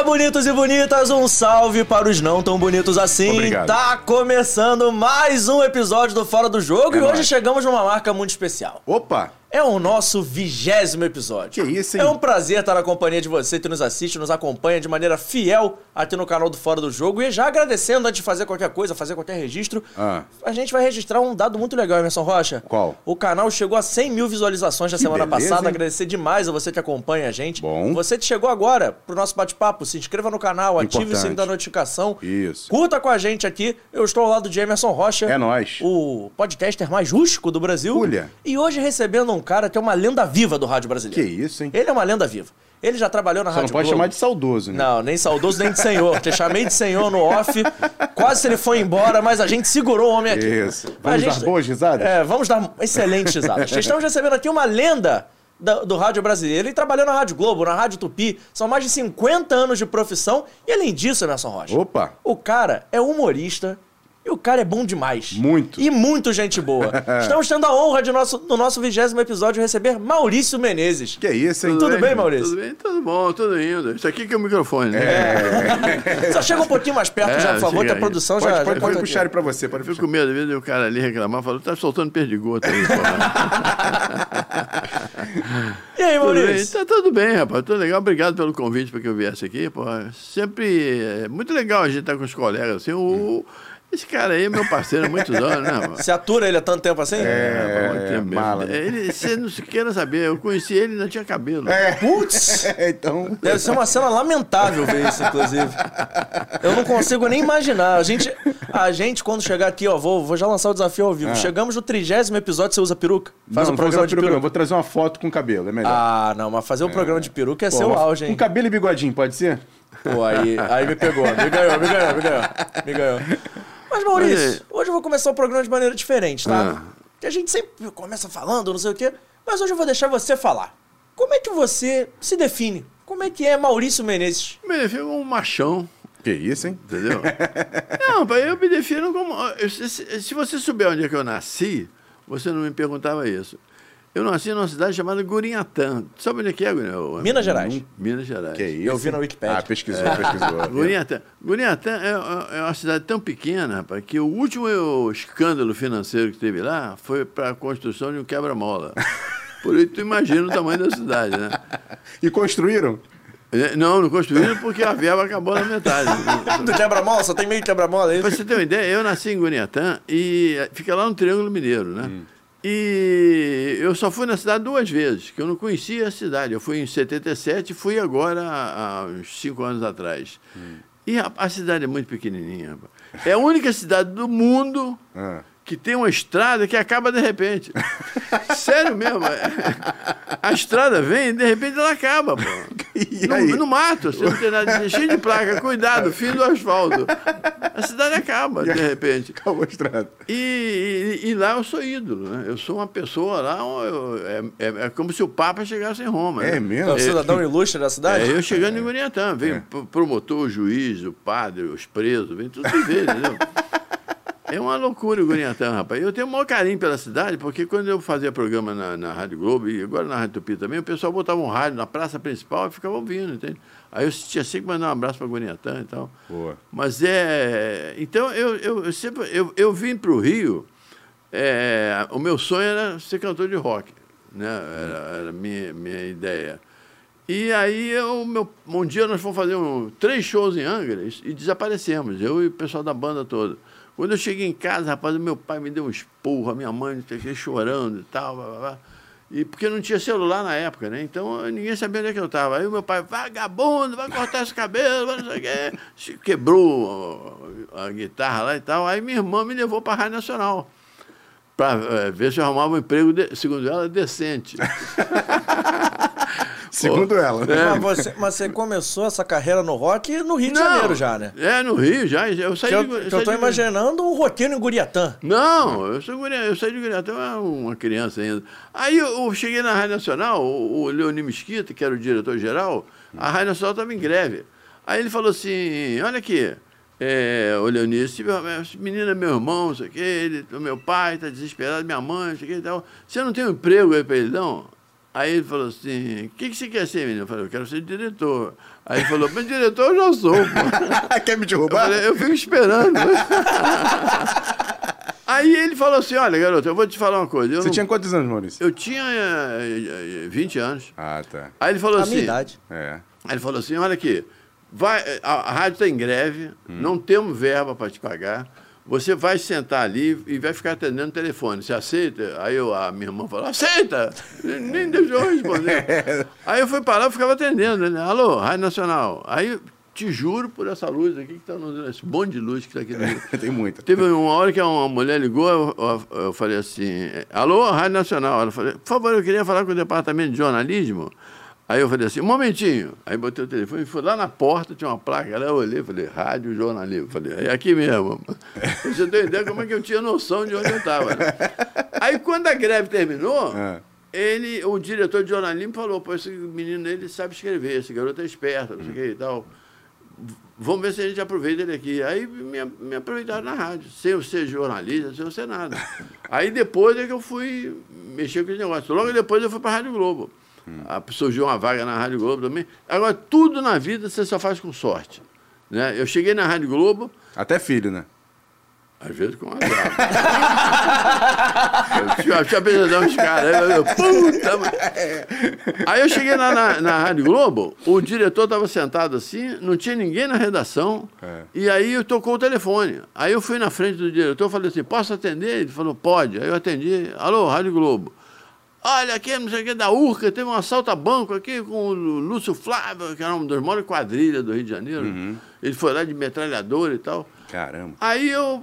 Olá, bonitos e bonitas, um salve para os não tão bonitos assim. Obrigado. Tá começando mais um episódio do Fora do Jogo É e hoje nóis. chegamos numa marca muito especial. Opa! É o nosso vigésimo episódio. Que isso, hein? É um prazer estar na companhia de você que nos assiste, nos acompanha de maneira fiel aqui no canal do Fora do Jogo. E já agradecendo antes de fazer qualquer coisa, fazer qualquer registro, Ah. a gente vai registrar um dado muito legal, Emerson Rocha. Qual? O canal chegou a 100 mil visualizações na semana beleza, passada. hein? Agradecer demais a você que acompanha a gente. Bom. Você que chegou agora pro nosso bate-papo, se inscreva no canal, ative o Importante. sininho da notificação. Isso. Curta com a gente aqui. Eu estou ao lado de Emerson Rocha. É nóis. O podcaster mais rústico do Brasil. Olha. E hoje recebendo um cara que é uma lenda viva do rádio Que brasileiro. isso, hein? Ele é uma lenda viva. Ele já trabalhou na Só não Rádio pode Globo. chamar de saudoso, né? Não, nem saudoso, nem de senhor. Te chamei de senhor no off. Quase ele foi embora, mas a gente segurou o homem aqui. Isso. Vamos dar boas risadas? É, vamos dar excelentes risadas. Estamos recebendo aqui uma lenda da- do rádio brasileiro. Ele trabalhou na Rádio Globo, na Rádio Tupi. São mais de 50 anos de profissão. E além disso, Emerson Rocha, Opa! o cara é humorista. E o cara é bom demais. Muito. E muito gente boa. Estamos tendo a honra de nosso, no nosso vigésimo episódio receber Maurício Menezes. Que isso, hein? Tudo bem, Maurício? Tudo bem, tudo bom, tudo indo. Isso aqui que é o microfone, né? Só chega um pouquinho mais perto É, já, por favor, que a produção Pode, já... pode, já pode puxar ele pra você, pode Eu fico com medo, às vezes o cara ali reclamar, fala, tá soltando perdigoto aí. E aí, tudo bem? Maurício? Tá tudo bem, rapaz, tudo legal. Obrigado pelo convite para que eu viesse aqui, porra. Sempre é muito legal a gente estar com os colegas, assim, o... Esse cara aí é meu parceiro há muitos anos, né, mano? Você atura ele há tanto tempo assim? É, Muito tempo mesmo. mala, né? Ele, você não se queira saber, eu conheci ele e ainda tinha cabelo. É. Putz! então. Deve ser uma cena lamentável ver isso, inclusive. Eu não consigo nem imaginar. A gente, a gente quando chegar aqui, ó, vou, vou já lançar o desafio ao vivo. Ah. Chegamos no trigésimo episódio, você usa peruca? Faz não, um não programa de peruca, peruca. não. Vou trazer uma foto com cabelo, é melhor. Ah, não, mas fazer um programa de peruca é Pô, uma- auge, Com hein? cabelo e bigodinho, pode ser? Pô, aí, aí me pegou. Me ganhou, me ganhou, me ganhou. Me ganhou. Mas, Maurício, Mas, hoje eu vou começar o programa de maneira diferente, tá? Ah. Porque a gente sempre começa falando, não sei o quê. Mas hoje eu vou deixar você falar. Como é que você se define? Como é que é Maurício Menezes? Me defino como um machão, Que isso, hein? entendeu? não, pai, eu me defino como. se- se você souber onde é que eu nasci, você não me perguntava isso. Eu nasci numa cidade chamada Gurinhatã. Sabe onde é que é, Gurinhatã? Minas Gerais. Minas Gerais. Que isso? Eu vi na Wikipédia. Ah, pesquisou, pesquisou. Gurinhatã. Gurinhatã é, é uma cidade tão pequena, rapaz, que o último escândalo financeiro que teve lá foi para a construção de um quebra-mola. Por isso tu imagina o tamanho da cidade, né? E construíram? É, Não, não construíram porque a verba acabou na metade. Do quebra-mola, só tem meio quebra-mola aí. Pra você ter uma ideia, eu nasci em Gurinhatã e fica lá no Triângulo Mineiro, né? E eu só fui na cidade duas vezes, que eu não conhecia a cidade. Eu fui em 77 e fui agora há uns cinco anos atrás. E a, a cidade é muito pequenininha. É a única cidade do mundo Ah. Que tem uma estrada que acaba de repente. Sério mesmo. é. A estrada vem e de repente ela acaba, pô. No, no mato, você não tem nada, cheio de placa, cuidado, fim do asfalto. A cidade acaba, de repente. Acabou a estrada. E, e- e lá eu sou ídolo, né? Eu sou uma pessoa lá, eu- é, é- é como se o Papa chegasse em Roma. É né? mesmo? É o cidadão ilustre da cidade? É, eu chegando em Gurinhatã, vem É. promotor, o juiz, o padre, os presos, vem tudo de ver, entendeu? É uma loucura o Gurinhatã, rapaz. Eu tenho o maior carinho pela cidade, porque quando eu fazia programa na, na Rádio Globo, e agora na Rádio Tupi também, o pessoal botava um rádio na praça principal e ficava ouvindo, entende? Aí eu tinha sempre mandar um abraço para Gurinhatã e tal. Boa. Mas é. Então eu, eu, eu sempre. Eu, eu vim para o Rio, é, o meu sonho era ser cantor de rock. Né? Era, era a minha, minha ideia. E aí eu, meu, um dia nós fomos fazer um, três shows em Angra e, e desaparecemos, eu e o pessoal da banda toda. Quando eu cheguei em casa, rapaz, meu pai me deu um esporro, a minha mãe chorando e tal, blá, blá, blá. E porque não tinha celular na época, né? Então ninguém sabia onde é que eu estava. Aí o meu pai, vagabundo, vai cortar esse cabelo, vai não sei o quê. Quebrou a, guitarra lá e tal. Aí minha irmã me levou para a Rádio Nacional. Para ver se eu arrumava um emprego, segundo ela, decente. Segundo ela. né? É. Mas, você, mas você começou essa carreira no rock no Rio de Janeiro já, né? É, no Rio já. Eu saí Que eu, de, que eu saí tô de- imaginando um roqueiro em Guriatã. Não, eu, sou eu saí de Gurinhatã, eu era uma criança ainda. Aí eu, eu cheguei na Rádio Nacional, o, o Leoni Mesquita, que era o diretor-geral, a Rádio Nacional estava em greve. Aí ele falou assim, olha aqui, é, o Leoni, esse, menino é meu irmão, não sei o quê, ele, meu pai está desesperado, minha mãe, não sei o quê e tal. Você não tem um emprego aí para ele, não? Aí ele falou assim, o que, que você quer ser, menino? Eu falei, eu quero ser diretor. Aí ele falou, mas diretor eu já sou, pô. Quer me Eu, derrubar? falei, eu fico esperando. Aí ele falou assim, olha, garoto, eu vou te falar uma coisa. Eu, Você não- tinha quantos anos, Maurício? eu tinha eh, eh, 20 anos. Ah, tá. Aí ele falou A assim... minha idade. É. Aí ele falou assim, olha aqui, vai, a, a rádio está em greve, não temos verba para te pagar, você vai sentar ali e vai ficar atendendo o telefone. Você aceita? Aí eu, a minha irmã falou, aceita! Nem deixou eu responder. Aí eu fui para lá e ficava atendendo. Né? Alô, Rádio Nacional. Aí, te juro por essa luz aqui, que está esse bonde de luz que está aqui no Rio. Tem muita. Teve uma hora que uma mulher ligou, eu, eu- eu falei assim, alô, Rádio Nacional. Ela falou, por favor, eu queria falar com o departamento de jornalismo. Aí eu falei assim, um momentinho. Aí botei o telefone, fui lá na porta, tinha uma placa, aí eu olhei, falei, rádio jornalismo. Falei, é aqui mesmo. Você tem ideia como é que eu tinha noção de onde eu estava. Né? Aí quando a greve terminou, Ah. ele, o diretor de jornalismo falou, pô, esse menino ele sabe escrever, esse garoto é esperto, não sei o que e tal. Vamos ver se a gente aproveita ele aqui. Aí me, me aproveitaram na rádio, sem eu ser jornalista, sem eu ser nada. Aí depois é que eu fui mexer com esse negócio. Logo depois eu fui para a Rádio Globo. Ah, Surgiu uma vaga na Rádio Globo também. Agora, tudo na vida você só faz com sorte. Né? Eu cheguei na Rádio Globo, Até filho, né? às vezes com azar. eu tinha, eu tinha pesadão dos caras. Aí eu, puta, Aí eu cheguei lá na, na Rádio Globo, o diretor estava sentado assim, não tinha ninguém na redação, É. e aí eu tocou o telefone. Aí eu fui na frente do diretor falei assim, posso atender? Ele falou, pode. Aí eu atendi, alô, Rádio Globo. Olha, aqui, não sei o que, da Urca, teve um assalto a banco aqui com o Lúcio Flávio, que era um dos maiores quadrilhas do Rio de Janeiro. Ele foi lá de metralhador e tal. Caramba. Aí eu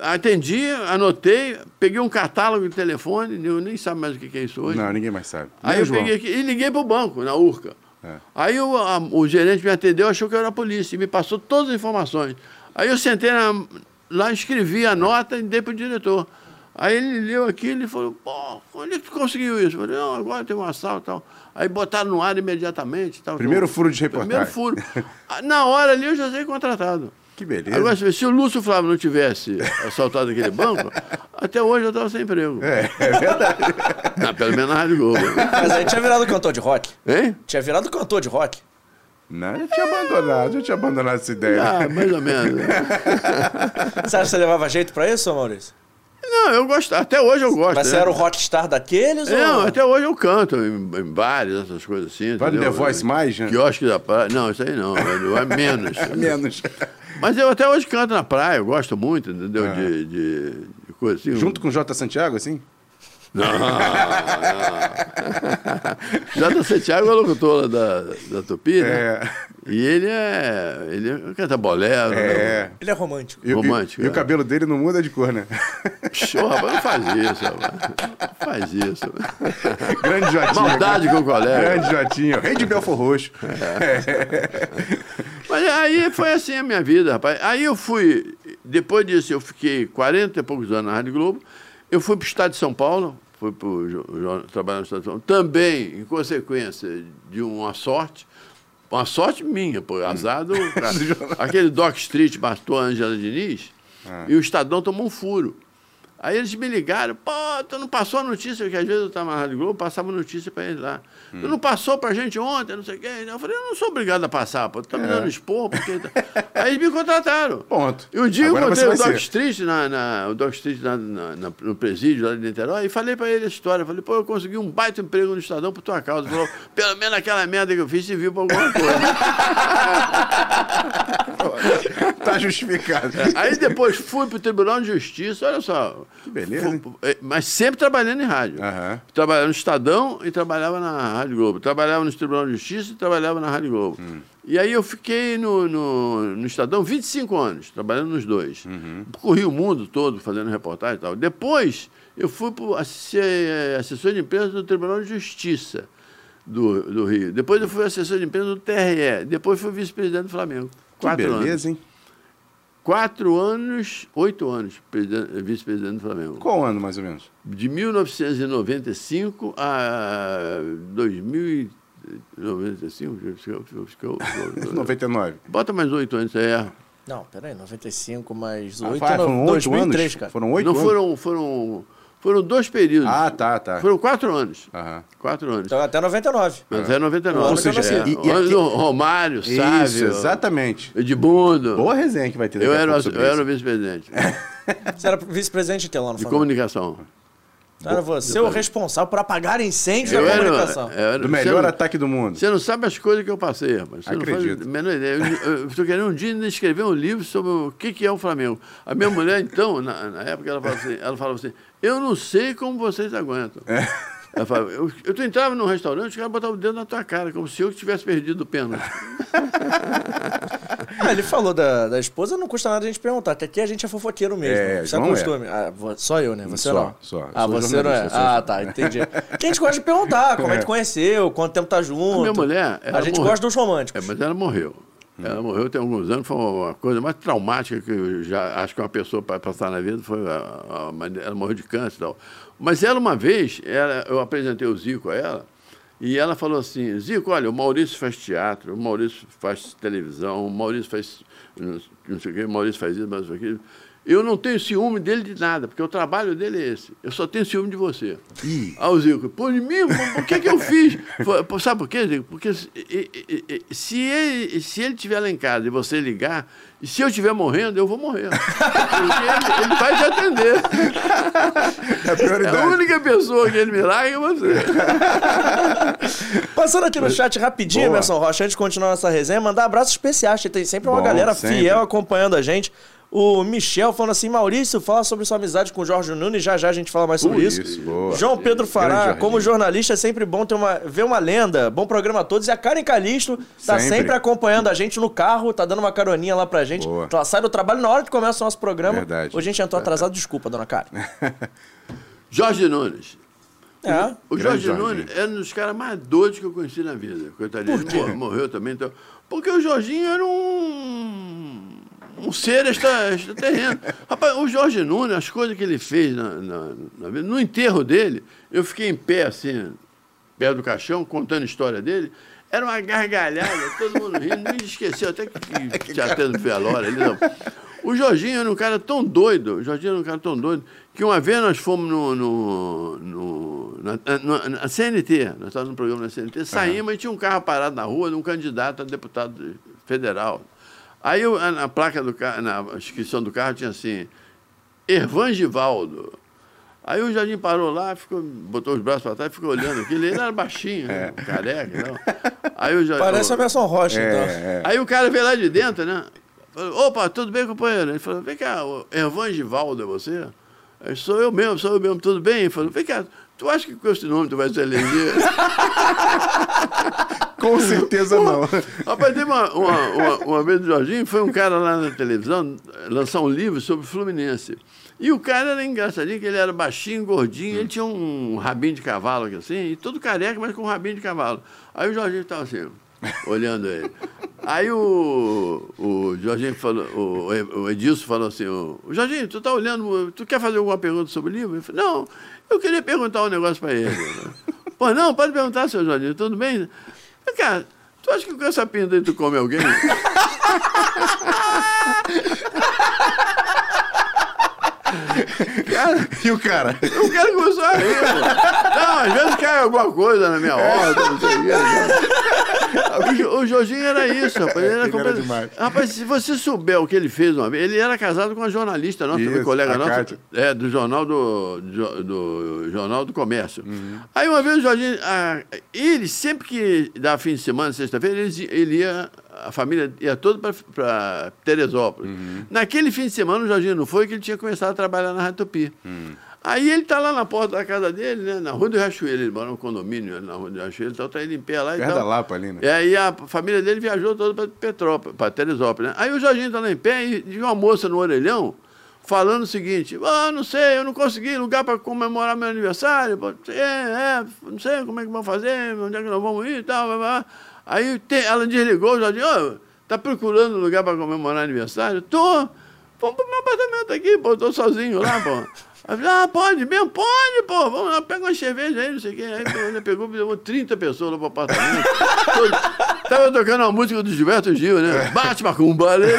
atendi, anotei, peguei um catálogo de telefone, eu nem sabe mais o que é isso hoje. Não, ninguém mais sabe. Aí Nem eu João. peguei aqui e liguei pro banco, na Urca. É. Aí o, a- o gerente me atendeu, achou que eu era a polícia e me passou todas as informações. Aí eu sentei na- lá, escrevi a nota e dei pro diretor. Aí ele leu aquilo e falou, pô, onde é que tu conseguiu isso? Eu falei, não, agora tem um assalto e tal. Aí botaram no ar imediatamente. Tal, Primeiro tal. furo de Primeiro reportagem. furo. Ah, Na hora ali eu já saí contratado. Que beleza. Agora, se se o Lúcio Flávio não tivesse assaltado aquele banco, até hoje eu estava sem emprego. É, é verdade. Ah, pelo menos na Rádio Globo. Mas aí tinha virado cantor de rock. Hein? Tinha virado cantor de rock. Não, eu tinha abandonado, eu tinha abandonado essa ideia. Ah, mais ou menos. Você acha que você levava jeito pra isso, Maurício? Não, eu gosto. Até hoje eu gosto. Mas você né? era o rockstar daqueles Não, ou... até hoje eu canto em, em bares, essas coisas assim. Vai no? The Voice mais, né? Quiosque da praia. Não, isso aí não. É menos. Menos. Mas eu até hoje canto na praia, eu gosto muito, entendeu? Ah. De, de, de coisa assim. Junto com o J. Santiago, assim? Não, não. Jota Santiago é locutor lá da, da Tupi, né? É. E ele é. Ele canta bolero. É. Né? Ele é romântico. E, Romântico, E, e é. o cabelo dele não muda de cor, né? Show, rapaz, não faz isso, rapaz. Não faz isso. Grande Jotinho. Maldade com o colega. Grande Jotinho. Rei de Belfor Roxo. Mas aí foi assim a minha vida, rapaz. Aí eu fui, depois disso, eu fiquei 40 e poucos anos na Rádio Globo. Eu fui para o estado de São Paulo, fui jo- trabalhar no estado de São Paulo. Também, em consequência de uma sorte, uma sorte minha, pô, azar do. aquele Doc Street matou a Angela Diniz e o Estadão tomou um furo. Aí eles me ligaram, pô, tu não passou a notícia, que às vezes eu estava na Rádio Globo, passava notícia para eles lá. Tu não passou pra gente ontem, não sei o quê. Eu falei, eu não sou obrigado a passar, pô, tu tá me dando expor, porque. Aí eles me contrataram. Ponto. E um dia Agora eu encontrei o Doc. Street, na, na- o Doc Street na- na- na- no presídio lá de Niterói e falei pra ele a história. Falei, pô, eu consegui um baita emprego no Estadão por tua causa. Ele falou, pelo menos aquela merda que eu fiz serviu pra alguma coisa. Tá justificado. Aí depois fui pro Tribunal de Justiça, olha só. Que beleza, eh, Mas sempre trabalhando em rádio. Aham. Trabalhava no Estadão e trabalhava na Rádio Globo. Trabalhava no Tribunal de Justiça e trabalhava na Rádio Globo. Hum. E aí eu fiquei no, no, no Estadão 25 anos, trabalhando nos dois. Uhum. Corri o mundo todo fazendo reportagem e tal. Depois eu fui para ser assessor de imprensa do Tribunal de Justiça do, do Rio. Depois eu fui assessor de imprensa do TRE. Depois fui vice-presidente do Flamengo. Que Quatro anos. beleza, hein? Quatro anos, oito anos, presidente- vice-presidente do Flamengo. Qual ano, mais ou menos? De 1995 a 2095. acho que eu- acho que eu- acho que eu- 99. Bota mais oito anos, é. Não, peraí, 95 mais Ah, 8, vai, foram oito 2003, anos? cara. Foram oito Não anos? foram, foram, Foram dois períodos. Ah, tá, tá. Foram quatro anos. Aham. Quatro anos. Então, até 99. Mas é 99. Ou seja, é. assim, e- e O ano aqui- do Romário, Isso, Sávio, exatamente. Edmundo. Boa resenha que vai ter daqui Eu era, eu era o isso. vice-presidente Você era vice-presidente de que lá no de Flamengo? comunicação. Era você o responsável por apagar incêndios Eu da era, comunicação. era- Do melhor não- ataque do mundo. Você não sabe as coisas que eu passei, rapaz. Você Acredito. não faz a menor ideia. Eu- estou querendo um dia escrever um livro sobre o que, que é o Flamengo. A minha mulher, então, na, na época, ela falava assim, ela falava assim, eu não sei como vocês aguentam. É. Ela falava, eu, eu tu entrava num restaurante, os caras botavam o dedo na tua cara, como se eu tivesse perdido o pênalti. Ah, ele falou da, da esposa, não custa nada a gente perguntar, que aqui a gente é fofoqueiro mesmo. É, Isso é João é. costume. Ah, só eu, né? Você Só, não. só. Ah, Sou você não é? Ah, tá, entendi. Que a gente gosta de perguntar como é que conheceu, quanto tempo tá junto. A minha mulher, A gente morreu. gosta dos É, românticos. mas ela morreu. Ela morreu tem alguns anos, foi uma coisa mais traumática que eu já acho que uma pessoa para passar na vida foi a, a ela morreu de câncer e tal. Mas ela uma vez, ela, eu apresentei o Zico a ela, e ela falou assim, Zico, olha, o Maurício faz teatro, o Maurício faz televisão, o Maurício faz não sei o quê, o Maurício faz isso, mas aquilo. Eu não tenho ciúme dele de nada, porque o trabalho dele é esse. Eu só tenho ciúme de você. Ih. Aí o Zico, pô, de mim, o que que eu fiz? Sabe por quê, Zico? Porque se, se ele se ele estiver lá em casa e você ligar, e se eu estiver morrendo, eu vou morrer. Porque ele, ele vai te atender. É a É prioridade. a única pessoa que ele me larga é você. Passando aqui no chat rapidinho, Boa. Emerson Rocha, antes de continuar nossa resenha, mandar abraços especiais, tem sempre uma Bom, galera sempre. fiel acompanhando a gente. O Michel falando assim, Maurício, fala sobre sua amizade com o Jorge Nunes, já já a gente fala mais sobre Uh, isso. isso, boa. João Pedro Fará, como jornalista, é sempre bom ter uma, ver uma lenda. Bom programa a todos. E a Karen Calisto tá sempre. Sempre. acompanhando a gente no carro, tá dando uma caroninha lá pra gente. Boa. Ela sai do trabalho na hora que começa o nosso programa. Verdade. Hoje a gente entrou atrasado, desculpa, dona Karen. Jorge Nunes. É. O Jorge Jorginho. Nunes era um dos caras mais doidos que eu conheci na vida. Coitadinho, morreu também. Então, porque o Jorginho era um, um ser extra, extraterreno. Rapaz, o Jorge Nunes, as coisas que ele fez na, na, na no enterro dele, eu fiquei em pé, assim, perto do caixão, contando a história dele. Era uma gargalhada, todo mundo rindo, não esqueceu até que, que tinha tendo velório ali, não. O Jorginho era um cara tão doido, o Jorginho era um cara tão doido, que uma vez nós fomos no, no, no- na, na- na CNT, nós estávamos no programa da CNT, saímos e tinha um carro parado na rua de um candidato a deputado federal. Aí eu, na placa do carro, na inscrição do carro tinha assim, Ervangivaldo. Aí o Jardim parou lá, ficou, botou os braços para trás e ficou olhando aquilo. Ele era baixinho, né? careca. Não. Aí o Jardim, Parece o Emerson Rocha, então. É, é. Aí o cara veio lá de dentro, né? Falou, opa, tudo bem, companheiro? Ele falou, vem cá, o Ervangivaldo é você? Aí, sou eu mesmo, sou eu mesmo, tudo bem? Ele falou, vem cá, tu acha que com esse nome tu vai se eleger? Com certeza não. Rapaz, teve uma, uma, uma, uma vez o Jorginho, foi um cara lá na televisão lançar um livro sobre o Fluminense. E o cara era engraçadinho, que ele era baixinho, gordinho, ele tinha um rabinho de cavalo aqui assim, e todo careca, mas com um rabinho de cavalo. Aí o Jorginho estava assim, olhando ele. Aí o, o Jorginho falou, o, o Edilson falou assim, o, Jorginho, tu tá olhando, tu quer fazer alguma pergunta sobre o livro? Ele falou, não, eu queria perguntar um negócio para ele. Pô, não, pode perguntar, seu Jorginho, tudo bem? Cara, tu acha que com essa pinta aí tu come alguém? cara, E o cara? o cara começou a rir, pô. Não, às vezes cai alguma coisa na minha horta, não sei o quê. O, o Jorginho era isso, rapaz. Ele era, Ele era demais. Rapaz, se você souber o que ele fez uma vez, ele era casado com uma jornalista nossa, Isso, colega a nossa, é, do jornal do, do, do Jornal do Comércio. Uhum. Aí uma vez o Jorginho, ah, ele sempre que dava fim de semana, sexta-feira, ele, ele ia, a família ia toda para Teresópolis. Uhum. Naquele fim de semana o Jorginho não foi, que ele tinha começado a trabalhar na Rádio Tupi. Hum. Aí ele tá lá na porta da casa dele, né, na Rua do Riachuelo, ele mora num condomínio na Rua do Riachuelo, então tá ele em pé lá e Perto tal. da Lapa ali, né? E aí a família dele viajou toda para Petrópolis, para Teresópolis. Né? Aí o Jorginho está lá em pé e viu uma moça no orelhão falando o seguinte: ah, não sei, eu não consegui lugar para comemorar meu aniversário. É, é, não sei como é que vamos fazer, onde é que nós vamos ir e tal. blá, blá. Aí tem- ela desligou o Jorginho: ô, tá procurando lugar para comemorar aniversário? Tô. Vamos pro meu apartamento aqui, pô, tô sozinho lá, pô. Ah, pode mesmo? Pode, pô. Vamos lá, pega uma cerveja aí, não sei o quê. Aí ele pegou, levou 30 pessoas lá pro apartamento. Todo- tava tocando uma música do Gilberto Gil, né? Bate macumba, lelê.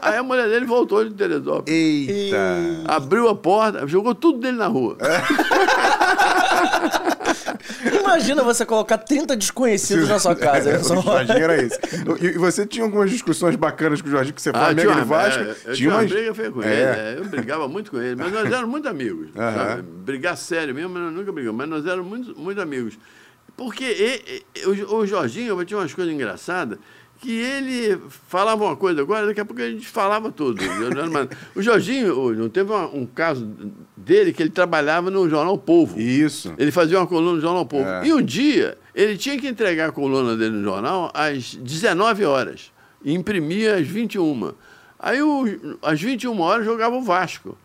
Aí a mulher dele voltou de Teresópolis. Eita. Abriu a porta, jogou tudo dele na rua. Imagina você colocar 30 desconhecidos na sua casa. É, o Jorginho era esse. E e você tinha algumas discussões bacanas com o Jorginho, que você fala, Flamengo tinha e Vasco. é, eu tinha uma umas... briga feia com É. ele. é, eu brigava muito com ele, mas nós éramos muito amigos. Brigar sério mesmo, nós nunca brigamos, mas nós éramos muito, muito amigos. Porque e- e- o, o Jorginho tinha umas coisas engraçadas que ele falava uma coisa agora, daqui a pouco a gente falava tudo. o Jorginho, não teve uma- um caso dele que ele trabalhava no jornal Povo. Isso. Ele fazia uma coluna no Jornal Povo. É. E um dia, ele tinha que entregar a coluna dele no jornal às 19 horas. E imprimia às 21. Aí, o, às 21 horas, jogava o Vasco.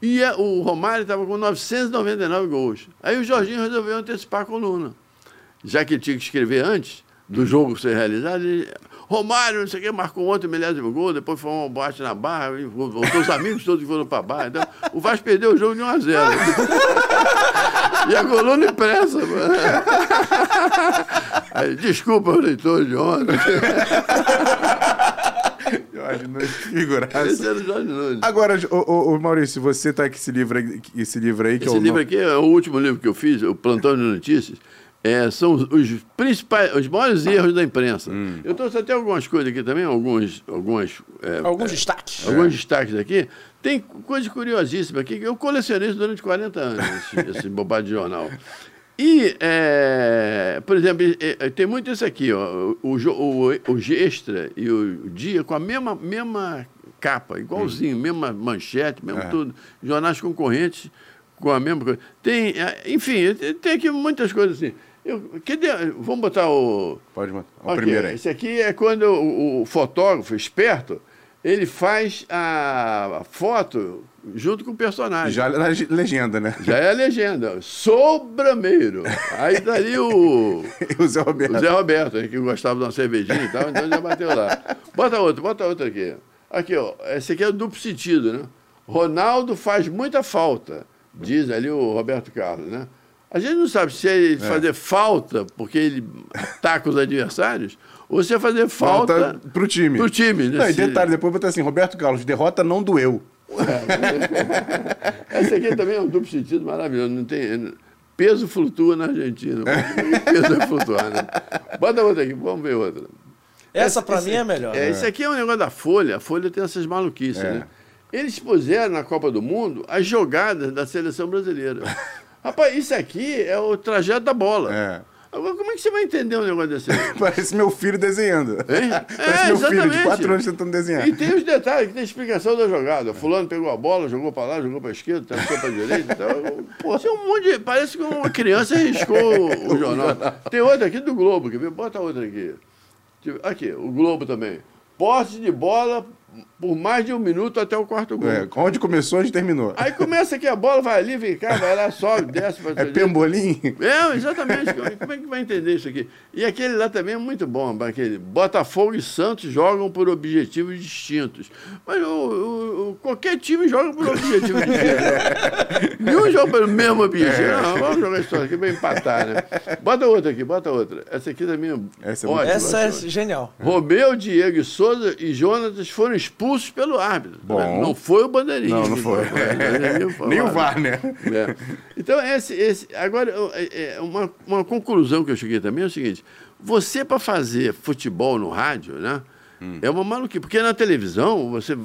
E a- o Romário estava com 999 gols. Aí o Jorginho resolveu antecipar a coluna. Já que ele tinha que escrever antes do jogo ser realizado, ele, Romário, não sei o que, marcou ontem o milésimo gol, depois foi uma boate na barra, e voltou os amigos todos foram para a barra. Então, o Vasco perdeu o jogo de 1 a 0. E a coluna impressa. mano. Aí, desculpa os leitores de ontem. Jorge Nunes, figuraça. Esse era o Jorge Nunes. Agora, ô, ô, ô, Maurício, você tá com esse livro aí, esse livro aí que Esse é o livro aqui é o último livro que eu fiz, o Plantão de Notícias. É, são os- os principais, os maiores erros da imprensa. Hum. Eu trouxe até algumas coisas aqui também, alguns, algumas, é, Alguns destaques. alguns destaques aqui. Tem coisa curiosíssima aqui, que eu colecionei isso durante 40 anos, esse, esse bobagem de jornal. E, é, por exemplo, é, é, tem muito isso aqui, ó, o, o, o Extra e o Dia com a mesma, mesma capa, igualzinho, mesma manchete, mesmo É. tudo. Jornais concorrentes com a mesma coisa. Tem, é, enfim, tem aqui muitas coisas assim. Eu, cadê, vamos botar o... Pode mandar. O Ok, primeiro aí. Esse aqui é quando o, o fotógrafo esperto ele faz a foto junto com o personagem. Já ge- legenda, né? Já é a legenda. Sou brameiro. Aí dali o, o Zé Roberto. o Zé Roberto, que gostava de uma cervejinha e tal, então já bateu lá. Bota outro, bota outro aqui. Aqui, ó. Esse aqui é o duplo sentido, né? Ronaldo faz muita falta, diz ali o Roberto Carlos, né? A gente não sabe se é ele fazer falta porque ele ataca os adversários ou se é fazer falta, Falta pro time. pro time, né? Não, e detalhe, depois botar assim, Roberto Carlos, derrota não doeu. Esse aqui também é um duplo sentido maravilhoso. Não tem, peso flutua na Argentina. peso é flutuar, né? Bota outra aqui, vamos ver outra. Essa esse- mim é melhor. É, Esse aqui é um negócio da Folha. A Folha tem essas maluquices, É. né? Eles puseram na Copa do Mundo as jogadas da seleção brasileira. Rapaz, isso aqui é o trajeto da bola. É. Agora, como é que você vai entender um negócio desse? Parece meu filho desenhando. Hein? Parece É, meu filho de exatamente. 4 anos tentando desenhar. E tem os detalhes, que tem explicação da jogada. Fulano pegou a bola, jogou pra lá, jogou pra esquerda, tancou pra direita. Então, pô, é um monte de... Parece que uma criança riscou o, jornal. Tem outra aqui do Globo, ver? Bota outra aqui. Tipo, Aqui, o Globo também. Posse de bola por mais de um minuto até o quarto gol. É, onde começou, onde terminou. Aí começa aqui a bola, vai ali, vem cá, vai lá, sobe, desce. Pra É pembolim? é, exatamente. Como é que vai entender isso aqui? E aquele lá também é muito bom. Aquele Botafogo e Santos jogam por objetivos distintos. Mas o, o- o- qualquer time joga por objetivos distintos. Nenhum joga pelo mesmo objetivo. Não, vamos jogar isso aqui para empatar, né? Bota outra aqui, bota outra. Essa aqui também é Essa é ótima. Essa é genial. Romeu, Diego e Souza e Jonatas foram expulsos pelo árbitro. Bom. Não foi o bandeirinha. Não, não foi. Nem o VAR, né? É. Então, esse, esse, agora, é, é, uma, uma conclusão que eu cheguei também é o seguinte: você, para fazer futebol no rádio, né? É uma maluquice. Porque na televisão, você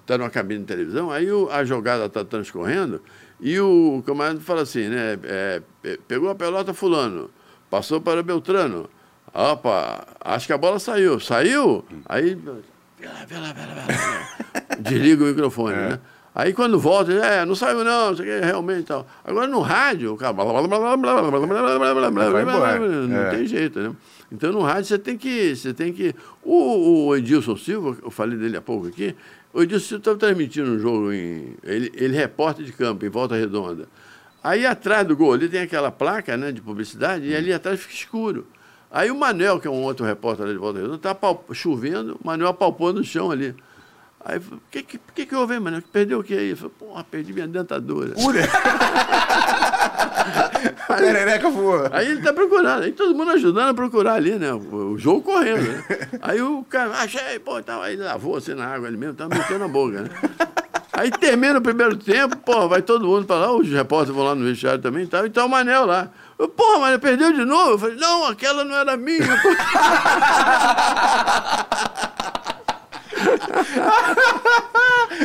está numa cabine de televisão, aí o- a jogada está transcorrendo e o camarada fala assim, né? é, pe- pegou a pelota fulano, passou para Beltrano. Opa, acho que a bola saiu. Saiu? Aí vai. Desliga o microfone, é. né? Aí quando volta, é, não saiu não, isso aqui é realmente tal. Agora no rádio, o cara... Não tem jeito, né? Então no rádio você tem que... Você tem que... O, o Edilson Silva, eu falei dele há pouco aqui, o Edilson Silva estava transmitindo um jogo em... Ele, ele é repórter de campo, em Volta Redonda. Aí atrás do gol ali tem aquela placa né, de publicidade, e ali atrás fica escuro. Aí o Manel, que é um outro repórter ali de Volta Redonda, está chovendo, o Manel apalpou no chão ali. Aí, o que, que, que, que houve, hein, Manel? Perdeu o que aí? Eu falei, porra, perdi minha dentadura. mais. Perereca voou. Aí ele tá procurando, aí todo mundo ajudando a procurar ali, né? O, o jogo correndo, né? Aí o cara, achei, pô, tava aí lavou assim na água ali mesmo, tava metendo na boca, né? Aí termina o primeiro tempo, pô, vai todo mundo pra lá, os repórteres vão lá no vestiário também e tal, e tá o Manel lá. Eu, Porra, Manel, perdeu de novo? Eu falei, não, aquela não era minha.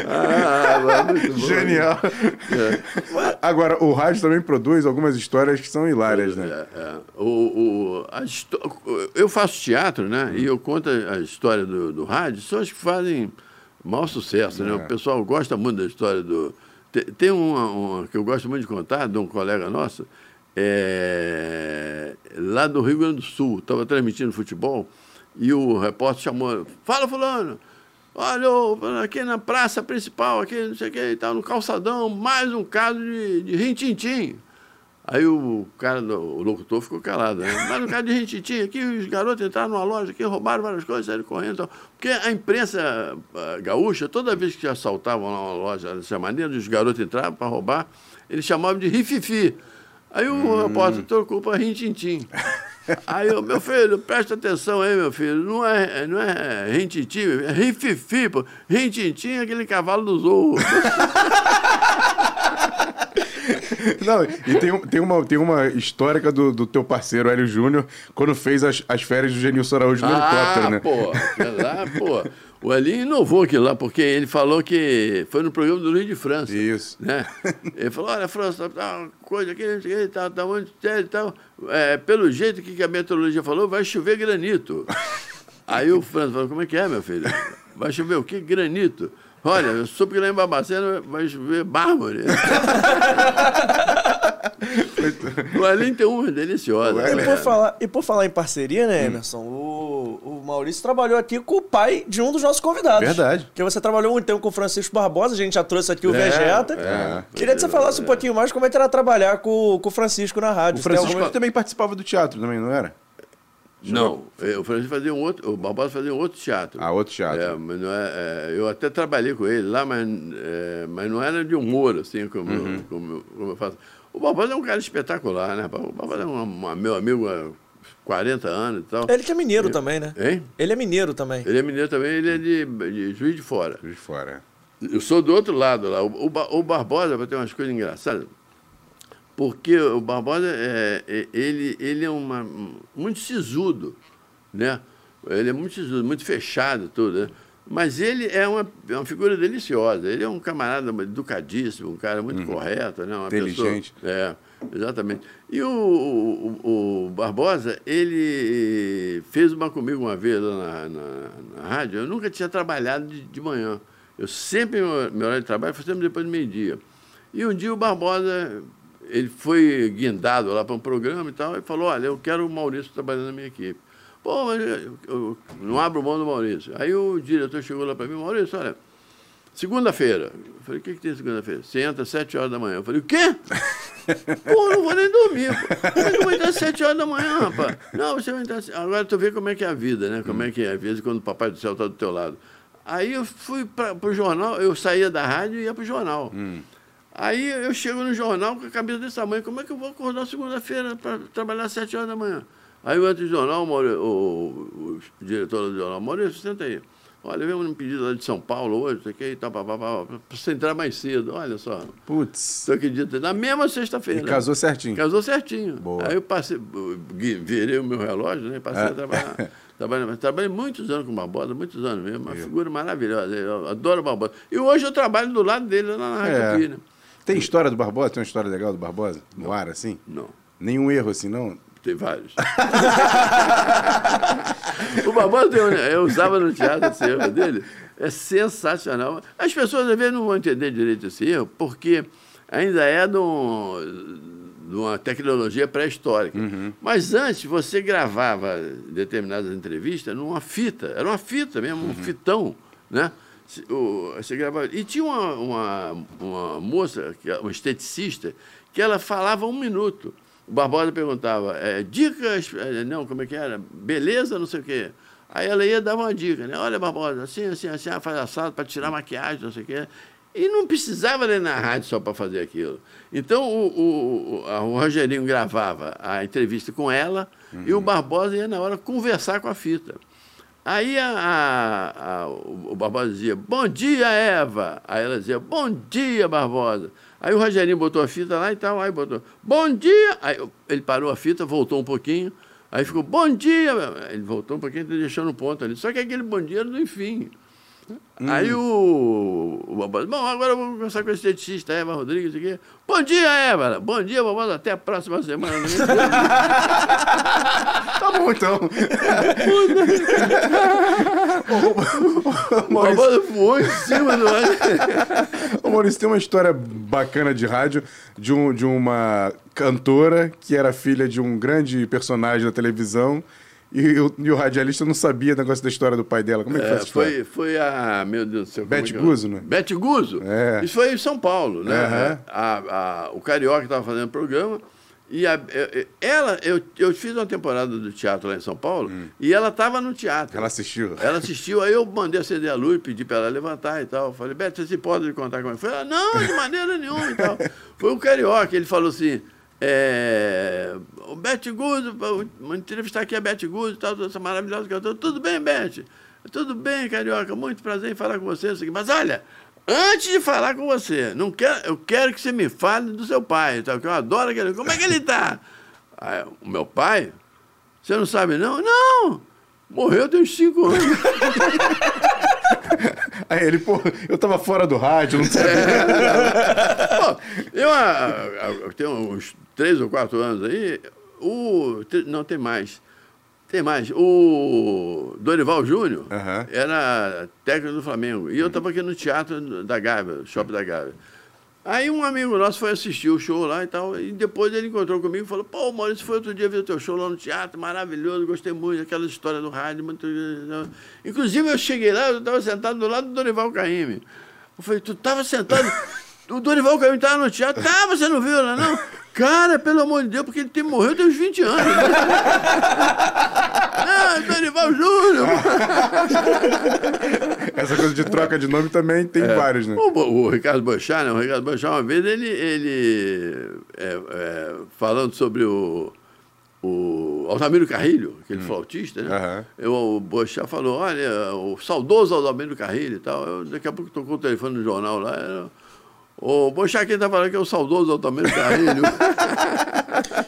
ah, mas muito bom. Genial. Agora, o rádio também produz algumas histórias que são hilárias, né? É, é. O, o, histó- eu faço teatro, né? E eu conto a história do, do rádio, são as que fazem maior sucesso, né? É. O pessoal gosta muito da história do. Tem, tem uma, uma que eu gosto muito de contar, de um colega nosso, é, lá do Rio Grande do Sul, estava transmitindo futebol, e o repórter chamou, fala fulano, olha, aqui na praça principal, aqui, não sei o que, tal, no calçadão, mais um caso de, de rintintim. Aí o cara, o locutor ficou calado, né? Mas no caso de rintintim, aqui os garotos entraram numa loja, aqui roubaram várias coisas, saíram correndo. Porque a imprensa ah, gaúcha, toda vez que assaltavam uma loja dessa maneira, os garotos entravam para roubar, eles chamavam de rififi. Aí o repórter trocou para rintintim. Aí eu, meu filho, presta atenção aí, meu filho. Não é, não é rintintim, é rififi, pô. Rintintim é aquele cavalo do zorro. Não, e tem, tem, uma, tem uma histórica do, do teu parceiro, Hélio Júnior, quando fez as, as férias do Genilson Araújo no helicóptero, né? Ah, pô, lá, pô. O Elinho inovou aquilo lá, porque ele falou que foi no programa do Luiz de França. Isso. Né? Ele falou, olha, França, tá uma coisa aqui, não sei o que, tá, tá sério e tal. É, pelo jeito que a meteorologia falou, vai chover granito. Aí o França falou, como é que é, meu filho? Vai chover o quê? Granito. Olha, eu soube que lá em Babacena vai chover mármore. o Elinho tem uma deliciosa. Hélio E por, falar, e por falar em parceria, né, Emerson? O, o Maurício trabalhou aqui com o pai de um dos nossos convidados. Verdade. Porque você trabalhou muito tempo com o Francisco Barbosa, a gente já trouxe aqui o É, Vegeta. é. Queria que você falasse um pouquinho mais como é que era trabalhar com, com o Francisco na rádio. O Francisco alguma- também participava do teatro, também, não era? Não, é, o Francisco fazia um outro, o Barbosa fazia um outro teatro. Ah, outro teatro. É, mas não é, é, eu até trabalhei com ele lá, mas, é, mas não era de humor, assim, como, Uhum. eu, como, como eu faço. O Barbosa é um cara espetacular, né? O Barbosa é um, um meu amigo há 40 anos e tal. Ele que é mineiro também, né? Hein? Ele é mineiro também. Ele é mineiro também, ele é de, de Juiz de Fora. De fora. Eu sou do outro lado lá. O, o, o Barbosa, vai ter umas coisas engraçadas, porque o Barbosa, é, é- ele, ele é uma, muito sisudo, né? Ele é muito sisudo, muito fechado, tudo, né? Mas ele é uma, é uma figura deliciosa. Ele é um camarada educadíssimo, um cara muito correto, né? Uma Inteligente. Pessoa, é, exatamente. E o, o, o Barbosa, ele fez uma comigo uma vez lá na, na, na rádio. Eu nunca tinha trabalhado de, de manhã. Eu sempre, meu, meu horário de trabalho foi sempre depois do meio-dia. E um dia o Barbosa, ele foi guindado lá para um programa e tal, e falou, olha, eu quero o Maurício trabalhando na minha equipe. Pô, mas eu, eu não abro mão do Maurício. Aí o diretor chegou lá para mim, Maurício, olha, segunda-feira. Eu falei, o que, que tem segunda-feira? Você entra às sete horas da manhã. Eu falei, o quê? Pô, não vou nem dormir. Pô. Como é que eu vou entrar às sete horas da manhã, rapaz? Não, você vai entrar às... Agora tu vê como é que é a vida, né? Como é que é a vida quando o papai do céu está do teu lado. Aí eu fui para o jornal, eu saía da rádio e ia para o jornal. Aí eu chego no jornal com a cabeça desse tamanho, como é que eu vou acordar segunda-feira para trabalhar às sete horas da manhã? Aí no jornal, o, o, o diretor do jornal, Maurício, senta aí. Olha, veio um pedido lá de São Paulo hoje, isso aqui e tal, pá, pá, pá, pra você entrar mais cedo. Olha só, Putz. tu acredita? Na mesma sexta-feira. E casou certinho. Casou certinho. Boa. Aí eu passei, virei o meu relógio, né? Passei É. a trabalhar. Trabalhei, trabalhei muitos anos com o Barbosa, muitos anos mesmo. Uma figura maravilhosa. Eu adoro o Barbosa. E hoje eu trabalho do lado dele lá na Rádio É. Né? Tem história do Barbosa? Tem uma história legal do Barbosa? No ar, assim? Não. Nenhum erro, assim, não? Tem vários. o Barbosa um- eu usava no teatro esse erro dele. É sensacional. As pessoas às vezes não vão entender direito esse erro, porque ainda é de, um- de uma tecnologia pré-histórica. Mas antes você gravava determinadas entrevistas numa fita, era uma fita mesmo, um fitão, né? Você gravava. E tinha uma, uma, uma moça, é uma esteticista, que ela falava um minuto. O Barbosa perguntava, é, dicas, é, não, como é que era? Beleza, não sei o quê. Aí ela ia dar uma dica, né? Olha, Barbosa, assim, assim, assim, ah, faz assado para tirar maquiagem, não sei o quê. E não precisava ler na rádio só para fazer aquilo. Então, o, o, o, o, Rogerinho gravava a entrevista com ela uhum. e o Barbosa ia, na hora, conversar com a fita. Aí a, a, a, o Barbosa dizia, bom dia, Eva. Aí ela dizia, bom dia, Barbosa. Aí o Rogerinho botou a fita lá e tal, aí botou, bom dia. Aí ele parou a fita, voltou um pouquinho, aí ficou, bom dia. Ele voltou um pouquinho, deixou no ponto ali. Só que aquele bom dia era no enfim. Hum. Aí o, o Barbosa, bom, agora vou conversar com esse esteticista, Eva Rodrigues, aqui. Bom dia, Eva. Bom dia, Barbosa. Até a próxima semana. tá bom, então. o Barbosa voou em cima do Ô, Maurício, tem uma história bacana de rádio de, um, de uma cantora que era filha de um grande personagem da televisão e o, e o radialista não sabia o negócio da história do pai dela. Como é que é, foi? Foi, foi a. Meu Deus do céu. Beth é Guzo, né? Beth Guzo. É. Isso foi em São Paulo, né? Uhum. A, a, o Carioca estava fazendo programa. E a, ela, eu, eu fiz uma temporada do teatro lá em São Paulo hum. e ela estava no teatro. Ela assistiu? Ela assistiu, aí eu mandei acender a luz, pedi para ela levantar e tal. Falei, Beto, você se pode contar como é? Ela, não, de maneira nenhuma e tal. Foi o Carioca, ele falou assim, é, o Beth Guzzo, vou entrevistar aqui a Beth Guzzo, tal, essa maravilhosa cantora. Tudo bem, Beth? Tudo bem, Carioca, muito prazer em falar com você. Mas olha, antes de falar com você, não quero, eu quero que você me fale do seu pai, tal, que eu adoro aquele. Como é que ele está? o meu pai? Você não sabe, não? Não! Morreu tem uns cinco anos. Aí ele, pô, eu tava fora do rádio, não sabia. É, pô, eu, eu tenho uns três ou quatro anos aí, o, não tem mais. Tem mais. O Dorival Júnior uhum. era técnico do Flamengo. E eu estava aqui no teatro da Gávea, Shopping da Gávea. Aí um amigo nosso foi assistir o show lá e tal, e depois ele encontrou comigo e falou, pô, Maurício, foi outro dia ver o teu show lá no teatro, maravilhoso, gostei muito daquela história do rádio, muito... Inclusive eu cheguei lá, eu estava sentado do lado do Dorival Caymmi. Eu falei, tu estava sentado... O Dorival Caymmi estava no teatro, tá, você não viu lá, não? Cara, pelo amor de Deus, porque ele tem, morreu tem uns 20 anos. ah, Dorival Júnior. Essa coisa de troca de nome também tem é, vários, né? O, o, Ricardo Bochá, né? O Ricardo Bochá, uma vez, ele, ele é, é, falando sobre o, o Altamiro Carrilho, aquele hum. flautista, né? Uhum. Eu, o Bochá falou, olha, o saudoso Altamiro Carrilho e tal. Eu, daqui a pouco tocou o telefone no jornal lá, era o Bochaquim tá falando que é o saudoso Altamiro Carrilho.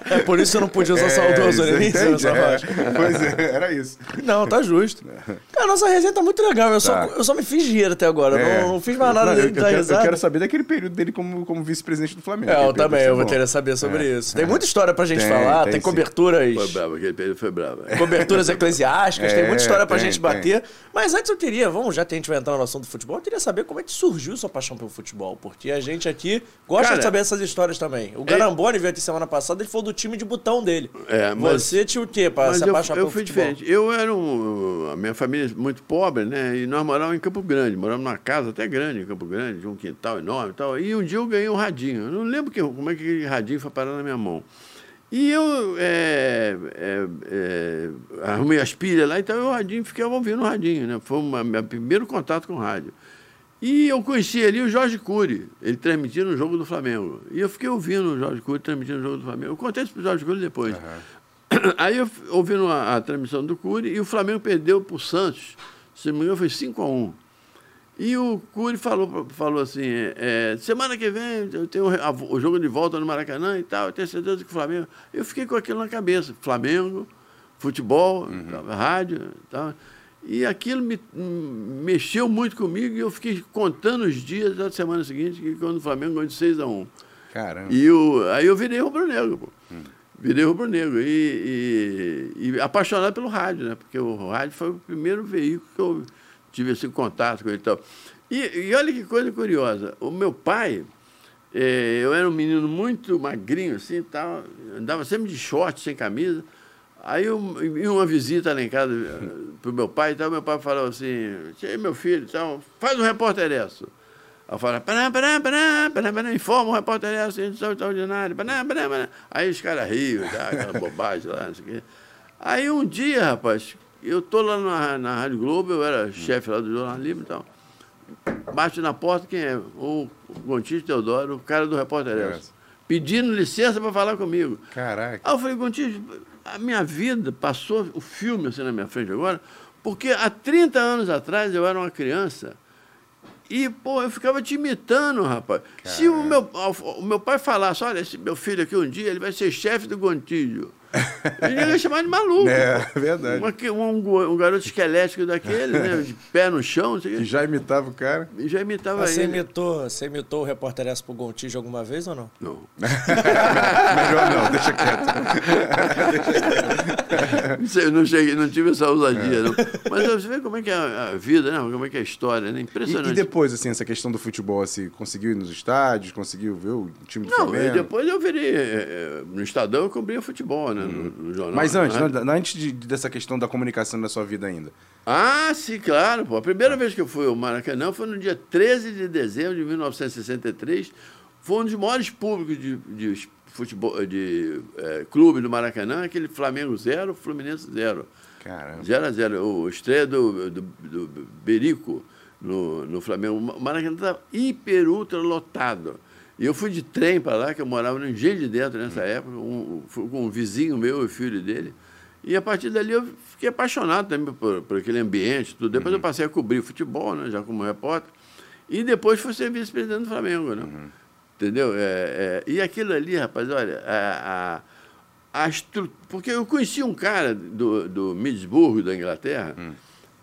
é por isso que eu não podia usar é, saudoso nessa é. Pois é, era isso. Não, tá justo. Cara, nossa resenha tá muito legal. Eu, tá. só, eu só me fiz dinheiro até agora. É. Não, não, fiz mais nada não, eu, da eu, eu quero saber daquele período dele como, como vice-presidente do Flamengo. É, eu também, eu vou querer saber sobre é. isso. Tem muita história pra gente tem, falar, tem, tem coberturas. Foi bravo, aquele período foi bravo. Coberturas eclesiásticas, tem muita história pra tem, gente bater. Mas antes eu queria, vamos, já que a gente vai entrar no assunto do futebol, eu queria saber como é que surgiu sua paixão pelo futebol. Porque a gente aqui Gosta Cara, de saber essas histórias também. O é- Garamboni veio aqui semana passada, ele falou do time de botão dele. É, mas, Você tinha o quê para se apaixonar eu, eu fui futebol? diferente. Eu era um... A minha família é muito pobre, né? E nós morávamos em Campo Grande. Morávamos numa casa até grande em Campo Grande, de um quintal enorme e tal. E um dia eu ganhei um radinho. Eu não lembro que, como é que aquele radinho foi parar na minha mão. E eu é, é, é, arrumei as pilhas lá, então eu radinho, fiquei ouvindo o radinho, né? Foi o meu primeiro contato com o rádio. E eu conheci ali o Jorge Cury, ele transmitindo o jogo do Flamengo. E eu fiquei ouvindo o Jorge Cury transmitindo o jogo do Flamengo. Eu contei isso para o Jorge Cury depois. Uhum. Aí eu ouvindo a, a, transmissão do Cury e o Flamengo perdeu para o Santos, se não me engano foi 5 a 1 E o Cury falou, falou assim, é, semana que vem eu tenho o jogo de volta no Maracanã e tal, eu tenho certeza que o Flamengo... Eu fiquei com aquilo na cabeça, Flamengo, futebol, uhum. rádio e tal... E aquilo me, mexeu muito comigo e eu fiquei contando os dias da semana seguinte, que quando o Flamengo ganhou de 6 a 1 Caramba. E eu, aí eu virei rubro-negro, pô. Hum. Virei rubro-negro. E, e, e, apaixonado pelo rádio, né? Porque o rádio foi o primeiro veículo que eu tive esse contato com ele e tal. E, e olha que coisa curiosa. O meu pai, é, eu era um menino muito magrinho, assim, tal, andava sempre de short, sem camisa. Aí eu, em uma visita lá em casa eh, para o meu pai, então meu pai falou assim, meu filho, então, faz um repórter isso. Eu falei, pará, pará, pará, pará, pará, informa o repórter essa, edição extraordinária, pará, pará, pará. Aí os caras riam, tá, aquela bobagem lá, não sei o quê. Aí um dia, rapaz, eu tô lá na, na Rádio Globo, eu era chefe lá do jornalismo e tal. bate na porta, quem é? O Gontijo Teodoro, o cara do Repórter Elcio. Pedindo licença para falar comigo. Caraca. Aí eu falei, Gontijo, a minha vida passou o filme assim na minha frente agora, porque há 30 anos atrás eu era uma criança e, pô, eu ficava te imitando, rapaz. Caraca. Se o meu, o meu pai falasse, olha, esse meu filho aqui um dia, ele vai ser chefe do Gontijo. Ele ia chamar de maluco. É, verdade. Um, um, um, garoto esquelético daquele, né? De pé no chão. Que já imitava o cara. E já imitava você ele. Imitou, você imitou o repórter S pro Gontijo alguma vez ou não? Não. Melhor não, deixa quieto. não, sei, não, cheguei, não tive essa ousadia, é. não. Mas você vê como é que é a vida, né? Como é que é a história, né? Impressionante. E, e depois, assim, essa questão do futebol, assim, conseguiu ir nos estádios, conseguiu ver o time do não, Flamengo? depois eu virei... É, é, no Estadão eu cobria futebol, né? No, no jornal. Mas antes, né? antes de, dessa questão da comunicação da sua vida ainda. Ah, sim, claro. Pô. A primeira ah. vez que eu fui ao Maracanã foi no dia 13 de dezembro de 1963. Foi um dos maiores públicos de, de futebol, de é, clube do Maracanã, aquele Flamengo 0, Fluminense 0. Caramba. 0 a 0 O estreia do, do, do Berico no, no Flamengo. O Maracanã estava hiper, ultra lotado. E eu fui de trem para lá, que eu morava no Engenho de Dentro nessa hum. época, um, com um vizinho meu e filho dele. E a partir dali eu fiquei apaixonado também por, por aquele ambiente, tudo. Depois uhum. eu passei a cobrir futebol, né, já como repórter. E depois fui ser vice-presidente do Flamengo, né? Uhum. Entendeu? É, é, e aquilo ali, rapaz, olha, a, a, a estru... porque eu conheci um cara do, do Middlesbrough, da Inglaterra, uhum.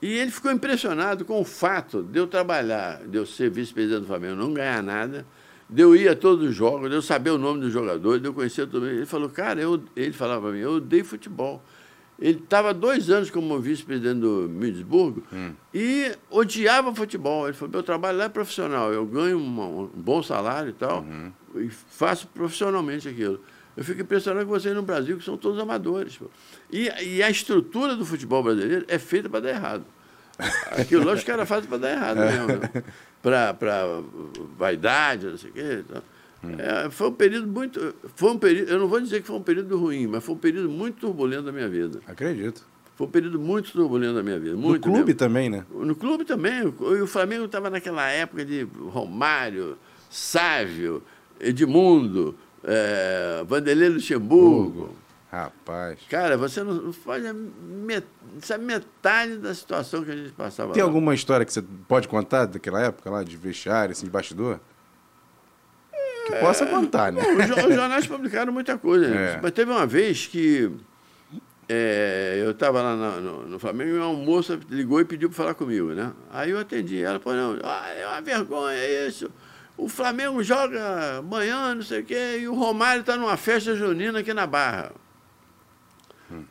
e ele ficou impressionado com o fato de eu trabalhar, de eu ser vice-presidente do Flamengo, não ganhar nada, de eu ir a todos os jogos, de eu saber o nome dos jogadores, de eu conhecer todo mundo. Ele falou, cara, eu, ele falava para mim, eu odeio futebol. Ele estava dois anos como vice-presidente do Middlesbrough hum. e odiava futebol. Ele falou, meu trabalho lá é profissional, eu ganho um, um bom salário e tal, uhum. e faço profissionalmente aquilo. Eu fico impressionado com vocês no Brasil, que são todos amadores. E, e a estrutura do futebol brasileiro é feita para dar errado. Aquilo lá os caras fazem para dar errado mesmo. Né? para vaidade, não sei o quê. Então, hum. é, foi um período muito. Foi um período, eu não vou dizer que foi um período ruim, mas foi um período muito turbulento da minha vida. Acredito. Foi um período muito turbulento da minha vida. No clube mesmo. também, né? No clube também. O, o Flamengo estava naquela época de Romário, Sávio, Edmundo, é, Vanderlei Luxemburgo. Hugo. Rapaz. Cara, você não faz a met, metade da situação que a gente passava Tem lá. alguma história que você pode contar daquela época lá, de vestiário, assim, de bastidor? Que é, possa contar, né? Bom, os jornais publicaram muita coisa. É. Mas teve uma vez que é, eu estava lá no, no, no, Flamengo e uma moça ligou e pediu para falar comigo, né? Aí eu atendi. Ela falou, não, ah, é uma vergonha isso. O Flamengo joga amanhã, não sei o quê, e o Romário está numa festa junina aqui na Barra.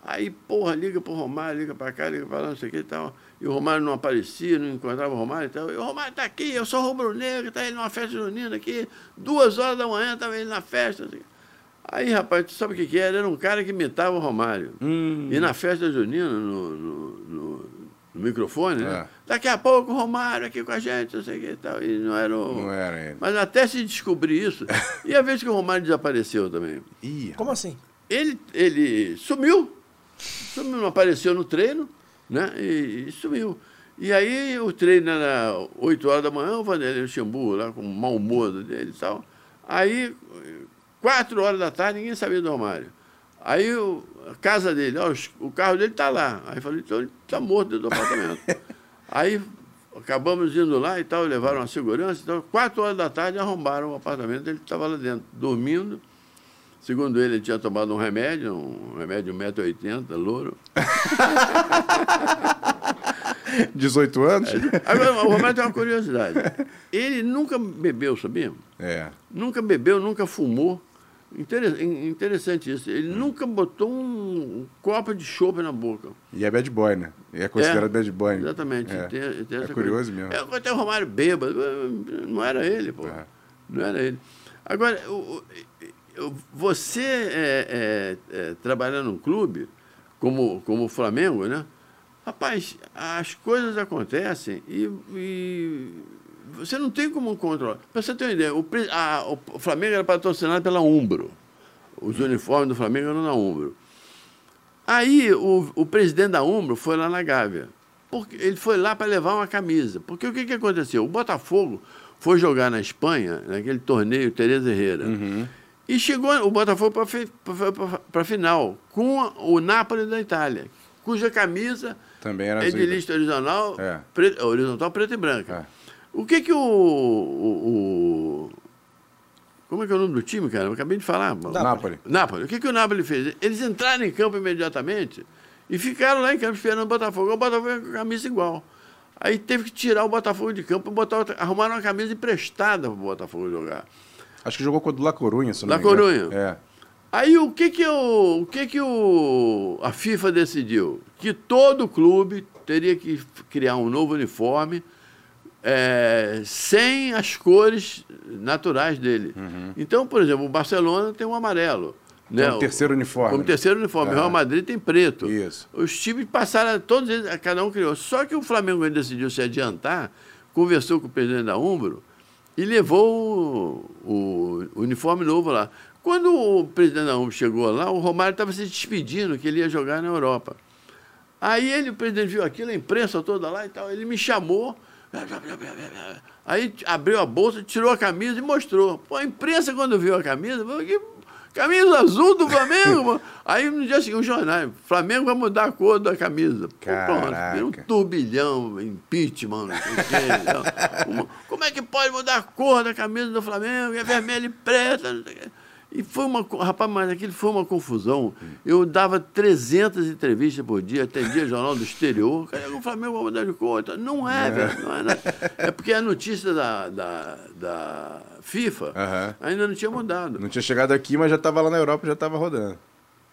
Aí, porra, liga pro Romário, liga pra cá, liga pra lá, não sei o que e tal. E o Romário não aparecia, não encontrava o Romário e tal. E o Romário tá aqui, eu sou rubro-negro, tá ele numa festa junina aqui, duas horas da manhã tava ele na festa. Assim. Aí, rapaz, tu sabe o que, que era? Era um cara que imitava o Romário. Hum. E na festa junina, no, no, no, no microfone, né? É. Daqui a pouco o Romário aqui com a gente, não sei o que e tal. E não era o. Não era ele. Mas até se descobrir isso. e a vez que o Romário desapareceu também. Ih, Como assim? Ele, ele sumiu, sumiu, não apareceu no treino, né? E, e sumiu. E aí o treino era 8 horas da manhã, o Vanderlei Luxemburgo lá com o mau humor dele e tal. Aí, 4 horas da tarde, ninguém sabia do Romário. Aí o, a casa dele, ó, o carro dele está lá. Aí falei, então ele está morto dentro do apartamento. aí acabamos indo lá e tal, levaram a segurança. Então, 4 horas da tarde arrombaram o apartamento, ele estava lá dentro, dormindo. Segundo ele, ele tinha tomado um remédio, um remédio 1,80m, louro. 18 anos? É. Agora, o Romário tem uma curiosidade. Ele nunca bebeu, sabia? É. Nunca bebeu, nunca fumou. Interessante isso. Ele hum. nunca botou um copo de chope na boca. E é bad boy, né? E é considerado é, bad boy. Exatamente. É, tem, tem é curioso coisa. mesmo. É, até o Romário bêbado. Não era ele, pô. É. Não era ele. Agora, o, você é, é, é, trabalhar num clube, como, como o Flamengo, né? Rapaz, as coisas acontecem e, e você não tem como controlar. Para você ter uma ideia, o, a, o Flamengo era patrocinado pela Umbro. Os uniformes do Flamengo eram na Umbro. Aí o, o presidente da Umbro foi lá na Gávea porque ele foi lá para levar uma camisa. Porque o que, que aconteceu? O Botafogo foi jogar na Espanha, naquele torneio Tereza Herrera. Uhum. E chegou o Botafogo para a final, com o Napoli da Itália, cuja camisa Também era é de lista horizontal, É. horizontal preta e branca. É. O que que o, o- o- Como é que é o nome do time, cara? Eu acabei de falar. Napoli. Napoli. O que, que o Napoli fez? Eles entraram em campo imediatamente e ficaram lá em campo esperando o Botafogo. O Botafogo com a camisa igual. Aí teve que tirar o Botafogo de campo e botar arrumaram uma camisa emprestada para o Botafogo jogar. Acho que jogou contra o La Corunha, se não La me engano. Coruña. É. Aí o que que, o, o que, que o, a FIFA decidiu? Que todo clube teria que criar um novo uniforme é, sem as cores naturais dele. Então, por exemplo, o Barcelona tem um amarelo. Né? Como terceiro uniforme. Como terceiro uniforme. O Ah. Real Madrid tem preto. Isso. Os times passaram, todos eles, cada um criou. Só que o Flamengo decidiu se adiantar, conversou com o presidente da Umbro e levou o, o uniforme novo lá. Quando o presidente da Umbro chegou lá, o Romário estava se despedindo, que ele ia jogar na Europa. Aí ele, o presidente viu aquilo, a imprensa toda lá e tal, ele me chamou. Aí abriu a bolsa, tirou a camisa e mostrou. Pô, a imprensa, quando viu a camisa, falou que camisa azul do Flamengo. pô. Aí no dia seguinte, o jornal, Flamengo vai mudar a cor da camisa. Pô, Pronto, um turbilhão, impeachment, não sei o quê. Como- é que pode mudar a cor da camisa do Flamengo? É vermelho e preta, não sei o quê. E foi uma. Rapaz, mas aquilo foi uma confusão. Eu dava 300 entrevistas por dia, atendia jornal do exterior. O Flamengo vai mudar de cor? Então, Não é, velho. Não é, nada. é porque a notícia da, da, da FIFA Aham. ainda não tinha mudado. Não tinha chegado aqui, mas já estava lá na Europa, já estava rodando.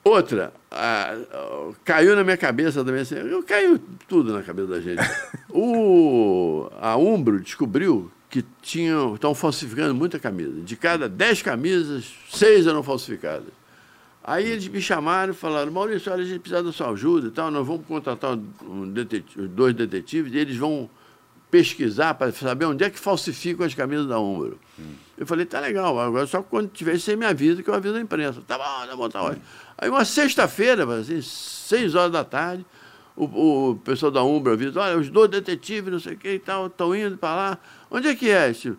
Outra, a- a- caiu na minha cabeça também assim, eu caiu tudo na cabeça da gente. O, a Umbro descobriu que tinham, estão falsificando muita camisa. De cada 10 camisas, seis eram falsificadas. Aí eles me chamaram e falaram, Maurício, olha, a gente precisa da sua ajuda e tal, nós vamos contratar um detetive- dois detetives e eles vão pesquisar para saber onde é que falsificam as camisas da Umbro. Eu falei, tá legal, agora só quando tiver você me avisa que eu aviso a imprensa. Tá bom, tá bom, tá. Aí uma sexta-feira, assim, seis horas da tarde, o, o pessoal da Umbro avisa, olha, os dois detetives, não sei o que e tal, estão indo para lá. Onde é que é? Esse?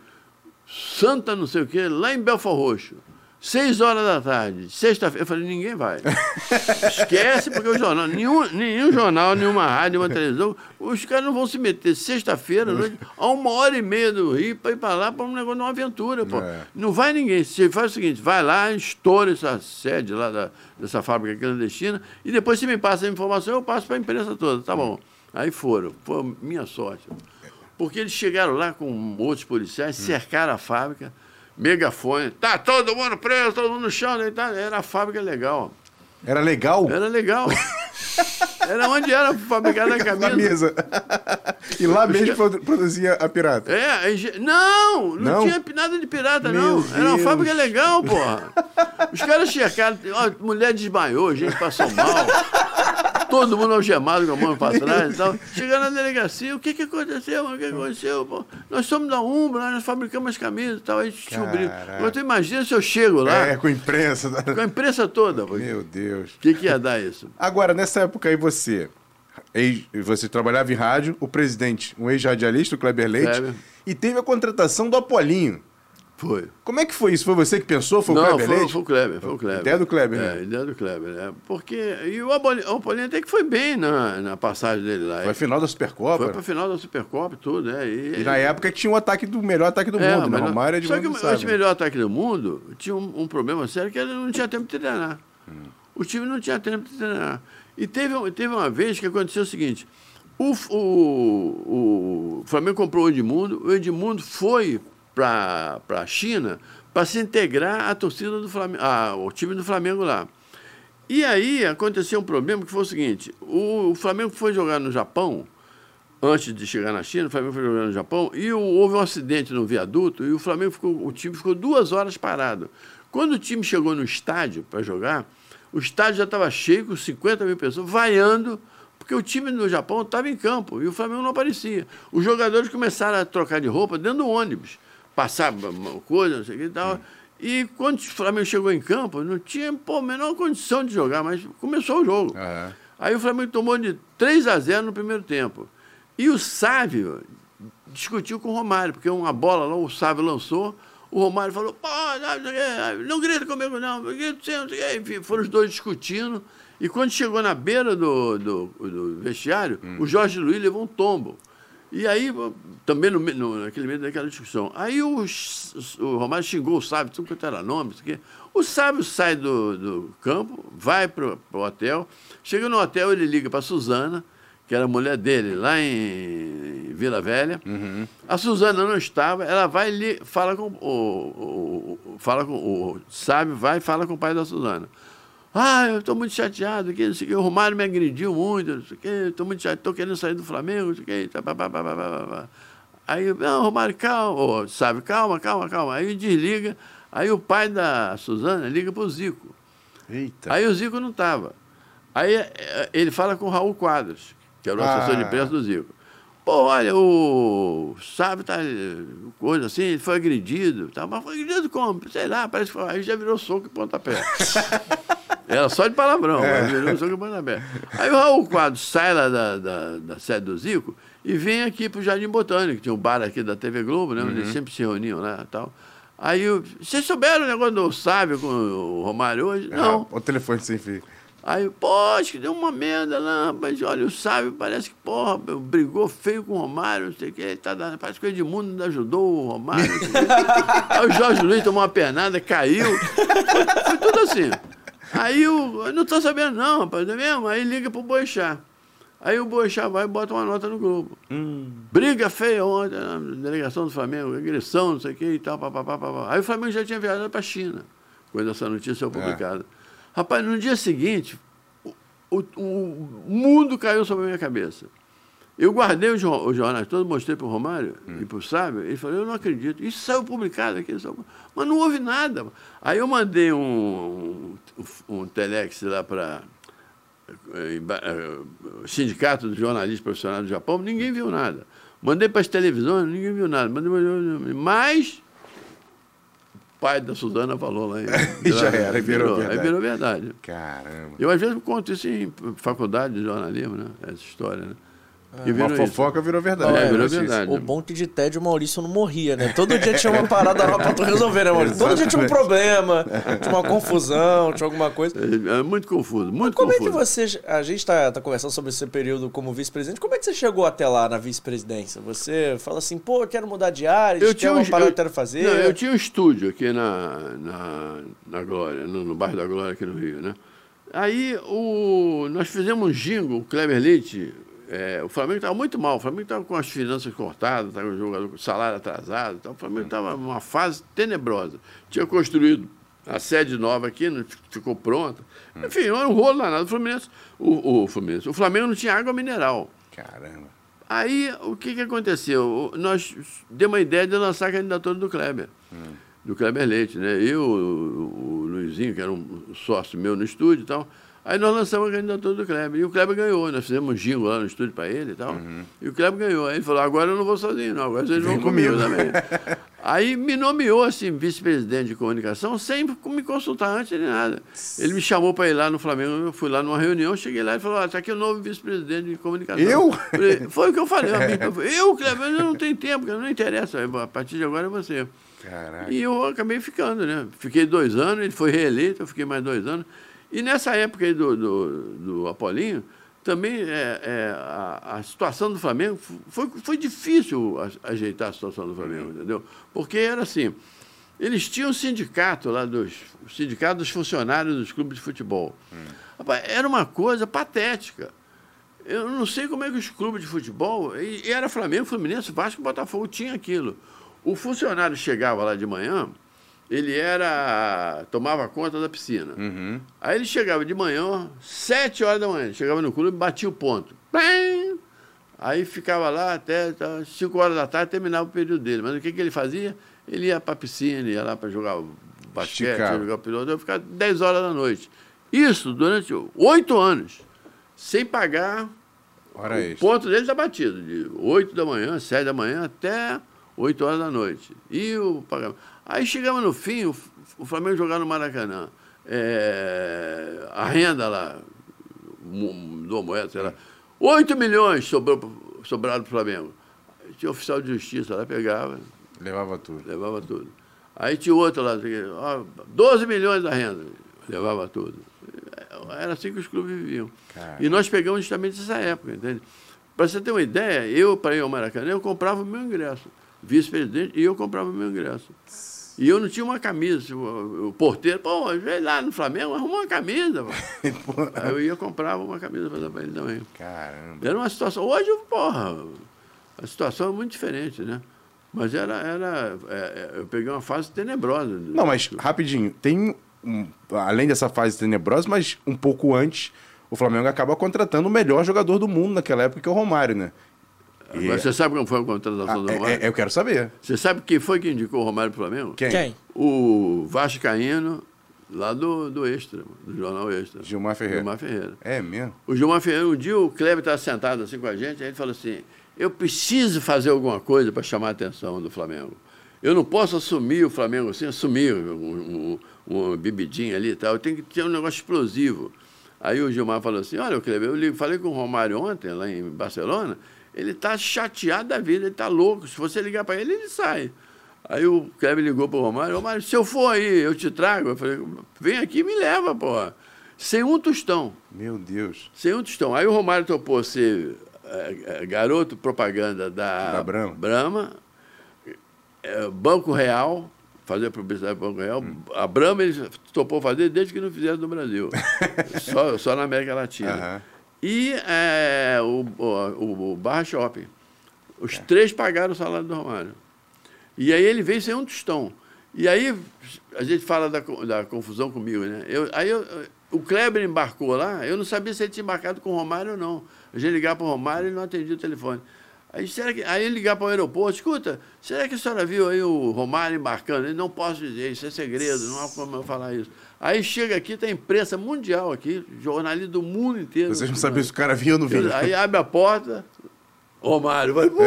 Santa não sei o que, lá em Belfort Roxo. Seis horas da tarde, sexta-feira. Eu falei, ninguém vai. Esquece, porque o jornal, nenhum, nenhum jornal, nenhuma rádio, nenhuma televisão, os caras não vão se meter sexta-feira, à noite, a uma hora e meia do Rio, para ir para lá para um negócio de uma aventura, pô. É. Não vai ninguém. Você faz o seguinte, vai lá, estoura essa sede lá da, dessa fábrica clandestina, e depois você me passa a informação, eu passo para a imprensa toda. Tá bom. Aí foram. Foi minha sorte. Porque eles chegaram lá com outros policiais, cercaram a fábrica, megafone, tá todo mundo preso, todo mundo no chão, né, tá? era a fábrica legal. Era legal? Era legal. Era onde era fabricada a Na camisa. mesa. e lá mesmo produ- produzia a pirata. É, não, não, Não? tinha nada de pirata, Meu não. Era uma Deus. fábrica legal, porra. Os caras cercaram, ó, mulher desmaiou, gente passou mal. Todo mundo algemado com a mão para trás e tal. Chegaram na delegacia, o que, que aconteceu? O que aconteceu? Pô? Nós somos da Umbra, nós fabricamos as camisas e tal. Aí descobriu. Caraca. Agora tu imagina se eu chego lá, É, com imprensa. com a imprensa toda. O Meu Deus. que, que ia dar isso? Agora, nessa época aí, você. ex- Você trabalhava em rádio, o presidente, um ex-radialista, o Kleber Leite, Kleber. e teve a contratação do Apolinho. Foi. Como é que foi isso? Foi você que pensou? Foi o Não, Kleber foi, Leite? foi o Kleber, foi o Kleber. Ideia do Kleber, É, né? ideia do Kleber, né? Porque, e o o Apolinho até que foi bem na, na passagem dele lá. Foi a final da Supercopa. Foi pra final da Supercopa e tudo, né? E na época que tinha o ataque do melhor ataque do É, mundo, né? Romário é de Só que o- esse melhor ataque do mundo tinha um, um problema sério que ele não tinha tempo de treinar. O time não tinha tempo de treinar. E teve, um- teve uma vez que aconteceu o seguinte: o, o, o Flamengo comprou o Edmundo, o Edmundo foi para a China para se integrar à torcida do Flamengo, ao time do Flamengo lá. E aí aconteceu um problema que foi o seguinte: o, o Flamengo foi jogar no Japão, antes de chegar na China, o Flamengo foi jogar no Japão, e houve um acidente no viaduto, e o Flamengo ficou, o time ficou duas horas parado. Quando o time chegou no estádio para jogar, o estádio já estava cheio, com 50 mil pessoas, vaiando, porque o time no Japão estava em campo e o Flamengo não aparecia. Os jogadores começaram a trocar de roupa dentro do ônibus, passar coisa, não sei o que e tal. E quando o Flamengo chegou em campo, não tinha pô, a menor condição de jogar, mas começou o jogo. Aham. Aí o Flamengo tomou de 3 a 0 no primeiro tempo. E o Sávio discutiu com o Romário, porque uma bola lá, o Sávio lançou, o Romário falou, pô, não, grita comigo não, grita, não sei enfim, foram os dois discutindo, e quando chegou na beira do, do, do vestiário, hum. o Jorge Luiz levou um tombo. E aí, também no, no, naquele meio daquela discussão, aí o, o Romário xingou o Sábio, tudo quanto era nome, isso aqui. O Sábio sai do, do campo, vai para o hotel, chega no hotel, ele liga para a Suzana, que era a mulher dele, lá em Vila Velha. Uhum. A Suzana não estava, ela vai e fala com o, o, o, fala com o Sábio, vai e fala com o pai da Suzana. Ah, eu estou muito chateado, que, que, o Romário me agrediu muito, não sei o quê, estou muito chateado, estou querendo sair do Flamengo, não sei o quê. Tá, pá, pá, pá, aí, não, Romário, calma, oh, sabe, calma, calma, calma. Aí desliga, aí o pai da Suzana liga para o Zico. Eita. Aí o Zico não estava. Aí eh, ele fala com o Raul Quadros, que era o assessor de ah. imprensa do Zico. Pô, olha, o sabe, tá coisa assim, ele foi agredido, tá, mas foi agredido como? Sei lá, parece que foi, aí já virou soco e pontapé. Era só de palavrão, é. mas virou soco e pontapé. Aí o Raul Quadros sai lá da, da, da sede do Zico e vem aqui pro Jardim Botânico, que tinha um bar aqui da TV Globo, né? Uhum. Onde eles sempre se reuniam lá e tal. Aí, vocês souberam o negócio do Sábio com o Romário hoje? É, não. O telefone sem fio. Aí, pô, acho que deu uma merda lá, mas olha, o Sábio parece que, porra, brigou feio com o Romário, não sei o que, tá dando, parece que o Edmundo ainda ajudou o Romário. Aí o Jorge Luiz tomou uma pernada, caiu. Foi, foi tudo assim. Aí eu, eu não tô sabendo não, rapaz, é mesmo? Aí liga pro Boixá. Aí o Boixá vai e bota uma nota no Globo. Hum. Briga feia ontem na delegação do Flamengo, agressão, não sei o que e tal, papapá, papapá. Aí o Flamengo já tinha viajado pra China, quando essa notícia foi publicada. É. Rapaz, no dia seguinte, o, o, o mundo caiu sobre a minha cabeça. Eu guardei os, os jornais todos, mostrei para o Romário hum. e para o Sábio, ele falou, eu não acredito. Isso saiu publicado aqui, mas não houve nada. Aí eu mandei um, um, um telex lá para eh, eh, o Sindicato dos Jornalistas Profissionais do Japão, ninguém viu nada. Mandei para as televisões, ninguém viu nada. Mandei, mas pai da Suzana falou lá. E já era, virou, virou verdade. Aí virou verdade. Caramba. Eu, às vezes, conto isso em faculdade de jornalismo, né? Essa história, né? É. Uma fofoca isso. virou verdade. É, virou verdade. O bom que de tédio o Maurício não morria, né? Todo dia tinha uma parada lá pra tu resolver, né, Maurício? Todo dia tinha um problema, tinha uma confusão, tinha alguma coisa. É, é muito confuso, muito como confuso. Como é que você... A gente tá, tá conversando sobre esse período como vice-presidente. Como é que você chegou até lá na vice-presidência? Você fala assim, pô, eu quero mudar de área, eu tinha uma parada eu, que eu quero fazer. Não, eu tinha um estúdio aqui na, na, na Glória, no, no bairro da Glória aqui no Rio, né? Aí o, nós fizemos um jingle, o Kleber Leite é, o Flamengo estava muito mal, o Flamengo estava com as finanças cortadas, estava com o jogador com salário atrasado, então, o Flamengo estava numa fase tenebrosa. Tinha construído a sede nova aqui, não ficou pronta. Enfim, era um rolo danado. O Fluminense, o, o, Fluminense, o Flamengo não tinha água mineral. Caramba. Aí, o que, que aconteceu? Nós demos uma ideia de lançar a candidatura do Kleber, hum. do Kleber Leite. Né? Eu, o, o Luizinho, que era um sócio meu no estúdio e tal, Aí nós lançamos a candidatura do Kleber. E o Kleber ganhou. Nós fizemos um jingle lá no estúdio para ele e tal. Uhum. E o Kleber ganhou. Aí ele falou: agora eu não vou sozinho, não. Agora vocês vão comigo, também. Aí me nomeou assim, vice-presidente de comunicação, sem me consultar antes de nada. Ele me chamou para ir lá no Flamengo. Eu fui lá numa reunião, cheguei lá e falou: está aqui o novo vice-presidente de comunicação. Eu? Falei, Foi o que eu falei. Eu, Kleber, eu não tenho tempo, não interessa. A partir de agora é você. Caraca. E eu acabei ficando, né? Fiquei dois anos, ele foi reeleito, eu fiquei mais dois anos. E nessa época aí do, do, do Apolinho, também é, é, a, a, situação do Flamengo foi, foi difícil ajeitar a situação do Flamengo, entendeu? Porque era assim, eles tinham um sindicato lá, dos, o sindicato dos funcionários dos clubes de futebol. Hum. Era uma coisa patética. Eu não sei como é que os clubes de futebol, e, e era Flamengo, Fluminense, Vasco Botafogo, tinha aquilo. O funcionário chegava lá de manhã, ele era. tomava conta da piscina. Uhum. Aí ele chegava de manhã, sete horas da manhã, chegava no clube, batia o ponto. Bem! Aí ficava lá até tá, cinco horas da tarde, terminava o período dele. Mas o que, que ele fazia? Ele ia para a piscina, ia lá para jogar basquete, Esticava. jogar piloto, eu ficava dez horas da noite. Isso durante oito anos, sem pagar. Hora o extra. ponto dele está batido, de oito da manhã, sete da manhã até oito horas da noite. E o pagamento. Aí chegamos no fim, o, o Flamengo jogar no Maracanã. É, a renda lá, do moeda, sei lá, 8 milhões sobrou, sobrado do Flamengo. Tinha oficial de justiça lá, pegava, Levava tudo. levava tudo. Aí tinha outro lá, ó, 12 milhões da renda, levava tudo. Era assim que os clubes viviam. Cara. E nós pegamos justamente essa época, entende? Para você ter uma ideia, eu, para ir ao Maracanã, eu comprava o meu ingresso. Vice-presidente, e eu comprava o meu ingresso. E eu não tinha uma camisa. O, porteiro, pô, veio lá no Flamengo, arrumou uma camisa. Aí eu ia comprava uma camisa para dar para ele também. Caramba. Era uma situação. Hoje, porra, a situação é muito diferente, né? Mas era. era é, é, eu peguei uma fase tenebrosa. Não, mas rapidinho, tem. um- além dessa fase tenebrosa, mas um pouco antes, o Flamengo acaba contratando o melhor jogador do mundo naquela época, que é o Romário, né? E- Mas você sabe como foi a contratação do Ah, é- Romário? é- eu quero saber. Você sabe quem foi que indicou o Romário para o Flamengo? Quem? Quem? O Vascaíno, lá do, do Extra, do Jornal Extra. Gilmar Ferreira. Gilmar Ferreira. É mesmo? O Gilmar Ferreira, um dia o Kleber estava sentado assim com a gente, aí ele falou assim: eu preciso fazer alguma coisa para chamar a atenção do Flamengo. Eu não posso assumir o Flamengo assim, assumir um, um, uma bebidinha ali e tal, eu tenho que ter um negócio explosivo. Aí o Gilmar falou assim: olha, Kleber, eu falei com o Romário ontem, lá em Barcelona, ele está chateado da vida, ele está louco. Se você ligar para ele, ele sai. Aí o Kleber ligou para o Romário: Romário, se eu for aí, eu te trago. Eu falei: vem aqui e me leva, porra. Sem um tostão. Meu Deus. Sem um tostão. Aí o Romário topou ser eh, eh, garoto propaganda da, Da Brahma. Brahma, eh, Banco Real, fazer publicidade do Banco Real. A Brahma ele topou fazer desde que não fizeram no Brasil. só, só na América Latina. Aham. E eh, o, o, o Barra Shopping. Os três pagaram o salário do Romário. E aí ele veio sem um tostão. E aí a gente fala da, da confusão comigo, né? Eu, aí eu- o Kleber embarcou lá, eu não sabia se ele tinha embarcado com o Romário ou não. A gente ligava para o Romário e ele não atendia o telefone. Aí, será que, aí ele ligava para o aeroporto, escuta, será que a senhora viu aí o Romário embarcando? Ele não posso dizer, isso é segredo, não há como eu falar isso. Aí chega aqui, tem imprensa mundial aqui, jornalista do mundo inteiro. Vocês não sabiam se o cara via ou não via. Aí abre a porta, Romário, vai,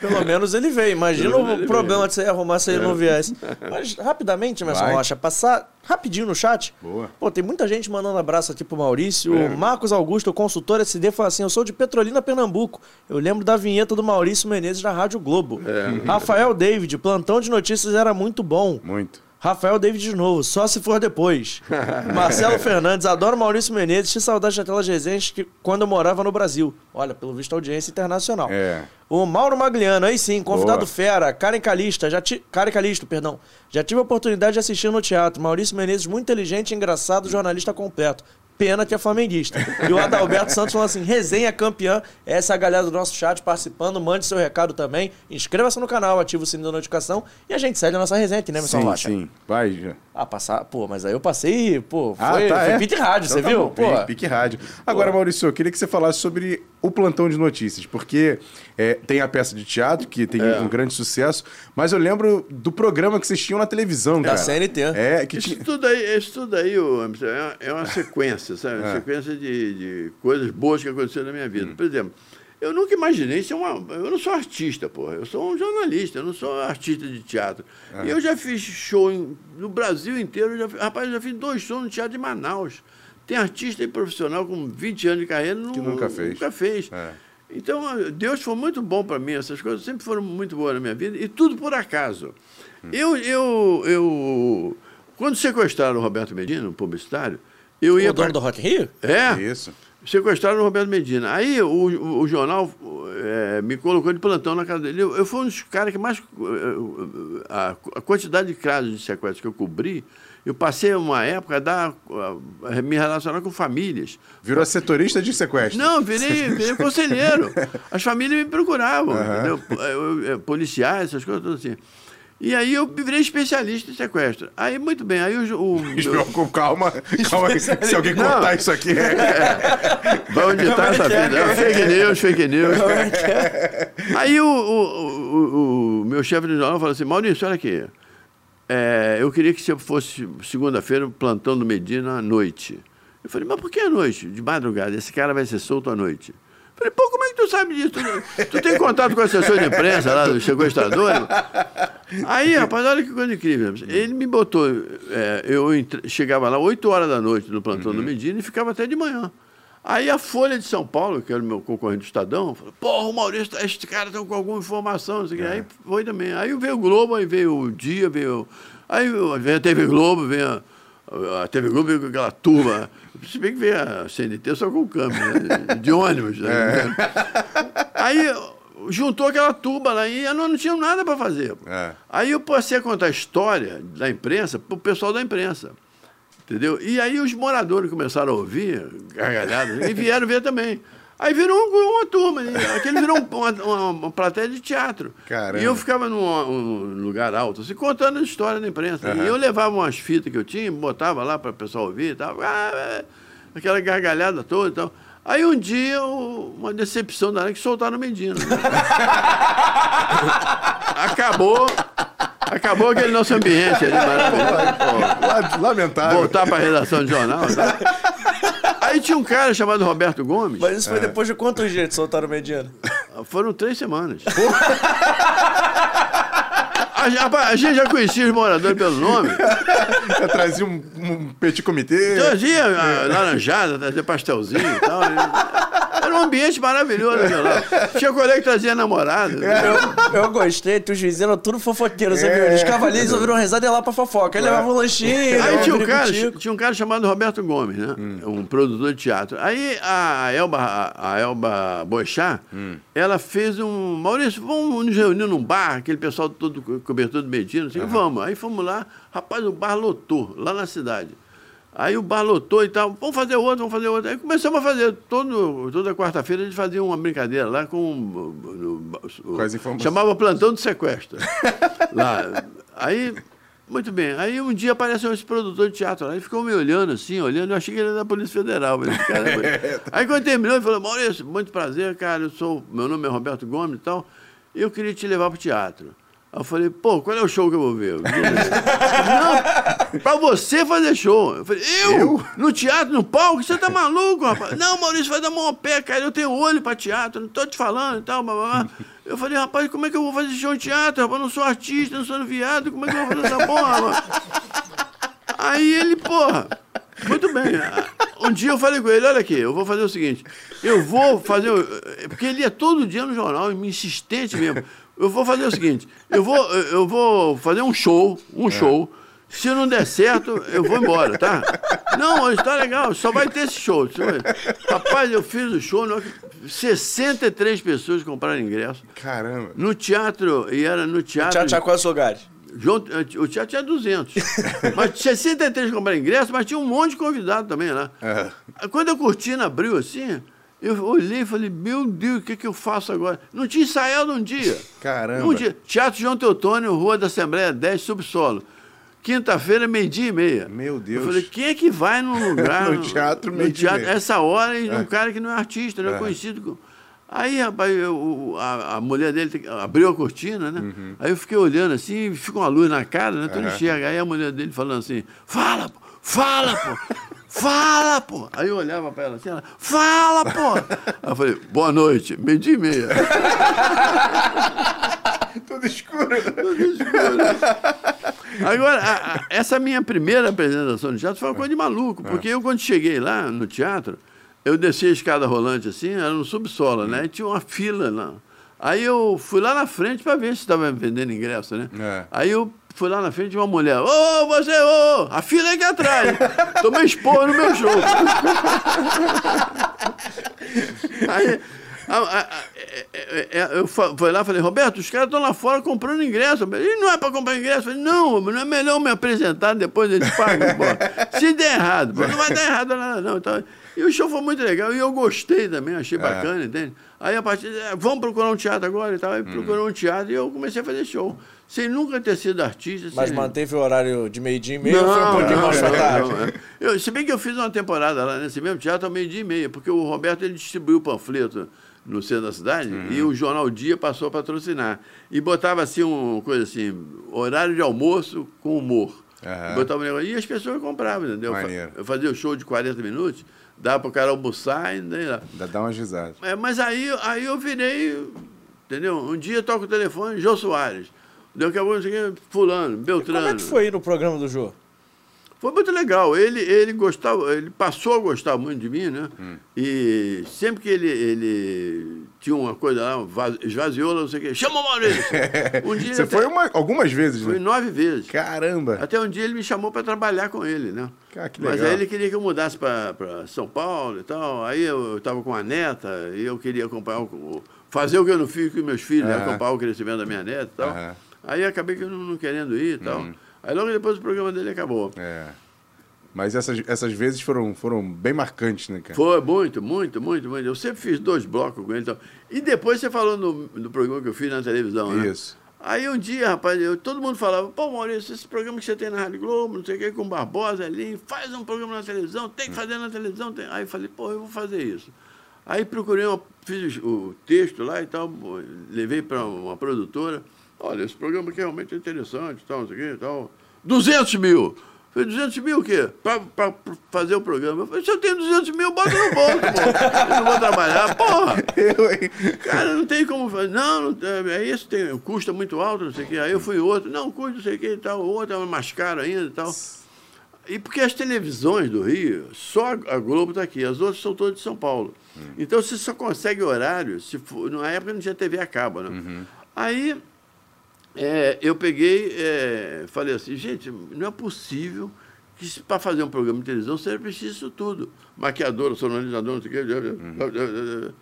Pelo menos ele veio. Imagina Pelo o problema veio. de você arrumar se ele não viesse. Mas rapidamente, Emerson. Rocha, passar rapidinho no chat. Boa. Pô, tem muita gente mandando abraço aqui pro Maurício. O Marcos Augusto, o consultor SD, fala assim: Eu sou de Petrolina, Pernambuco. Eu lembro da vinheta do Maurício Menezes na Rádio Globo. Rafael David, plantão de notícias era muito bom. Muito. Rafael David de novo, só se for depois. Marcelo Fernandes, adoro Maurício Menezes, tinha saudade daquelas resenhas que, quando eu morava no Brasil. Olha, pelo visto, audiência internacional. É. O Mauro Magliano, aí sim, convidado Boa. fera, Karen Calista, já ti... Karen Calisto, perdão. Já tive a oportunidade de assistir no teatro. Maurício Menezes, muito inteligente, engraçado, jornalista completo. Pena que é flamenguista. E o Adalberto Santos falou assim: resenha campeã. Essa é a galera do nosso chat participando. Mande seu recado também. Inscreva-se no canal, ativa o sininho da notificação. E a gente segue a nossa resenha aqui, né, Sim, Rocha? sim. Vai, já. Ah, passar. Pô, mas aí eu passei, pô, foi, Ah, tá, foi é. Pit Rádio, Então você tá viu? bom, Pô, Pique, pique rádio. Agora, Maurício, eu queria que você falasse sobre o plantão de notícias, porque é, tem a peça de teatro, que tem É. um grande sucesso, mas eu lembro do programa que vocês tinham na televisão, Da cara. CNT. É, que Isso tinha... tudo aí, isso tudo aí ô, Emerson, é uma- é uma sequência, sabe? Uma sequência de, de coisas boas que aconteceram na minha vida. Por exemplo, eu nunca imaginei ser uma. Eu não sou artista, porra. Eu sou um jornalista, eu não sou artista de teatro. E eu já fiz show em- no Brasil inteiro. Já, rapaz, eu já fiz dois shows no teatro de Manaus. Tem artista e profissional com 20 anos de carreira não, Que nunca fez. Nunca fez. É. Então, Deus foi muito bom para mim, essas coisas sempre foram muito boas na minha vida, e tudo por acaso. Eu, eu, eu, quando sequestraram o Roberto Medina, um publicitário, eu ia o dono pra- do Rock Rio? É, Isso. sequestraram o Roberto Medina. Aí o, o, o jornal eh, me colocou de plantão na casa dele. Eu, eu fui um dos caras que mais. eh, a, a quantidade de casos de sequestro que eu cobri, eu passei uma época a, dar, a, a me relacionar com famílias. Virou setorista de sequestro. Não, virei, virei conselheiro. As famílias me procuravam, entendeu? Eu- eu- policiais, essas coisas todas assim. E aí eu virei especialista em sequestro. Aí, muito bem, aí o... o com calma, calma. Se alguém Não. cortar isso aqui. Vai onde está essa é? vida? Fake news, fake news. Aí o, o, o- o meu chefe de jornal falou assim, Maurício, olha aqui, é, eu queria que você fosse segunda-feira plantão do Medina à noite. Eu falei, mas por que à noite? De madrugada, esse cara vai ser solto à noite. Falei, pô, como é que tu sabe disso? Tu, tu tem contato com o assessor de imprensa lá, do sequestrador? Aí, rapaz, olha que coisa incrível. Ele me botou, é, eu entre- chegava lá 8 horas da noite no plantão do Medina e ficava até de manhã. Aí a Folha de São Paulo, que era o meu concorrente do Estadão, falou, porra, o Maurício, esses caras estão com alguma informação, quê. Aí foi também. Aí veio o Globo, aí veio o Dia, veio... Aí veio a TV Globo, veio a, a TV Globo veio aquela turma. Se bem que veio a CNT só com câmera, né? de ônibus. Né? Aí juntou aquela turma lá e nós não tínhamos nada para fazer. É. Aí eu passei a contar a história da imprensa para o pessoal da imprensa. Entendeu? E aí os moradores começaram a ouvir, gargalhadas, e vieram ver também. Aí virou uma, uma turma, né? aquele virou uma, uma, uma, plateia de teatro. Caramba. E eu ficava num um lugar alto, assim, contando a história da imprensa. Uhum. E eu levava umas fitas que eu tinha, botava lá para o pessoal ouvir e tal. Ah, é, aquela gargalhada toda e tal. Aí um dia, uma decepção da que soltaram Medina. Né? Acabou. Acabou aquele nosso ambiente ali, maravilhoso. Lamentável. Voltar para a redação de jornal. Tá? Aí tinha um cara chamado Roberto Gomes. Mas isso foi é. depois de quantos dias que soltaram o Mediano? Foram três semanas. A, a, gente já conhecia os moradores pelo nome. Eu trazia um, um petit comitê. Trazia a, laranjada, trazia pastelzinho e tal. Era um ambiente maravilhoso lá. Tinha colega que trazia namorada. Eu, eu gostei, tu juízes eram tudo fofoqueiro, você é. Eles cavaleiros ouviram rezada e lá pra fofoca. Aí é. levavam um lanchinho. Aí tinha um, cara, tinha um cara chamado Roberto Gomes, né? Hum. Um produtor de teatro. Aí a Elba, a Elba Boixá, hum. ela fez um. Maurício, vamos nos reunir num bar, aquele pessoal todo cobertor de Medina, assim, uhum. vamos. Aí fomos lá, rapaz, o bar lotou, lá na cidade. Aí o bar lotou e tal, vamos fazer outro, vamos fazer outro. Aí começamos a fazer, todo, toda quarta-feira a gente fazia uma brincadeira lá com. Informações? Chamava plantão de sequestro. lá. Aí, muito bem. Aí um dia apareceu esse produtor de teatro lá, ele ficou me olhando assim, olhando, eu achei que ele era da Polícia Federal. Mas, cara, aí quando terminou, ele falou, Maurício, muito prazer, cara, eu sou, meu nome é Roberto Gomes e tal, e eu queria te levar para o teatro. Aí eu falei, pô, qual é o show que eu vou ver? não, pra você fazer show. Eu falei, eu? eu? No teatro, no palco? Você tá maluco, rapaz? Não, Maurício, vai dar mão ao pé, cara. Eu tenho olho pra teatro, não tô te falando e tal, blá, blá, blá. Eu falei, rapaz, como é que eu vou fazer show em teatro? Rapaz? Eu não sou artista, não sou viado, como é que eu vou fazer essa porra, mano? Aí ele, porra, muito bem. Um dia eu falei com ele, olha aqui, eu vou fazer o seguinte, eu vou fazer. Porque ele ia todo dia no jornal, insistente mesmo. Eu vou fazer o seguinte: eu vou, eu vou fazer um show, um é. show. Se não der certo, eu vou embora, tá? Não, está legal, só vai ter esse show. Rapaz, eu fiz o show, 63 pessoas compraram ingresso. Caramba. No teatro, e era no teatro. O teatro tinha quantos lugares? O teatro tinha 200. mas 63 compraram ingresso, mas tinha um monte de convidado também lá. É. Quando a cortina abriu assim, eu olhei e falei, meu Deus, o que, que eu faço agora? Não tinha ensaiado um dia. Caramba. Um dia. Teatro João Teotônio, Rua da Assembleia 10, subsolo. Quinta-feira, meio-dia e meia. Meu Deus. Eu falei, quem é que vai num lugar. no teatro, meio-dia. No teatro, essa hora, e é. um cara que não é artista, não é, é. conhecido. Aí, rapaz, eu, a, a, mulher dele abriu a cortina, né? Uhum. Aí eu fiquei olhando assim, fica uma luz na cara, né? Tu uhum. não enxerga. Aí a mulher dele falando assim: fala, pô, fala, pô. Fala, pô! Aí eu olhava pra ela assim, ela, fala, pô! Aí eu falei, boa noite, meio dia e meia. Tudo escuro. Tudo escuro. Agora, a, a, essa minha primeira apresentação no teatro foi uma coisa de maluco, porque eu, quando cheguei lá no teatro, eu desci a escada rolante assim, era no subsolo, né? E tinha uma fila lá. Aí eu fui lá na frente para ver se estava vendendo ingresso, né? É. Aí eu fui lá na frente de uma mulher. Ô, oh, você, ô, oh, a fila é aqui atrás. Tomei expor no meu show. Aí, a, a, a, é, é, é, eu fui lá e falei, Roberto, os caras estão lá fora comprando ingresso. E não é para comprar ingresso? Eu falei, não, não é melhor me apresentar depois eles pagam. Pô. Se der errado, pô, não vai dar errado nada, não. Então, e o show foi muito legal e eu gostei também, achei bacana, entende? Aí a partir de, vamos procurar um teatro agora e tal. Aí hum. procurou um teatro e eu comecei a fazer show sem nunca ter sido artista. Mas sem... manteve o horário de meio-dia e meio não, ou foi um pouquinho mais tarde? Não, é. eu, se bem que eu fiz uma temporada lá nesse mesmo teatro ao meio-dia e meio, porque o Roberto ele distribuiu o panfleto no centro da cidade uhum. e o Jornal Dia passou a patrocinar. E botava assim, uma coisa assim, horário de almoço com humor. Uhum. Botava um negócio, e as pessoas compravam, entendeu? Maneiro. Eu fazia o show de 40 minutos, dava para o cara almoçar e nem lá. Dá uma risada. É, mas aí, aí eu virei, entendeu? Um dia toco o telefone, Jô Soares. Daqui a pouco, fulano, Beltrano. E como é que foi ir no programa do Jô? Foi muito legal. Ele, ele gostava, ele passou a gostar muito de mim, né? Hum. E sempre que ele, ele tinha uma coisa lá, esvaziou, não sei o quê, chama o Maurício! Um dia Você até, foi uma, algumas vezes, né? Foi nove vezes. Caramba! Até um dia ele me chamou para trabalhar com ele, né? Ah, Mas aí ele queria que eu mudasse para São Paulo e tal. Aí eu estava com a neta e eu queria acompanhar o, fazer o que eu não fiz com meus filhos, né? acompanhar o crescimento da minha neta e tal. Aí acabei que eu não, não querendo ir e tal. Hum. Aí logo depois o programa dele acabou. É. Mas essas, essas vezes foram, foram bem marcantes, né, cara? Foi, muito, muito, muito, muito. Eu sempre fiz dois blocos com ele. Então. E depois você falou no, no programa que eu fiz na televisão, né? Isso. Aí um dia, rapaz, eu, todo mundo falava, pô, Maurício, esse programa que você tem na Rádio Globo, não sei o que, com Barbosa ali, faz um programa na televisão, tem que fazer na televisão. Tem... Aí eu falei, pô, eu vou fazer isso. Aí procurei, uma, fiz o texto lá e tal, levei para uma produtora. Olha, esse programa aqui é realmente é interessante, tal, não sei o que, tal. 200 mil! Falei, 200 mil o quê? Para fazer o programa. Eu falei, se eu tenho 200 mil, bota no bolso, pô. Eu não vou trabalhar, porra. Cara, não tem como fazer. Não, não é isso, tem, custa muito alto, não sei o quê. Aí eu fui outro, não, custa, não sei o quê e tal. Outro é mais caro ainda e tal. E porque as televisões do Rio, só a Globo está aqui, as outras são todas de São Paulo. Hum. Então você só consegue horário, se for, na época não tinha TV a cabo, né? Uhum. Aí é, eu peguei, é, falei assim, gente, não é possível que para fazer um programa de televisão seja preciso isso tudo. Maquiador, sonorizador, não sei o quê, uhum.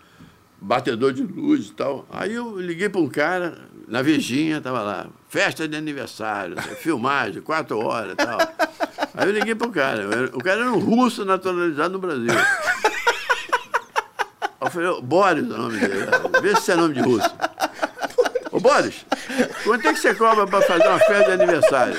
batedor de luz e tal. Aí eu liguei para um cara, na Virgínia, estava lá, festa de aniversário, filmagem, quatro horas e tal. Aí eu liguei para o cara, o cara era um russo naturalizado no Brasil. Eu falei, Boris é o nome dele, vê se é nome de russo. Boris, quanto é que você cobra para fazer uma festa de aniversário?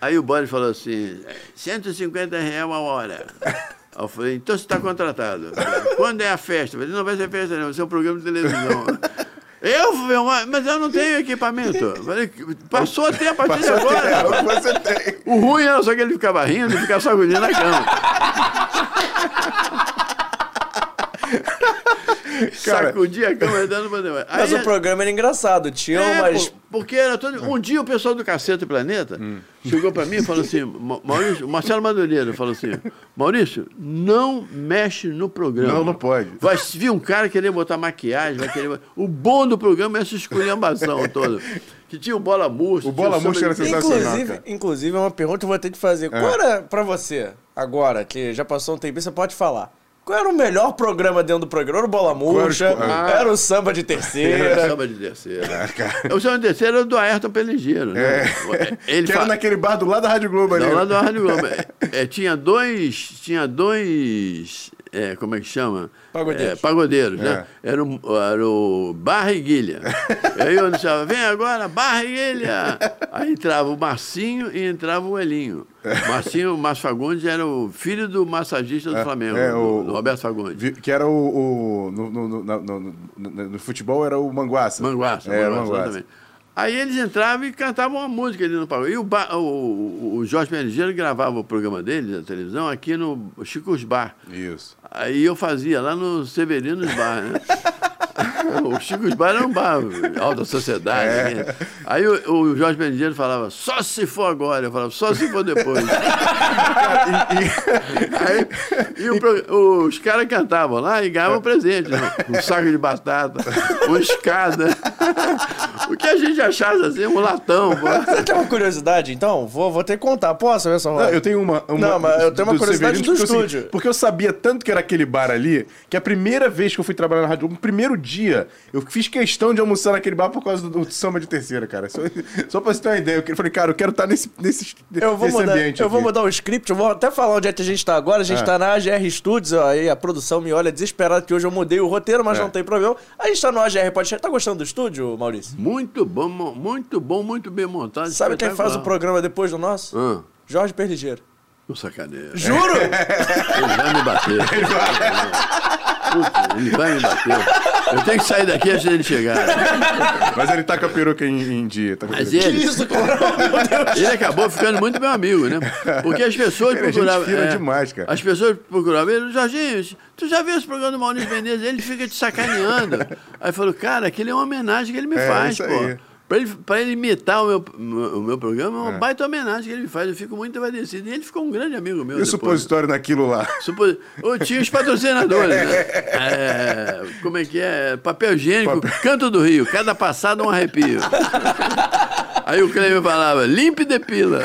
Aí o Boris falou assim, 150 reais a hora. Aí eu falei, então você está contratado. Quando é a festa? Eu falei, não vai ser festa não, vai ser um programa de televisão. Eu, mas eu não tenho equipamento. Falei, passou a ter a partir de agora. Você tem. O ruim era só que ele ficava rindo e ficava sacudindo na cama. Sacudia a cama dando pra Mas o programa era engraçado, tinha é, umas. Porque era todo. Um dia o pessoal do Cacete Planeta hum. chegou pra mim e falou assim: Maurício, Marcelo Madureira falou assim: Maurício, não mexe no programa. Não, não pode. Vai vir um cara querer botar maquiagem, vai querer. O bom do programa é essa esculhambação toda. Que tinha o Bola Murcha. O Bola Murcha era sensacional. Inclusive, inclusive, é uma pergunta que eu vou ter que fazer. É. Qual era pra você, agora, que já passou um tempo, você pode falar? Qual era o melhor programa dentro do programa? Era o Bola Murcha, ah, era o Samba de Terceira. Era o Samba de Terceira. Ah, o Samba de Terceira era do Ayrton Peligeiro, né? É. Ele que era naquele bar do lado da Rádio Globo ali. Do lado da Rádio Globo. É, tinha dois... Tinha dois... É, como é que chama? Pagodeiros. É, pagodeiros, né? É. Era, o, era o Barriguilha. Aí eu anunciava, vem agora, Barriguilha! Aí entrava o Marcinho e entrava o Elinho. Marcinho Márcio Fagundes era o filho do massagista do é, Flamengo, é, o, do Roberto Fagundes. Que era o. o no, no, no, no, futebol era o Manguaça. Manguaça, é, Manguaça, Manguaça. Aí eles entravam e cantavam uma música ali no palco. E o, o, o Jorge Menegeiro gravava o programa dele na televisão aqui no Chico's Bar. Isso. Aí eu fazia lá no Severinos Bar, né? o Chico Bar era um bar, alta sociedade. É. Né? Aí o, o Jorge Benedito falava, só se for agora. Eu falava, só se for depois. e, e, aí, e os caras cantavam lá e ganhavam presente. Né? Um saco de batata, uma escada. A gente achasse assim, um latão. Pô. Você tem uma curiosidade, então? Vou, vou ter que contar. Posso ver? Não, eu tenho uma, uma. Não, mas eu tenho uma curiosidade do estúdio. porque eu sabia tanto que era aquele bar ali, que a primeira vez que eu fui trabalhar na rádio, no primeiro dia, eu fiz questão de almoçar naquele bar por causa do, do samba de terceira, cara. Só, só pra você ter uma ideia. Eu falei, cara, eu quero estar nesse, nesse, eu vou nesse mudar, ambiente. Eu aqui. vou mudar o script, eu vou até falar onde é que a gente tá agora. A gente é. tá na AGR Studios, ó, aí a produção me olha desesperada que hoje eu mudei o roteiro, mas é. não tem problema. A gente tá no AGR Pode Tá gostando do estúdio, Maurício? Muito bom, muito bom, muito bem montado. Sabe quem faz o programa depois do nosso? Ah. Jorge Perligeiro. Não sacaneia. Juro? Ele vai me bater. Puta, ele vai me bater. Eu tenho que sair daqui antes dele chegar. Mas ele tá com a peruca em, em dia. Tá Mas ele. Isso, ele acabou ficando muito meu amigo, né? Porque as pessoas ele procuravam. É, demais, cara. As pessoas procuravam ele, Jorginho, tu já viu esse programa do Maurício Menezes? Ele fica te sacaneando. Aí falou, cara, aquele é uma homenagem que ele me é, faz, pô. Aí. Pra ele, pra ele imitar o meu, o meu programa, é uma é. baita homenagem que ele me faz. Eu fico muito agradecido. E ele ficou um grande amigo meu. E o supositório naquilo lá? Supos... Oh, tinha os patrocinadores, né? É, como é que é? Papel higiênico, Papel... Canto do Rio. Cada passada um arrepio. Aí o Cleber falava, limpe e depila.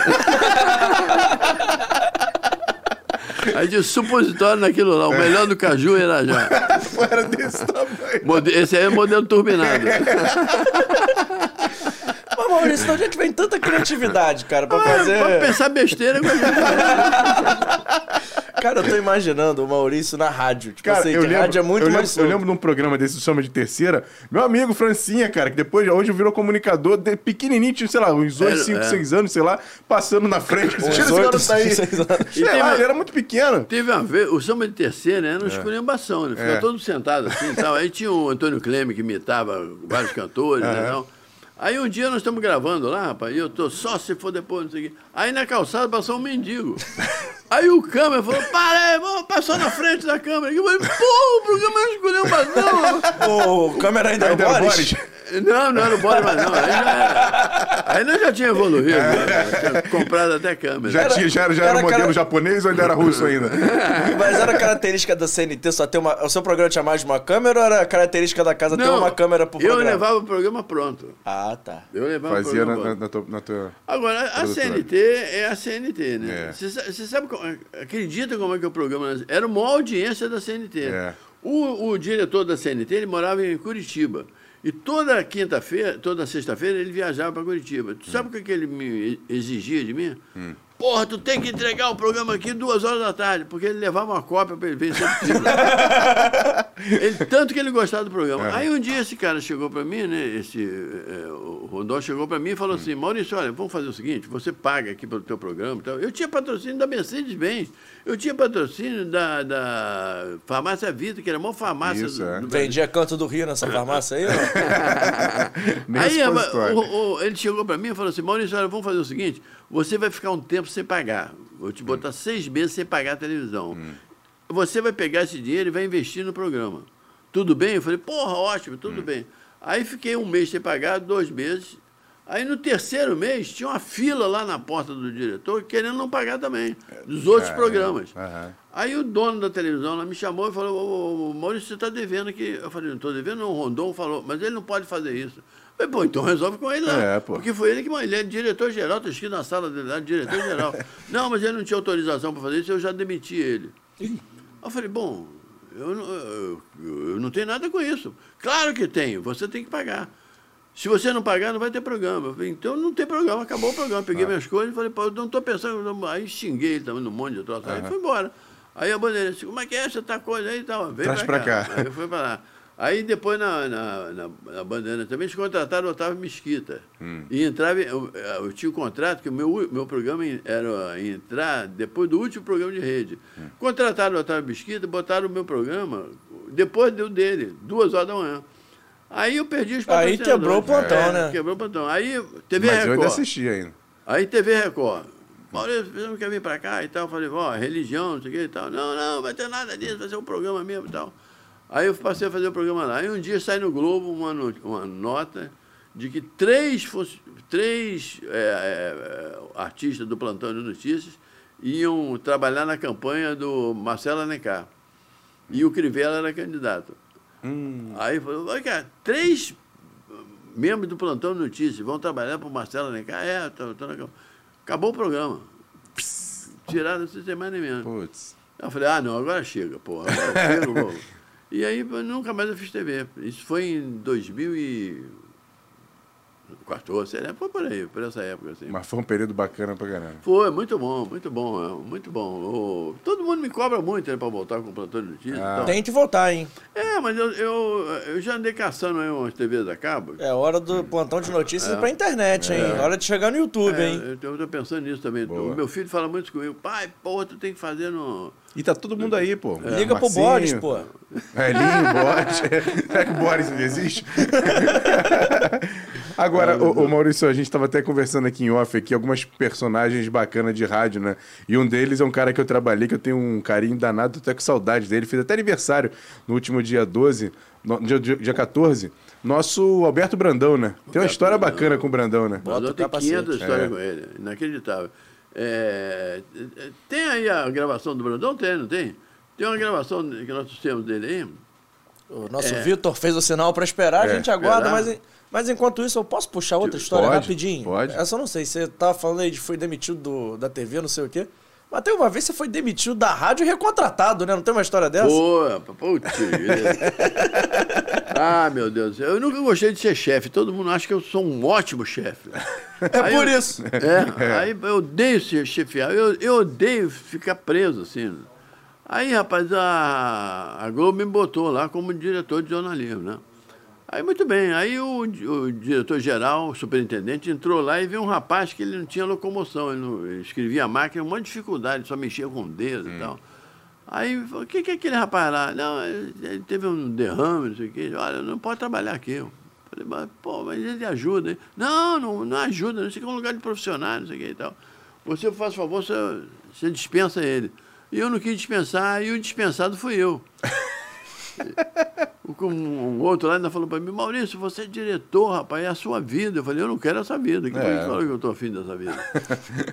Aí tinha supositório naquilo lá, o melhor do Caju era já. Era desse tamanho. Esse aí é modelo turbinado. Mas, Maurício, de onde é que vem tanta criatividade, cara, pra ah, fazer. Pra pensar besteira. Cara, eu tô imaginando o Maurício na rádio. Tipo cara, assim, eu lembro, rádio é muito eu mais lembro, eu lembro de um programa desse, chama de terceira, meu amigo Francinha, cara, que depois, hoje virou comunicador, de, pequenininho, tinha, sei lá, uns 8, 5, 6 anos, sei lá, passando na frente. Tira esse garoto daí. Sei lá, ele era muito pequeno. Teve uma vez, o samba de terceira, né, era uma é. esculhambação, né? Ficava é. todo sentado assim e tal. Aí tinha o Antônio Cleme, que imitava vários cantores, né, então. Aí um dia nós estamos gravando lá, rapaz, e eu tô só se for depois, não sei o quê. Aí na calçada passou um mendigo. Aí o câmera falou, para aí, vamos passar na frente da câmera. E eu falei, pô, o programa é escolheu vazão. O câmera ainda, ainda era o Boris? Não, não era o Boris, mas não. Aí, já, aí nós já tinha evoluído, né? tinha comprado até câmera. Já, tinha, já, já era, era modelo cara... japonês ou ainda era russo ainda? Mas era característica da CNT só ter uma... O seu programa tinha mais de uma câmera ou era característica da casa não, ter uma câmera por programa? Eu levava o programa pronto. Ah, tá. Eu levava Fazia o programa na, na, tua, na tua Agora, a CNT é a CNT, né? Você é. sabe, acredita como é que é o programa... Era uma audiência da CNT. É. O, o diretor da CNT, ele morava em Curitiba. E toda quinta-feira, toda sexta-feira, ele viajava para Curitiba. Tu sabe hum. o que, ele me exigia de mim? Hum. Porra, tu tem que entregar o programa aqui duas horas da tarde, porque ele levava uma cópia para ele ver se ele Tanto que ele gostava do programa. É. Aí um dia esse cara chegou para mim, né? Esse, é, o Rondó chegou para mim e falou hum. assim: Maurício, olha, vamos fazer o seguinte: você paga aqui pelo teu programa. Então, eu tinha patrocínio da Mercedes-Benz, eu tinha patrocínio da, da Farmácia Vita, que era a maior farmácia Isso, do, é. do Vendia canto do Rio nessa farmácia aí, ó. aí o, o, ele chegou para mim e falou assim: Maurício, olha, vamos fazer o seguinte você vai ficar um tempo sem pagar. Vou te botar hum. seis meses sem pagar a televisão. Hum. Você vai pegar esse dinheiro e vai investir no programa. Tudo bem? Eu falei, porra, ótimo, tudo hum. bem. Aí fiquei um mês sem pagar, dois meses. Aí no terceiro mês tinha uma fila lá na porta do diretor querendo não pagar também, dos outros é, programas. É, Aí o dono da televisão lá me chamou e falou, ô, ô, Maurício, você está devendo aqui. Eu falei, não estou devendo, não. O Rondon falou, mas ele não pode fazer isso. Falei, pô, então resolve com ele lá. É, porque foi ele que ele é diretor-geral, está escrito na sala dele lá, diretor-geral. não, mas ele não tinha autorização para fazer isso, eu já demiti ele. eu falei, bom, eu não, eu, eu não tenho nada com isso. Claro que tenho, você tem que pagar. Se você não pagar, não vai ter programa. Falei, então não tem programa, acabou o programa. Peguei ah. minhas coisas e falei, pô, eu não estou pensando. Aí xinguei ele também num monte de troço. Aí foi embora. Aí a bandeira disse, como é que é essa tá coisa aí e tal? Vem Traz pra cá. cá. Aí eu fui para lá. Aí depois na, na, na, na Bandeira também eles contrataram o Otávio Mesquita. Hum. E entrava, eu, eu, tinha o um contrato que o meu, meu programa era entrar depois do último programa de rede. Hum. Contrataram o Otávio Mesquita, botaram o meu programa depois do dele, duas horas da manhã. Aí eu perdi os Aí quebrou o plantão, é, né? Quebrou o plantão. Aí TV Mas Record. eu ainda assisti ainda. Aí TV Record. Maurício, você não quer vir pra cá e tal? Eu falei, ó, religião, não sei o que e tal. Não, não, vai ter nada disso, vai ser um programa mesmo e tal. Aí eu passei a fazer o programa lá. Aí um dia sai no Globo uma, uma nota de que três, três é, é, artistas do Plantão de Notícias iam trabalhar na campanha do Marcelo Alencar. E o Crivella era candidato. Hum. Aí falou, cara, três membros do Plantão de Notícias vão trabalhar para o Marcelo Alencar? É, tô, tô na... acabou o programa. Tiraram sem mais nem menos. Putz. Eu falei, ah, não, agora chega, porra. Agora chega, e aí nunca mais eu fiz TV. Isso foi em 2000 e... 14, né? foi por aí, por essa época. Assim. Mas foi um período bacana pra caramba. Foi, muito bom, muito bom, é, muito bom. O, todo mundo me cobra muito né, pra voltar com o plantão de notícias. Ah. Então. Tem que voltar, hein? É, mas eu, eu, eu, já andei caçando aí umas TVs a cabo. É hora do plantão de notícias é. pra internet, hein? É. Hora de chegar no YouTube, é, hein? Eu tô pensando nisso também. Boa. O meu filho fala muito comigo, pai, pô, tu tem que fazer no e tá todo mundo aí, pô. É. Liga pro Boris, pô. É, Linho, Boris. Será que o Boris existe? Agora, ô, ô, Maurício, a gente estava até conversando aqui em off aqui, algumas personagens bacanas de rádio, né? E um deles é um cara que eu trabalhei, que eu tenho um carinho danado, até com saudade dele. Fiz até aniversário no último dia 12, no, dia, dia 14, Nosso Alberto Brandão, né? Tem uma história bacana com o Brandão, né? Brandão tem 500 histórias é. com ele. Inacreditável. É, tem aí a gravação do Brandão? Tem, não tem? Tem uma gravação que nós temos dele aí. O nosso é. Vitor fez o sinal para esperar, é. a gente aguarda, mas, mas enquanto isso, eu posso puxar outra história pode, rapidinho? Pode. Essa eu não sei. Você tava falando aí de foi demitido do, da TV, não sei o quê. Tem uma vez você foi demitido da rádio e recontratado, né? Não tem uma história dessa? Pô, putz. ah, meu Deus. Eu nunca gostei de ser chefe. Todo mundo acha que eu sou um ótimo chefe. É aí por eu, isso. É, aí eu odeio ser chefiar. Eu, eu odeio ficar preso, assim. Aí, rapaz, a, a Globo me botou lá como diretor de jornalismo, né? Aí, muito bem. Aí o, o diretor-geral, o superintendente, entrou lá e viu um rapaz que ele não tinha locomoção. Ele, não, ele escrevia a máquina, uma dificuldade, só mexia com o dedo hum. e tal. Aí, o que, que é aquele rapaz lá? Não, ele teve um derrame, não sei o quê. Olha, não pode trabalhar aqui. Eu falei, mas, pô, mas ele ajuda. Hein? Não, não, não ajuda, não sei que é um lugar de profissionais, não sei o quê e tal. Você faz favor, você, você dispensa ele. E eu não quis dispensar, e o dispensado fui eu. Um, um outro lá ainda falou para mim, Maurício, você é diretor, rapaz, é a sua vida. Eu falei, eu não quero essa vida. Quem é. falou que eu estou afim dessa vida?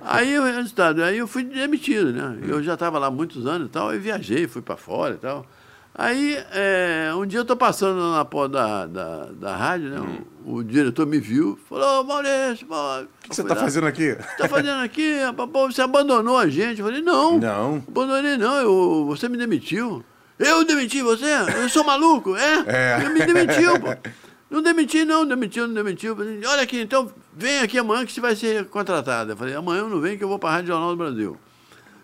aí o resultado, aí eu fui demitido, né? Eu já estava lá muitos anos e tal, e viajei, fui para fora e tal. Aí, é, um dia eu estou passando na porta da, da, da rádio, né? Hum. O, o, diretor me viu, falou, Maurício, pô, o que você está fazendo aqui? O que está fazendo aqui? Pô, você abandonou a gente. Eu falei, não. Não. Abandonei não, eu, você me demitiu. Eu demiti você? Eu sou maluco? É? é. Me demitiu, pô. Não demiti, não, demitiu, não demitiu. Olha aqui, então vem aqui amanhã que você vai ser contratado. Eu falei, amanhã eu não venho que eu vou para a Rádio Jornal do Brasil.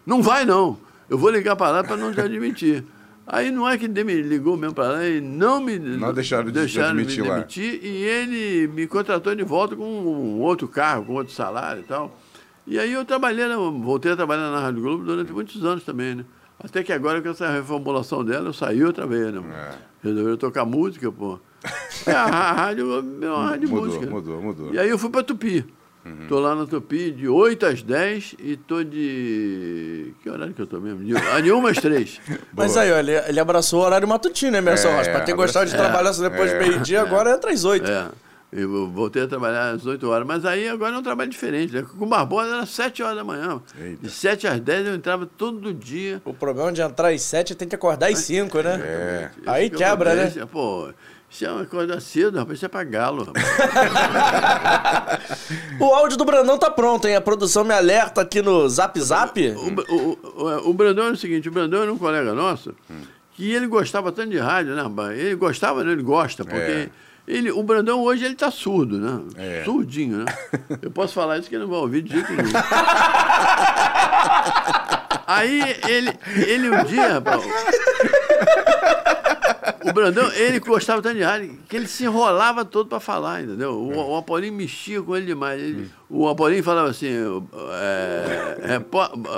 Não vai, não. Eu vou ligar para lá para não te admitir. Aí não é que ele me ligou mesmo para lá e não me não deixaram, de deixaram de admitir, me demitir e ele me contratou de volta com um outro carro, com outro salário e tal. E aí eu trabalhei, voltei a trabalhar na Rádio Globo durante muitos anos também, né? Até que agora, com essa reformulação dela, eu saí outra vez, né? É. Resolveram tocar música, pô. É, a, rádio é uma rádio mudou, música. Mudou, mudou. E aí eu fui para Tupi. Uhum. Tô lá na Tupi de 8 às 10 e tô de. Que horário que eu tô mesmo? De, ah, de 1 às 3. Mas aí, ó, ele, ele abraçou o horário matutino, né, Emerson é, Rocha? Pra quem gostava de trabalhar só depois é, do meio-dia, agora entra às 8. É. Eu voltei a trabalhar às 8 horas, mas aí agora é um trabalho diferente. Né? Com o Barbosa era 7 horas da manhã. Eita. De 7 às 10 eu entrava todo dia. O problema de entrar às 7 tem que acordar às 5, né? É. Aí quebra, né? Pô, isso é uma coisa cedo, rapaz, isso é pra galo. o áudio do Brandão tá pronto, hein? A produção me alerta aqui no Zap Zap. O, o, o, o Brandão é o seguinte, o Brandão era um colega nosso hum. que ele gostava tanto de rádio, né? Ele gostava, né? ele gosta, porque... É ele, o Brandão hoje ele tá surdo, né? É. Surdinho, né? Eu posso falar isso que ele não vai ouvir de jeito nenhum. Aí ele, ele um dia, rapaz, o Brandão, ele gostava tanto de rádio que ele se enrolava todo para falar, entendeu? O, o Apolinho mexia com ele demais. Ele, o Apolinho falava assim: é,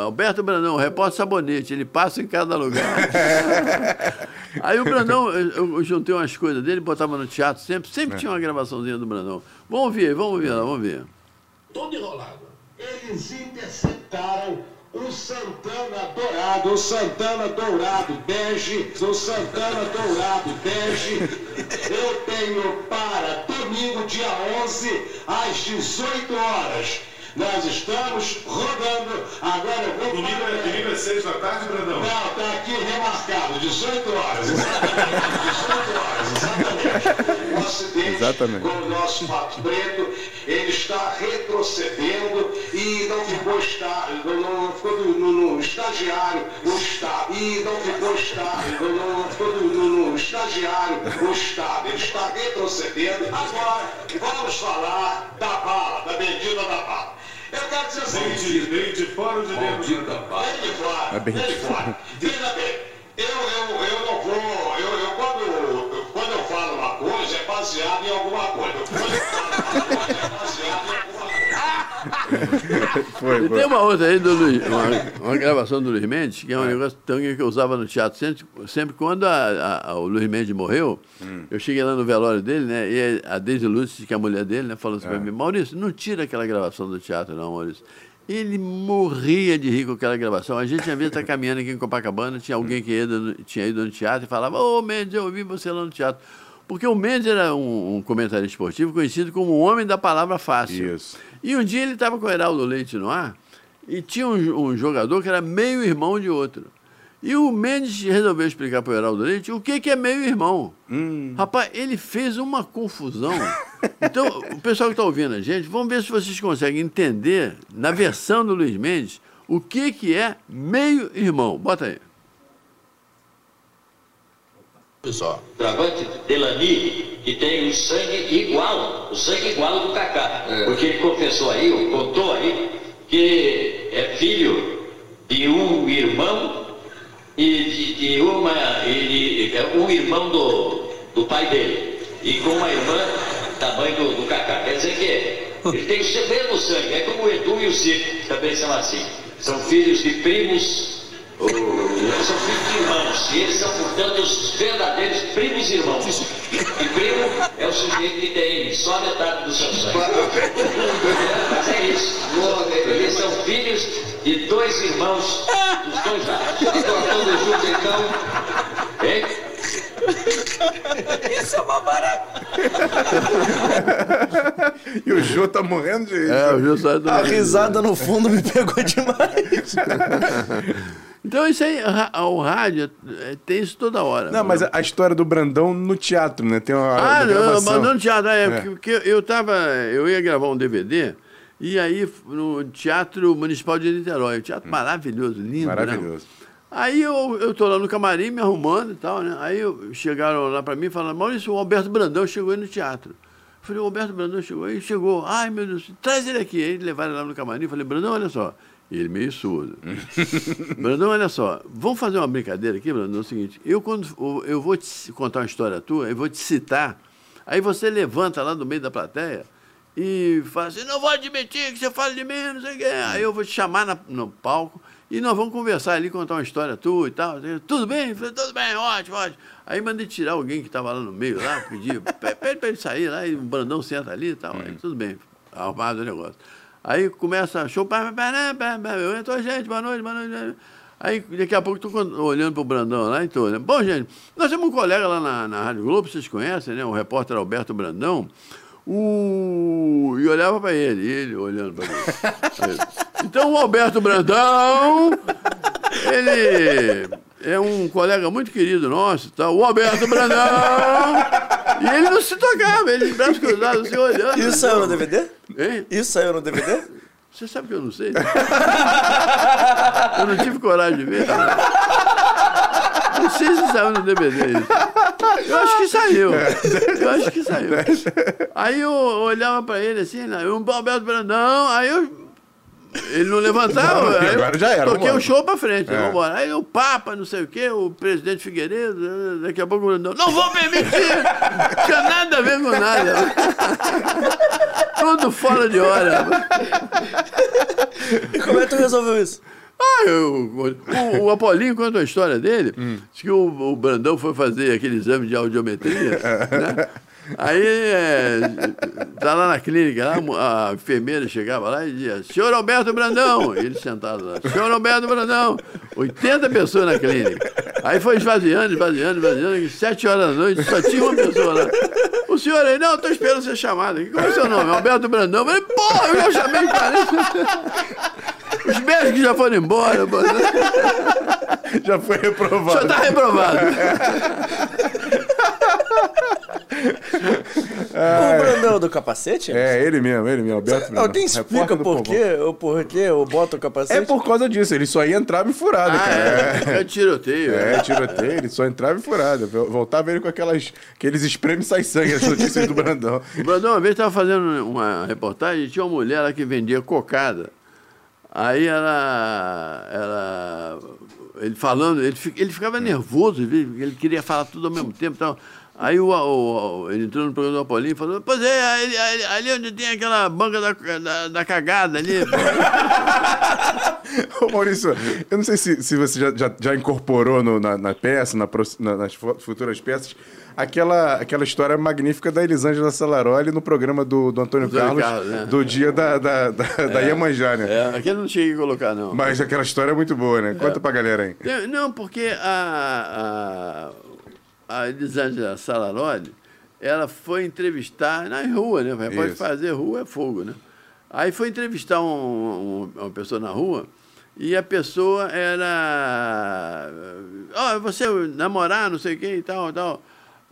Alberto Brandão, repórter sabonete, ele passa em cada lugar. Aí o Brandão, eu, eu juntei umas coisas dele, botava no teatro sempre, sempre é. tinha uma gravaçãozinha do Brandão. Vamos ouvir, vamos ouvir lá, vamos ver. Todo enrolado. Eles interceptaram o Santana Dourado, o Santana Dourado bege, o Santana Dourado bege. Eu tenho para domingo, dia 11, às 18 horas. Nós estamos rodando. Agora eu vou. Domingo, é, domingo é 6 da tarde, Brandão? Não, está aqui remarcado, 18 horas. Exatamente. 18 horas, exatamente. O acidente exatamente. com o nosso pato preto, ele está retrocedendo e não ficou, está, não, não ficou no, no, no, estagiário o Estado. E não ficou Estado, não, não ficou no, no estagiário o Estado. Ele está retrocedendo. Agora, vamos falar da bala, da bendita da bala. Eu quero dizer assim. Vem de, vem de fora de dentro? Vem de fora. É bem de fora. Veja bem, eu, eu, eu não vou. Eu, eu, quando, eu, quando eu falo uma coisa, é baseado em alguma coisa. Quando eu falo uma coisa, é baseado em alguma coisa. Foi, e tem uma outra aí, do Luiz, uma, uma, gravação do Luiz Mendes, que é um é. negócio que eu usava no teatro sempre, sempre quando a, a, o Luiz Mendes morreu, hum. eu cheguei lá no velório dele, né? E a Deise Lúcia, que é a mulher dele, né, falou assim é. para mim, Maurício, não tira aquela gravação do teatro, não, Maurício. Ele morria de rir com aquela gravação. A gente, às vezes, está caminhando aqui em Copacabana, tinha alguém que ia, tinha ido no teatro e falava, ô oh, Mendes, eu ouvi você lá no teatro. Porque o Mendes era um, um comentarista esportivo conhecido como o homem da palavra fácil. Isso. E um dia ele estava com o Heraldo Leite no ar e tinha um, um jogador que era meio irmão de outro. E o Mendes resolveu explicar para o Heraldo Leite o que, que é meio irmão. Hum. Rapaz, ele fez uma confusão. Então, o pessoal que está ouvindo a gente, vamos ver se vocês conseguem entender, na versão do Luiz Mendes, o que, que é meio irmão. Bota aí. Só. Travante Delani, que tem o sangue igual, o sangue igual do Kaká. É. Porque ele confessou aí, ou contou aí, que é filho de um irmão e de, de uma. Ele, é um irmão do, do pai dele. E com uma irmã tamanho do, do Kaká. Quer dizer que ele tem o mesmo sangue. É como o Edu e o Zico, também são assim. São filhos de primos são filhos de irmãos, e eles são, portanto, os verdadeiros primos irmãos. E primo é o sujeito que tem só metade do seu sangue. Mas é isso. Eles são filhos de dois irmãos dos dois lados. Estão todos juntos, então. Hein? Isso é uma maravilha. e o Jô tá morrendo de. É, o Jô sai do... A risada no fundo me pegou demais. Então isso aí, o rádio é, tem isso toda hora. Não, mas a história do Brandão no teatro, né? Tem uma Ah, não, Brandão no teatro. É, é. Porque eu tava, eu ia gravar um DVD e aí no Teatro Municipal de Niterói, um teatro hum. maravilhoso, lindo, né? Maravilhoso. Né? Aí eu, eu tô lá no camarim me arrumando e tal, né? Aí eu, chegaram lá para mim e falaram, Maurício, o Alberto Brandão chegou aí no teatro. Eu falei, o Alberto Brandão chegou aí, chegou. Ai, meu Deus, traz ele aqui. Aí levaram lá no camarim, eu falei, Brandão, olha só, e ele meio surdo. Brandão, olha só, vamos fazer uma brincadeira aqui, Brandão, é o seguinte, eu quando eu vou te contar uma história tua, eu vou te citar, aí você levanta lá do meio da plateia e fala assim, não vou admitir que você fale de mim, não sei o quê. Aí eu vou te chamar na, no palco e nós vamos conversar ali, contar uma história tua e tal. Tudo bem? Falei, tudo bem, ótimo, ótimo. Aí mandei tirar alguém que estava lá no meio, lá, pedi, pede para ele sair lá, e o Brandão senta ali e tal. Aí, tudo bem, arrumado o negócio. Aí começa a show, eu entro, gente, boa noite, boa noite. Aí daqui a pouco estou olhando para o Brandão lá e né? Bom, gente, nós temos um colega lá na, na Rádio Globo, vocês conhecem, né? O repórter Alberto Brandão. O... E olhava para ele, ele olhando para mim. Então o Alberto Brandão, ele é um colega muito querido nosso, tá? o Alberto Brandão. E ele não se tocava, ele de braços cruzados, assim, olhando. Isso saiu no DVD? Hein? Isso saiu no DVD? Você sabe que eu não sei? eu não tive coragem de ver. Não sei se saiu no DVD isso. Eu acho que saiu. Eu acho que saiu. Aí eu olhava pra ele assim, né? um Alberto Brandão, aí eu ele não levantava. Não, agora já era. Toquei o show pra frente. É. Vamos Aí o Papa, não sei o quê, o presidente Figueiredo, daqui a pouco não, não vou permitir! Tinha nada a ver com nada. Tudo fora de hora. E como é que tu resolveu isso? Ah, eu, o, o Apolinho conta a história dele. Hum. Diz que o, o Brandão foi fazer aquele exame de audiometria. né? Aí, é, tá lá na clínica, lá, a enfermeira chegava lá e dizia, senhor Alberto Brandão, ele sentado lá, senhor Alberto Brandão, 80 pessoas na clínica. Aí foi esvaziando, esvaziando, esvaziando, sete horas da noite, só tinha uma pessoa lá. O senhor aí, não, estou esperando ser chamado. Qual é seu nome? Alberto Brandão. Eu falei, porra, eu já chamei cara. Os médicos já foram embora, mano. Já foi reprovado. Já está reprovado. o Brandão do capacete? É, ele mesmo, ele mesmo, Alberto Brandão. Alguém explica por quê, por quê eu boto o capacete? É por causa disso, ele só ia entrar e furado, ah, cara. É, é tiroteio. É, é, tiroteio, ele só entrava e furado. Voltava ele com aquelas, aqueles espreme sai sangue, as notícias do Brandão. O Brandão uma vez estava fazendo uma reportagem e tinha uma mulher lá que vendia cocada. Aí ela, ela ele falando, ele, ele ficava nervoso, ele queria falar tudo ao mesmo tempo. Então, Aí o, o, ele entrou no programa do Apolinho e falou, pois é, ali, ali, ali, onde tem aquela banca da, da, da cagada ali. Ô Maurício, eu não sei se, se você já, já, já incorporou no, na, na, peça, na, na, nas futuras peças, aquela, aquela história magnífica da Elisângela Salaroli no programa do, do Antônio Carlos, Carlos né? do dia da, da, da, é, da Iemanjá, né? É, aqui eu não cheguei a colocar, não. Mas aquela história é muito boa, né? Conta é. pra galera aí. Não, porque a, a a Elisângela Salaroli, ela foi entrevistar na rua, né? Pode Isso. fazer rua é fogo, né? Aí foi entrevistar um- um- uma pessoa na rua e a pessoa era. Ó, você namorar, não sei o que e tal, tal.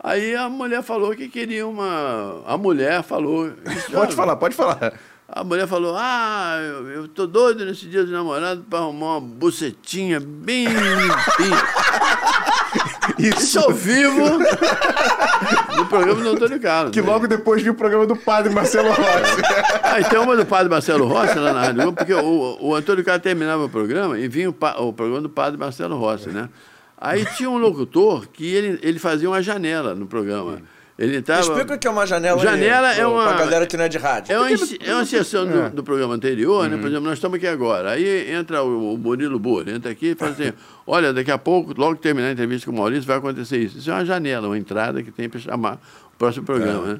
Aí a mulher falou que queria uma. A mulher falou. Pode falar, pode falar. A mulher falou: Ah, eu, eu tô doido nesse dia de namorado para arrumar uma bucetinha bem limpinha. Isso ao vivo no programa do Antônio Carlos. Que logo depois viu o programa do padre Marcelo Rossi. Aí tem uma do padre Marcelo Rossi lá na Rádio Globo, porque o, o Antônio Carlos terminava o programa e vinha o, o programa do padre Marcelo Rossi, né? Aí tinha um locutor que ele, ele fazia uma janela no programa. Ele entrava... Explica o que é uma janela Janela aí, é uma- Pra galera que não é de rádio. É uma, inci- é uma sessão do, do programa anterior, né? Por exemplo, nós estamos aqui agora. Aí entra o, o Murilo Boa, entra aqui e fala assim: olha, daqui a pouco, logo que terminar a entrevista com o Maurício, vai acontecer isso. Isso é uma janela, uma entrada que tem para chamar o próximo programa, né?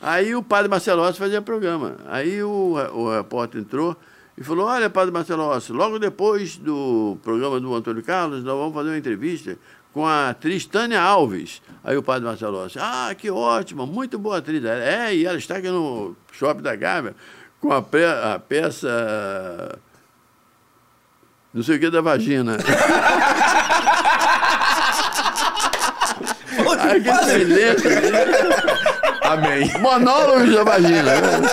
Aí o padre Marcelo Rossi fazia programa. Aí o, o repórter entrou e falou: Olha, padre Marcelo Rossi, logo depois do programa do Antônio Carlos, nós vamos fazer uma entrevista com a atriz Tânia Alves. Aí o padre Marcelo Rossi, ah, que ótimo, muito boa atriz. Ela, É, e ela está aqui no shopping da Gávea com a, pre- a peça. Não sei o que da vagina. Aí aquele silêncio, Amém. Monólogos da vagina. né?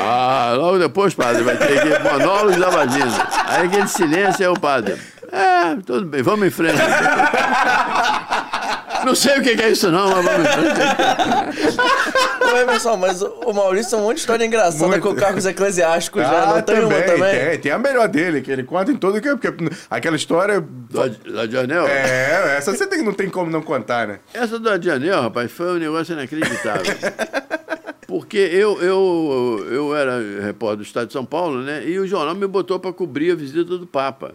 Ah, logo depois, padre, vai ter aqui monólogos da vagina. Aí aquele silêncio é o padre. É, tudo bem, vamos em frente. Não sei o que é isso não, mas vamos em frente. Ô, Emerson, mas o Maurício tem um monte de história engraçada Muito. com cargos eclesiásticos já. Ah, Não tem uma também? Tem, tem a melhor dele, que ele conta em todo que porque aquela história. Do Adianel? É, essa você tem, não tem como não contar, né? Essa do Adianel, rapaz, foi um negócio inacreditável. Porque eu, eu, eu era repórter do Estado de São Paulo, né? E o jornal me botou para cobrir a visita do Papa.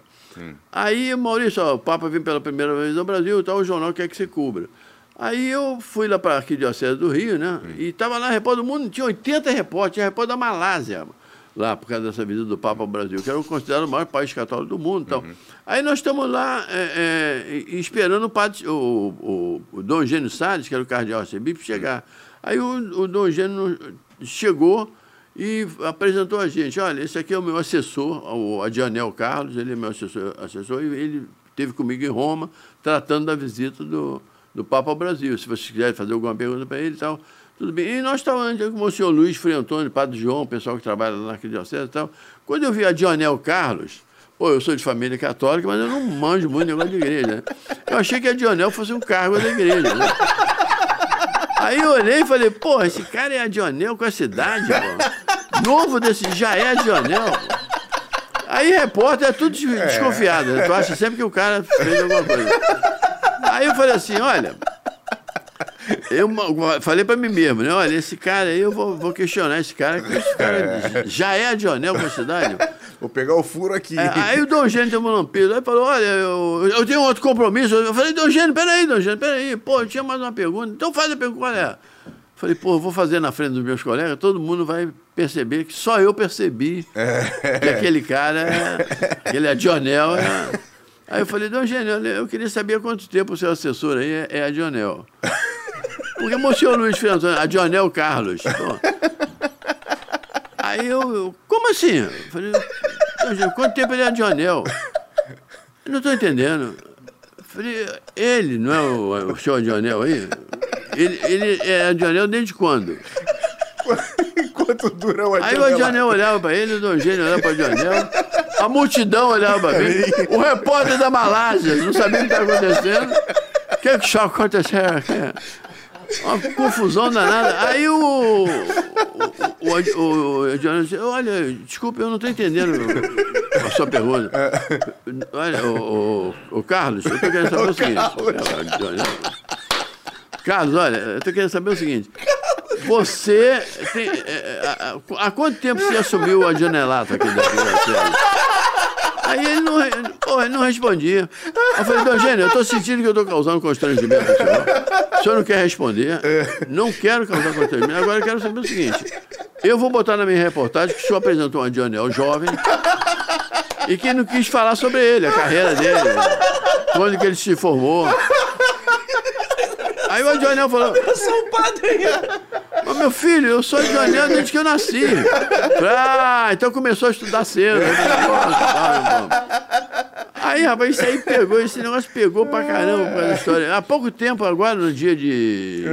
Aí, Maurício, ó, o Papa vem pela primeira vez ao Brasil, então o jornal quer que você cubra. Aí eu fui lá para a Arquidiocese do Rio, né? E estava lá, repórter do mundo, tinha 80 repórteres, tinha repórter da Malásia lá, por causa dessa visita do Papa ao Brasil, que era considerado o maior país católico do mundo. Então. Aí nós estamos lá é, é, esperando o, padre, o, o, o Dom Eugênio Salles, que era o cardeal arcebispo, chegar. Aí o, o Dom Eugênio chegou e apresentou a gente. Olha, esse aqui é o meu assessor, o Adianel Carlos, ele é meu assessor, assessor e ele esteve comigo em Roma, tratando da visita do, do Papa ao Brasil. Se vocês quiserem fazer alguma pergunta para ele e tal, tudo bem. E nós estávamos com o senhor Luiz Frei Antônio, Padre João, o pessoal que trabalha na Arquidiocese e tal. Quando eu vi a Dionel Carlos, pô, eu sou de família católica, mas eu não manjo muito negócio de igreja. Né? Eu achei que a Dionel fosse um cargo da igreja. Né? Aí eu olhei e falei, pô, esse cara é a Dionel com essa idade, pô. Novo desse, já é a Dionel. Aí repórter é tudo des- desconfiado. Tu acha sempre que o cara fez alguma coisa. Aí eu falei assim, olha. Eu falei pra mim mesmo, né? Olha, esse cara aí, eu vou, vou questionar esse cara, que esse cara já é a Dionel com essa idade. Vou pegar o furo aqui. É, aí o Dom Gênio um lampido. Aí falou: Olha, eu, eu tenho outro compromisso. Eu falei: Dom Gênio, peraí, Dom Gênio, peraí. Pô, eu tinha mais uma pergunta. Então faz a pergunta, qual é? Falei: Pô, vou fazer na frente dos meus colegas, todo mundo vai perceber que só eu percebi que aquele cara, é- aquele Adionel. É... Aí eu falei: Dom Gênio, eu queria saber quanto tempo o seu assessor aí é, é Adionel. Porque o senhor Luiz Filho Antônio, Adionel Carlos. Pô. Aí eu, eu, como assim? Eu falei, "Dom Gênio, quanto tempo ele é Adionel? Eu não estou entendendo. Eu falei, ele, não é o, o senhor Adionel aí? Ele, ele é Adionel desde quando? Enquanto dura o Aí o Adionel olhava para ele, o Dom Gênio olhava para o Adionel, a multidão olhava para mim, o repórter da Malásia não sabia o que estava acontecendo. O que é que está acontecendo? Uma confusão danada. Aí o, o, o, o, o disse, olha, desculpa, eu não estou entendendo a sua pergunta. Olha, o, o, o Carlos, eu estou querendo saber o seguinte. É, Adionel. Carlos, olha, eu estou querendo saber o seguinte. Você tem. é, é, há, há quanto tempo você assumiu a janelata aqui da Piracema? Aí ele não, ele não respondia. Eu falei, Dom Gênio, eu estou sentindo que eu estou causando constrangimento ao senhor. O senhor não quer responder? Não quero causar constrangimento. Agora eu quero saber o seguinte: eu vou botar na minha reportagem que o senhor apresentou um Adionel jovem e que não quis falar sobre ele, a carreira dele, quando que ele se formou. Aí o Adionel falou, Eu sou o padre. Mas meu filho, eu sou Adionel desde que eu nasci. Ah, então começou a estudar cedo. Eu falei, "Nossa, tá, irmão." Aí, rapaz, isso aí pegou, esse negócio pegou pra caramba com essa história. Há pouco tempo, agora, no dia de,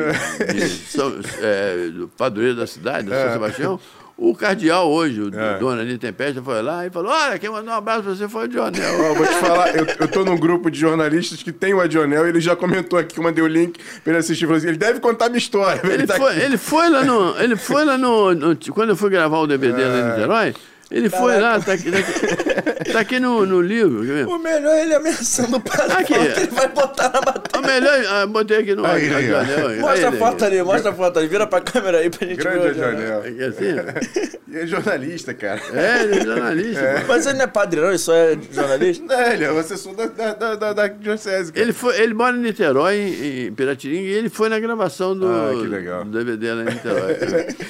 de São, é, do padroeiro da cidade, de São Sebastião, o cardeal hoje, o dono ali Tempesta, foi lá e falou: Olha, quem mandou um abraço pra você foi o Dionel. Ó, vou te falar, eu, eu tô num grupo de jornalistas que tem o Adionel ele já comentou aqui, eu mandei o link pra ele assistir. Falou assim, ele deve contar minha história. Ele tá foi, ele foi lá no. Ele foi lá no. no- quando eu fui gravar o DVD lá em Niterói, ele foi lá, tá aqui, tá aqui, tá aqui no, no livro. Quer ver? O melhor é ele ameaçando o padre. Aqui. que ele vai botar na A matéria. melhor. Ah, botei aqui no. Aí, aí. Adionel, aí. Mostra a Aí, foto aí. ali, mostra a foto ali. Vira pra câmera aí pra gente Grande ver. o Adionel. Adionel. Aqui assim? E é jornalista, cara. É, ele é jornalista. pô. Mas ele não é padre, não? Ele só é jornalista? Não, ele é o assessor da, da, da, da, da diocese, cara. Ele, foi, ele mora em Niterói, em, em Piratininga, e ele foi na gravação do, Ah, que legal. do DVD lá em Niterói.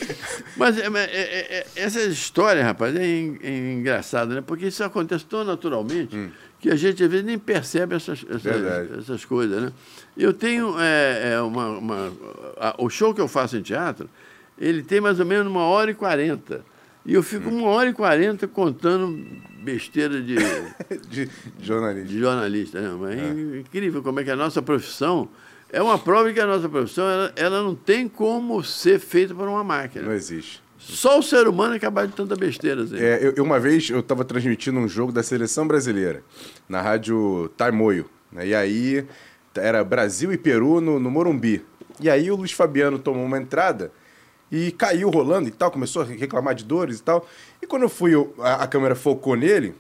mas é, é- é- é- essa história, rapaz, é, en- é engraçada, né? Porque isso acontece tão naturalmente que a gente às vezes nem percebe essas, essas, Hum. Essas coisas, né? Eu tenho é, é, uma, uma- a- o show que eu faço em teatro, ele tem mais ou menos uma hora e quarenta. E eu fico Hum. uma hora e quarenta contando besteira de De, jornalista. de jornalista, né? Mas é incrível como é que a nossa profissão é uma prova de que a nossa profissão ela, ela não tem como ser feita por uma máquina. Não existe. Só o ser humano é capaz de tanta besteira. Assim. É, eu, uma vez eu estava transmitindo um jogo da seleção brasileira na rádio Taimoio. Né? E aí era Brasil e Peru no, no Morumbi. E aí o Luiz Fabiano tomou uma entrada e caiu rolando e tal, começou a reclamar de dores e tal. E quando eu fui, eu- a, a câmera focou nele,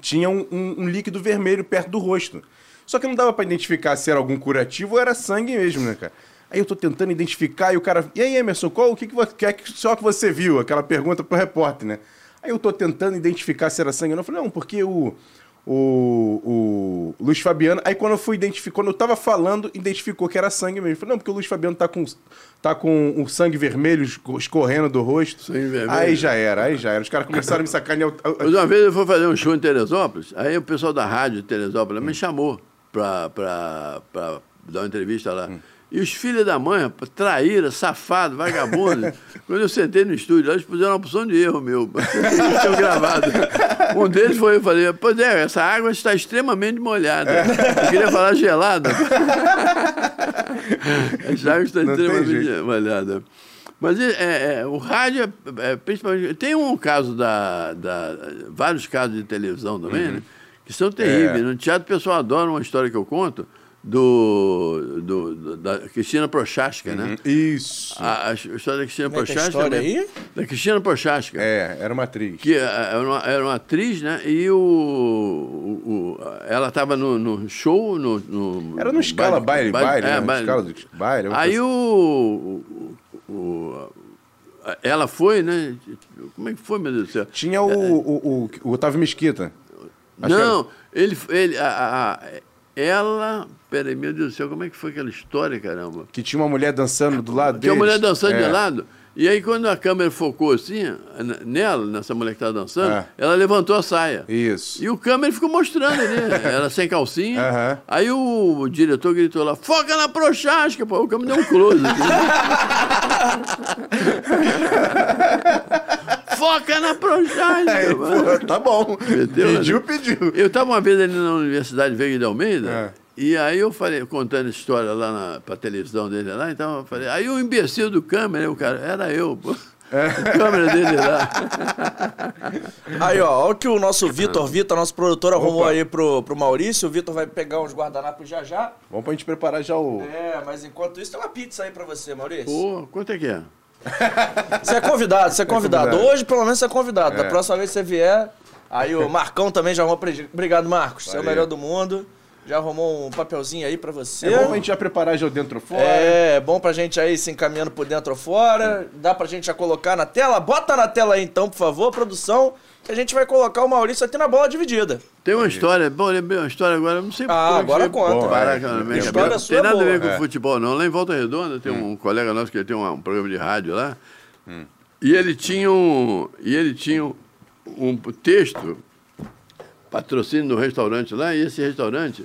tinha um, um- um líquido vermelho perto do rosto. Só que não dava pra identificar se era algum curativo ou era sangue mesmo, né, cara? Aí eu tô tentando identificar e o cara. E aí, Emerson, qual o que, que, você, que é que só que você viu? Aquela pergunta pro repórter, né? Aí eu tô tentando identificar se era sangue ou não. Eu falei, não, porque o. O, o Luiz Fabiano. Aí quando eu fui identificar, quando eu tava falando, identificou que era sangue mesmo. Eu falei, não, porque o Luiz Fabiano tá com, tá com o sangue vermelho esco- escorrendo do rosto. Sangue vermelho. Aí já era, aí já era. Os caras começaram a me sacanear. Uma vez eu fui fazer um show em Teresópolis, aí o pessoal da rádio de Teresópolis me chamou para dar uma entrevista lá. E os filhos da mãe, traíra, safado, vagabundo. Quando eu sentei no estúdio, eles puseram uma opção de erro meu. Tinham gravado. Um deles foi, eu falei, pois é, essa água está extremamente molhada. Eu queria falar gelada. Essa água está Não extremamente molhada. Mas é, é, o rádio, é, é, principalmente. Tem um caso da, da. Vários casos de televisão também, Uhum. né? Que são terríveis. É. No teatro, o pessoal adora uma história que eu conto do, do, do- da Cristina Prochaska, né? Isso. A, a história da Cristina Como é é a Prochaska. história né? aí? Da Cristina Prochaska. É, era uma atriz. Que era uma, era uma atriz, né? E o, o- o- ela estava no, no show. No, no- Era no escala baile, baile, é, né? No escala do baile. Aí coisa- o, o, o- Ela foi, né? Como é que foi, meu Deus do céu? Tinha o, o, o, o Otávio Mesquita. Acho Não, ele. ele a- a- ela. Peraí, meu Deus do céu, como é que foi aquela história, caramba? Que tinha uma mulher dançando do lado Tinha dele. uma mulher dançando é. de lado. E aí, quando a câmera focou assim, nela, nessa mulher que estava dançando, É. ela levantou a saia. Isso. E o câmera ficou mostrando ali, ela sem calcinha. Aham. Aí o, o diretor gritou lá, foca na prochasca, pô. O câmera deu um close. foca na mano. pô, tá bom. Meteu, né? pediu, pediu. Eu estava uma vez ali na Universidade Veiga de Almeida, É. e aí eu falei, contando história lá na, pra televisão dele lá, então eu falei, aí o imbecil do câmera, o cara, era eu, pô. É. O câmera dele lá. Aí, ó, olha o que o nosso Vitor Vitor, nosso produtor, arrumou Opa. aí pro, pro Maurício. O Vitor vai pegar uns guardanapos já já. Vamos pra gente preparar já o. É, mas enquanto isso, tem uma pizza aí pra você, Maurício. Pô, quanto é que é? Você é convidado, você é convidado. convidado. Hoje, pelo menos, você é convidado. Da É. próxima vez que você vier. Aí o Marcão também já arrumou. Obrigado, Marcos. Você é o Valeu. melhor do mundo. Já arrumou um papelzinho aí pra você. É bom pra gente já preparar já o dentro fora. É, bom pra gente aí se encaminhando por dentro ou fora. Dá pra gente já colocar na tela. Bota na tela aí então, por favor, produção. Que a gente vai colocar o Maurício aqui na bola dividida. Tem uma história, bom, lembrei uma história agora, não sei Ah, é agora conta. Bom, é. história Não sua tem nada a ver com É. futebol, não. Lá em Volta Redonda tem um colega nosso que tem um, um programa de rádio lá. E ele tinha um, e ele tinha um, um texto, patrocínio no restaurante lá, e esse restaurante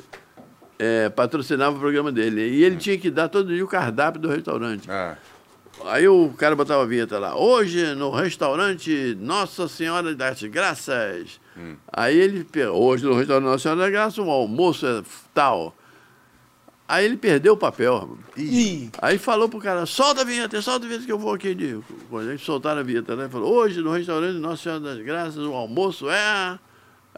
é, patrocinava o programa dele. E ele tinha que dar todo dia o cardápio do restaurante. Ah, Aí o cara botava a vinheta lá. Hoje no restaurante Nossa Senhora das Graças. Aí ele. Hoje no restaurante Nossa Senhora das Graças, o almoço é tal. Aí ele perdeu o papel. Ih, Aí falou pro cara, solta a vinheta, solta a vinheta que eu vou aqui. De... Quando eles soltaram a vinheta, né? Falou, hoje no restaurante Nossa Senhora das Graças, o almoço é.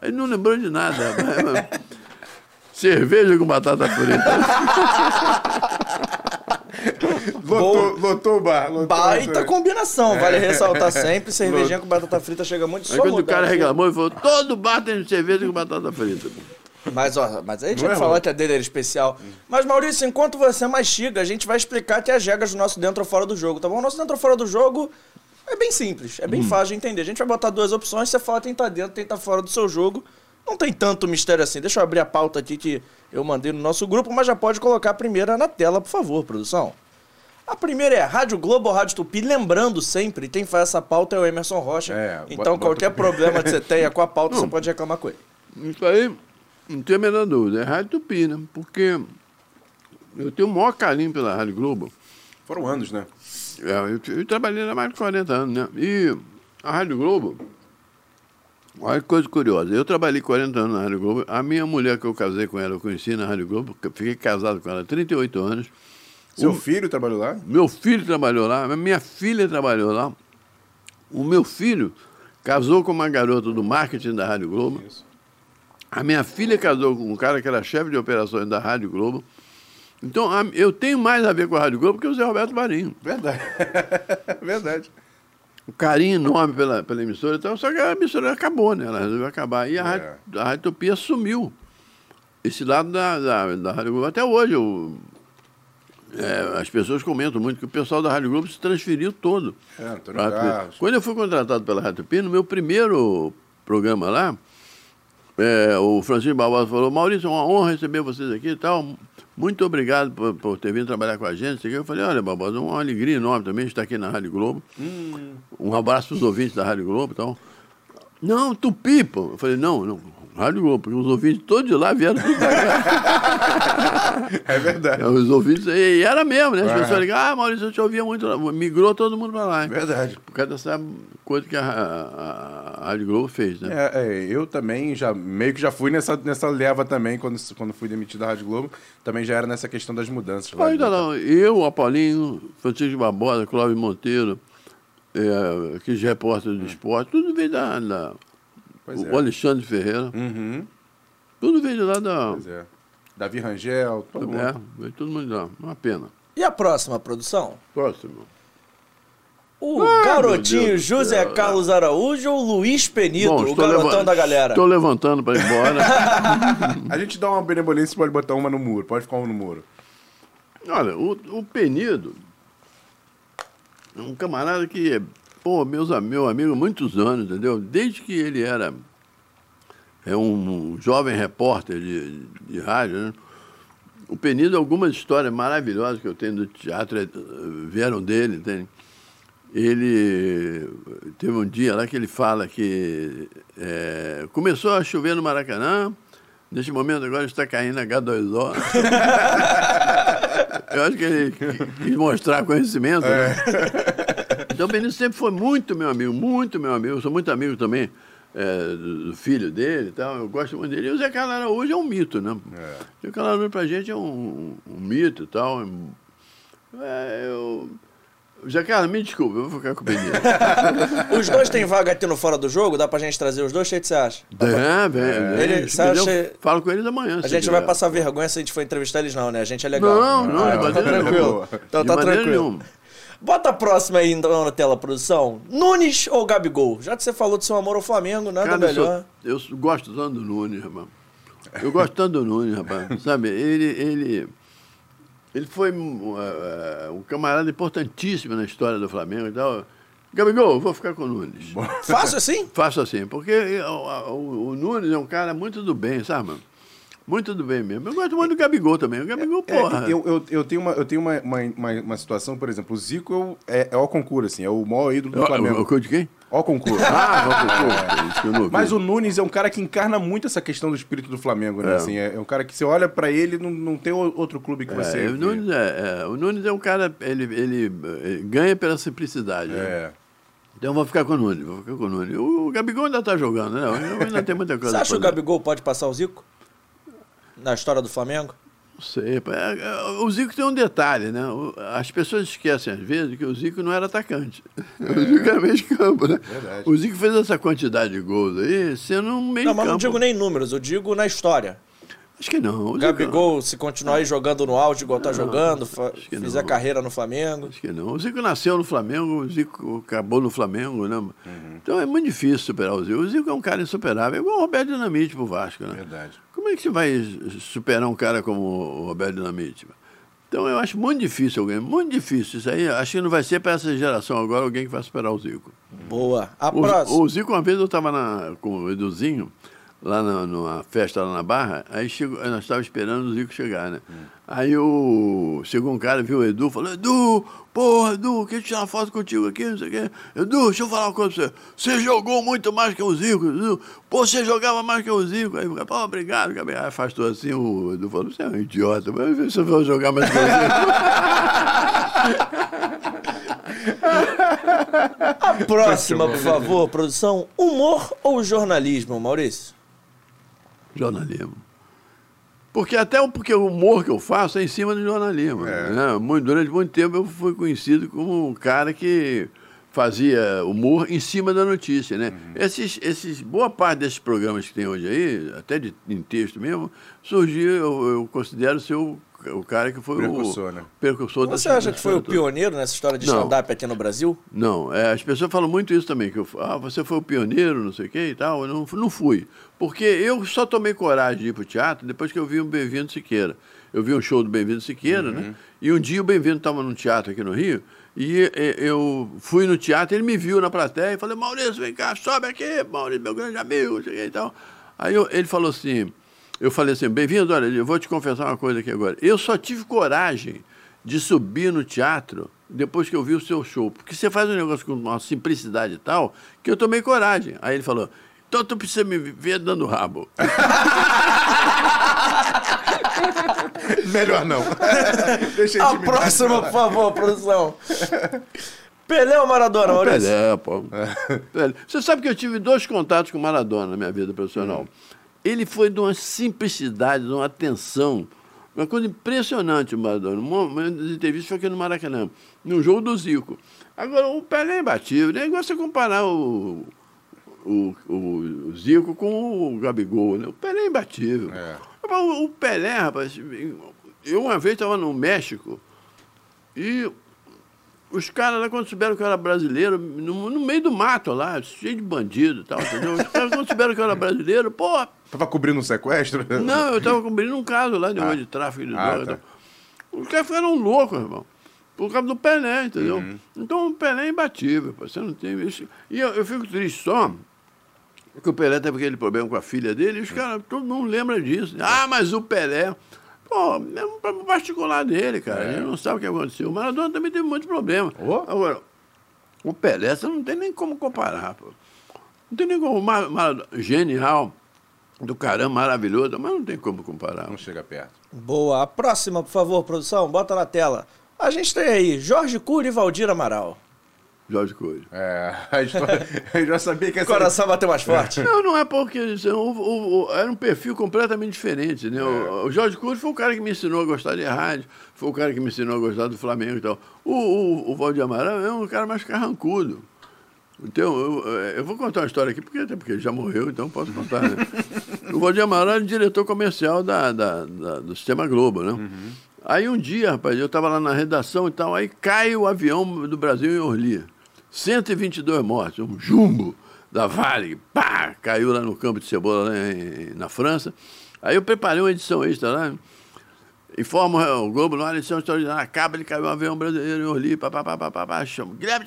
Aí não lembrou de nada. rapaz. Cerveja com batata frita. lotou, lotou o bar. Lotou baita combinação, vale ressaltar sempre. Cervejinha com batata frita chega muito Aí só quando o mudar cara aqui. reclamou, ele falou, todo bar tem cerveja com batata frita. Mas, ó, mas aí a gente vai é falar que a dele era especial. Mas, Maurício, enquanto você mastiga, a gente vai explicar que as regras do nosso dentro ou fora do jogo, tá bom? O nosso dentro ou fora do jogo é bem simples, é bem fácil de entender. A gente vai botar duas opções, você fala quem tá dentro, quem tá fora do seu jogo. Não tem tanto mistério assim. Deixa eu abrir a pauta aqui que eu mandei no nosso grupo, mas já pode colocar a primeira na tela, por favor, produção. A primeira é Rádio Globo ou Rádio Tupi. Lembrando sempre, quem faz essa pauta é o Emerson Rocha. É, então, bota- qualquer bota- problema que você tenha com a pauta, Não. você pode reclamar com ele. Isso aí, não tem a menor dúvida, é Rádio Tupi, né? Porque eu tenho o maior carinho pela Rádio Globo. Foram anos, né? É, eu, eu trabalhei lá há mais de 40 anos, né? E a Rádio Globo, olha que coisa curiosa. Eu trabalhei 40 anos na Rádio Globo. A minha mulher que eu casei com ela, eu conheci na Rádio Globo, fiquei casado com ela há 38 anos. Seu O- filho trabalhou lá? Meu filho trabalhou lá, minha filha trabalhou lá. O meu filho casou com uma garota do marketing da Rádio Globo. A minha filha casou com um cara que era chefe de operações da Rádio Globo. Então, eu tenho mais a ver com a Rádio Globo que o Zé Roberto Marinho. Verdade. Verdade. Um carinho enorme pela, pela emissora e tal, só que a emissora acabou, né? Ela resolveu acabar. E a, É. Rádio, a Rádio Tupi assumiu esse lado da, da, da Rádio Globo. Até hoje, é, as pessoas comentam muito que o pessoal da Rádio Globo se transferiu todo. É, pra. Quando eu fui contratado pela Rádio Tupi, no meu primeiro programa lá, é, o Francisco Barbosa falou, Maurício, é uma honra receber vocês aqui e tal. Muito obrigado por, por ter vindo trabalhar com a gente. Eu falei, olha, Barbosa, é uma alegria enorme também estar aqui na Rádio Globo. Um abraço para os ouvintes da Rádio Globo e tal. Não, Tupi, pô. Eu falei, não, não, Rádio Globo, porque os ouvintes todos de lá vieram tudo pra cá. É verdade. Os ouvintes, e era mesmo, né? As É. pessoas ligavam, ah, Maurício, eu te ouvia muito lá. Migrou todo mundo para lá. É verdade. Por causa dessa coisa que a, a, a Rádio Globo fez, né? É, é, eu também já meio que já fui nessa, nessa leva também, quando, quando fui demitido da Rádio Globo, também já era nessa questão das mudanças. lá Ainda de- não. Eu, Apolinho, Francisco Barbosa, Cláudio Monteiro, é, aqueles repórteres do esporte, tudo veio da. da Pois é. o Alexandre Ferreira, Uhum, tudo veio de lá da. pois é. Davi Rangel, todo mundo. É, veio todo mundo de lá. Uma pena. E a próxima produção? Próximo. O Ah, garotinho José. Carlos Araújo ou Luiz Penido, o garotão levan- da galera? Estou levantando para ir embora. A gente dá uma benevolência e pode botar uma no muro, pode ficar uma no muro. Olha, o, o Penido é um camarada que é, pô, meus, meu amigo muitos anos, entendeu? Desde que ele era é um, jovem repórter de, de rádio, né? O Penido, algumas histórias maravilhosas que eu tenho do teatro eh, vieram dele, entende? Ele teve um dia lá que ele fala que eh, começou a chover no Maracanã, neste momento agora está caindo H2O. Eu acho que ele quis mostrar conhecimento. né? Então o Benito sempre foi muito meu amigo, muito meu amigo. Eu sou muito amigo também é, do filho dele e tal. Eu gosto muito dele. E o Zé Carlos Araújo é um mito, né? É. O Zé Carlos Araújo pra gente é um, um mito e tal. É, eu... Zé Carlos, me desculpa, eu vou ficar com o Benito. Os dois têm vaga aqui no Fora do Jogo? Dá pra gente trazer os dois? O que você acha? É, vem. Ele- vem. você Se quiser, acha- falo com eles amanhã. A gente quiser. vai passar vergonha se a gente for entrevistar eles, não, né? A gente é legal. Não, não, Ah, de então tá tranquilo. Então De tá tranquilo. nenhuma. Bota a próxima aí então na tela, produção. Nunes ou Gabigol? Já que você falou do seu amor ao Flamengo, nada Cara, eu, sou- melhor. eu sou- gosto tanto do Nunes, rapaz. Eu gosto tanto do Nunes, rapaz. Sabe, ele, ele, ele foi um, eh, um camarada importantíssimo na história do Flamengo e tal. Gabigol, eu vou ficar com o Nunes. Fácil assim? Faço assim, porque o, o- o Nunes é um cara muito do bem, sabe, mano? Muito do bem mesmo. Eu gosto muito do Gabigol também. O Gabigol, É, porra. eu, eu, eu tenho, uma, eu tenho uma, uma, uma, uma situação, por exemplo, o Zico eu- é, é o concurso, assim, é o maior ídolo do O- Flamengo. O, o, de quem? Ó concurso. Ah, não, concurso. Ouvi. Mas o Nunes é um cara que encarna muito essa questão do espírito do Flamengo, né? É. Assim, é, é um cara que você olha pra ele não, não tem outro clube que você. É, o, Nunes é, é, o Nunes é um cara, ele, ele, ele ganha pela simplicidade. né? É. Então eu vou ficar com o Nunes, vou ficar com o Nunes. O, o Gabigol ainda tá jogando, né? Eu ainda tem muita Você coisa. acha que o. Gabigol pode passar o Zico? Na história do Flamengo? Não sei. É, é, O Zico tem um detalhe, né? As pessoas esquecem às vezes que o Zico não era atacante. O Zico era meio de campo, né? Verdade. O Zico fez essa quantidade de gols aí, sendo um meio Não, de mas campo. não digo nem números, eu digo na história. Acho que não. Gabigol, se continuar aí jogando no auge igual tá jogando, fizer não. carreira no Flamengo. Acho que não. O Zico nasceu no Flamengo, o Zico acabou no Flamengo, né? Uhum. Então é muito difícil superar o Zico. O Zico é um cara insuperável, é igual o Roberto Dinamite pro Vasco, né? Verdade. Como é que você vai superar um cara como o Roberto Dinamite? Então eu acho muito difícil alguém, muito difícil. Isso aí, acho que não vai ser para essa geração agora alguém que vai superar o Zico. Boa. A O, próxima. o Zico, uma vez eu estava com o Eduzinho, lá na, numa festa lá na Barra, aí chegou, nós estávamos esperando o Zico chegar, né? Aí o, chegou um cara, viu o Edu, falou, Edu, porra, Edu, queria tirar uma foto contigo aqui, não sei o quê. Edu, deixa eu falar uma coisa pra você. Você jogou muito mais que o Zico, Edu. Pô, você jogava mais que o Zico. Aí o cara, pô, obrigado, Gabriel. Aí afastou assim, o Edu falou, você é um idiota, mas eu vou jogar mais que o Zico. Próxima, por favor, produção. Humor ou jornalismo, Maurício? Jornalismo. Porque até o- porque o humor que eu faço é em cima do jornalismo. né? Muito- durante muito tempo eu fui conhecido como um cara que fazia humor em cima da notícia. Né? Esses, esses, boa parte desses programas que tem hoje aí, até de, em texto mesmo, surgiu, eu, eu considero ser o, o cara que foi Precursor, o né? precursor Você dessa- acha que foi o toda. pioneiro nessa história de stand-up aqui no Brasil? Não, é, as pessoas falam muito isso também, que eu, ah, você foi o pioneiro, não sei o que e tal. Eu não, não fui. Porque eu só tomei coragem de ir para o teatro depois que eu vi o Bem-vindo Siqueira. Eu vi um show do Bem-vindo Siqueira, né? E um dia o Bem-vindo estava num teatro aqui no Rio, e, eu fui no teatro, ele me viu na plateia e falei, Maurício, vem cá, sobe aqui, Maurício, meu grande amigo, não sei o que e tal. Aí eu- ele falou assim, eu falei assim, bem-vindo, olha, eu vou te confessar uma coisa aqui agora. Eu só tive coragem de subir no teatro depois que eu vi o seu show. Porque você faz um negócio com uma simplicidade e tal, que eu tomei coragem. Aí ele falou, então tu precisa me ver dando rabo. Melhor não. Deixa A próxima, por favor, produção. Pelé ou Maradona, Maurício? Pelé, pô. Pelé. Você sabe que eu tive dois contatos com o Maradona na minha vida profissional. Ele foi de uma simplicidade, de uma atenção, uma coisa impressionante o Maradona. Uma das entrevistas foi aqui no Maracanã, no jogo do Zico. Agora, o Pelé é imbatível. Nem gosta de comparar o, o, o Zico com o Gabigol. Né? O Pelé é imbatível. É. O o Pelé, rapaz, eu uma vez estava no México e os caras lá, quando souberam que eu era brasileiro, no, no meio do mato lá, cheio de bandido e tal, entendeu? Os caras, quando souberam que eu era brasileiro, pô, Tava cobrindo um sequestro? não, eu estava cobrindo um caso lá de, de tráfico de Ah, droga. e tá. Os caras ficaram loucos, irmão. Por causa do Pelé, entendeu? Uhum. Então o Pelé é imbatível, pô, você não tem isso. E eu, eu fico triste só que o Pelé teve aquele problema com a filha dele, e os caras, todo mundo lembra disso. Ah, mas o Pelé. Pô, é um problema particular dele, cara. A gente não sabe o que aconteceu. O Maradona também teve muitos problemas. Ô. Agora, o Pelé, você não tem nem como comparar, pô. Não tem nem como. Mar- Maradona, genial, do caramba, maravilhoso, mas não tem como comparar. Não chega perto. Boa. A próxima, por favor, produção, bota na tela. A gente tem aí Jorge Cury e Valdir Amaral. Jorge Coelho. É, a história, eu já sabia que O essa... coração bateu mais forte. Não, não é porque isso, o- o- o- era um perfil completamente diferente. Né? O, o Jorge Cruz foi o cara que me ensinou a gostar de rádio, foi o cara que me ensinou a gostar do Flamengo e tal. O, o, o Valdir Amaral é um cara mais carrancudo. Então, eu, eu vou contar uma história aqui, porque, até porque ele já morreu, então posso contar. Né? o Valdir Amaral era diretor comercial da, da- da- do Sistema Globo, né? Aí um dia, rapaz, eu estava lá na redação e tal, aí cai o avião do Brasil em Orly. 122 mortos, um jumbo da Vale, pá, caiu lá no campo de cebola, na França. Aí eu preparei uma edição extra lá, informa o Globo numa edição extraordinária, acaba de cair um avião brasileiro em Orly, pá, pá, pá, pá, pá, pá, chama, Guilherme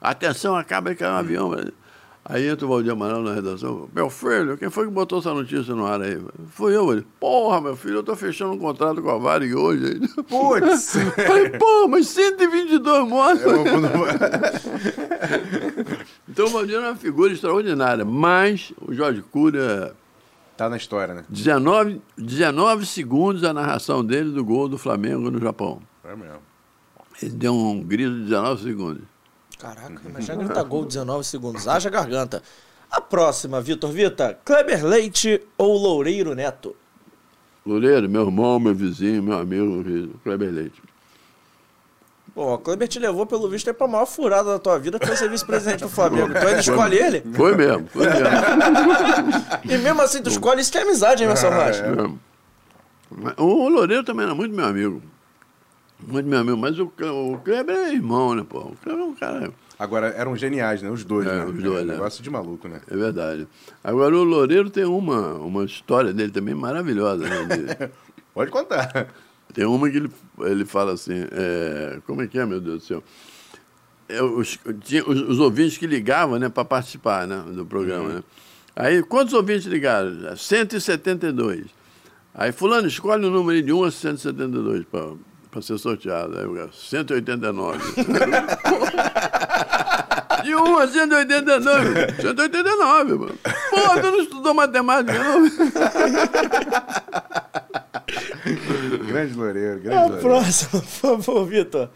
atenção, acaba de cair um avião brasileiro. Aí entra o Valdir Amaral na redação. Meu filho, quem foi que botou essa notícia no ar aí? Fui eu. Ele, porra, meu filho, eu tô fechando um contrato com a Varig hoje. Putz! Falei, pô, mas 122 mortos. então o Valdir é uma figura extraordinária. Mas o Jorge Cura, Tá na história, né? 19, 19 segundos a narração dele do gol do Flamengo no Japão. É mesmo. Ele deu um grito de 19 segundos. Caraca, imagina gritar gol 19 segundos. Haja garganta. A próxima, Vitor Vita, Kleber Leite ou Loureiro Neto? Loureiro, meu irmão, meu vizinho, meu amigo, Kleber Leite. Bom, o Kleber te levou, pelo visto, aí pra maior furada da tua vida, que foi ser vice-presidente do Flamengo. Então ele escolhe ele. Foi mesmo, foi mesmo. E mesmo assim, tu escolhe isso que é amizade, hein, Marcelo Rocha? mesmo. Mas O Loureiro também era muito meu amigo. Muito meu amigo. Mas o, o Kleber é irmão, né, pô? O Kleber é um cara. Agora, eram geniais, né? Os dois, É, né? os dois, É um né? negócio de maluco, né? É verdade. Agora o Loureiro tem uma, uma história dele também maravilhosa. Né? De- Pode contar. Tem uma que ele, ele fala assim, é, como é que é, meu Deus do céu? É, os, tinha os, os ouvintes que ligavam né, para participar né, do programa. Né? Aí, quantos ouvintes ligaram? 172. Aí, fulano, escolhe o número de 1 a 172 para ser sorteado. Aí, eu, 189. De 1 a 189. 189, mano. Pô, tu não estudou matemática, não? grande Loureiro, grande A Loureiro. próxima, por favor, Vitor.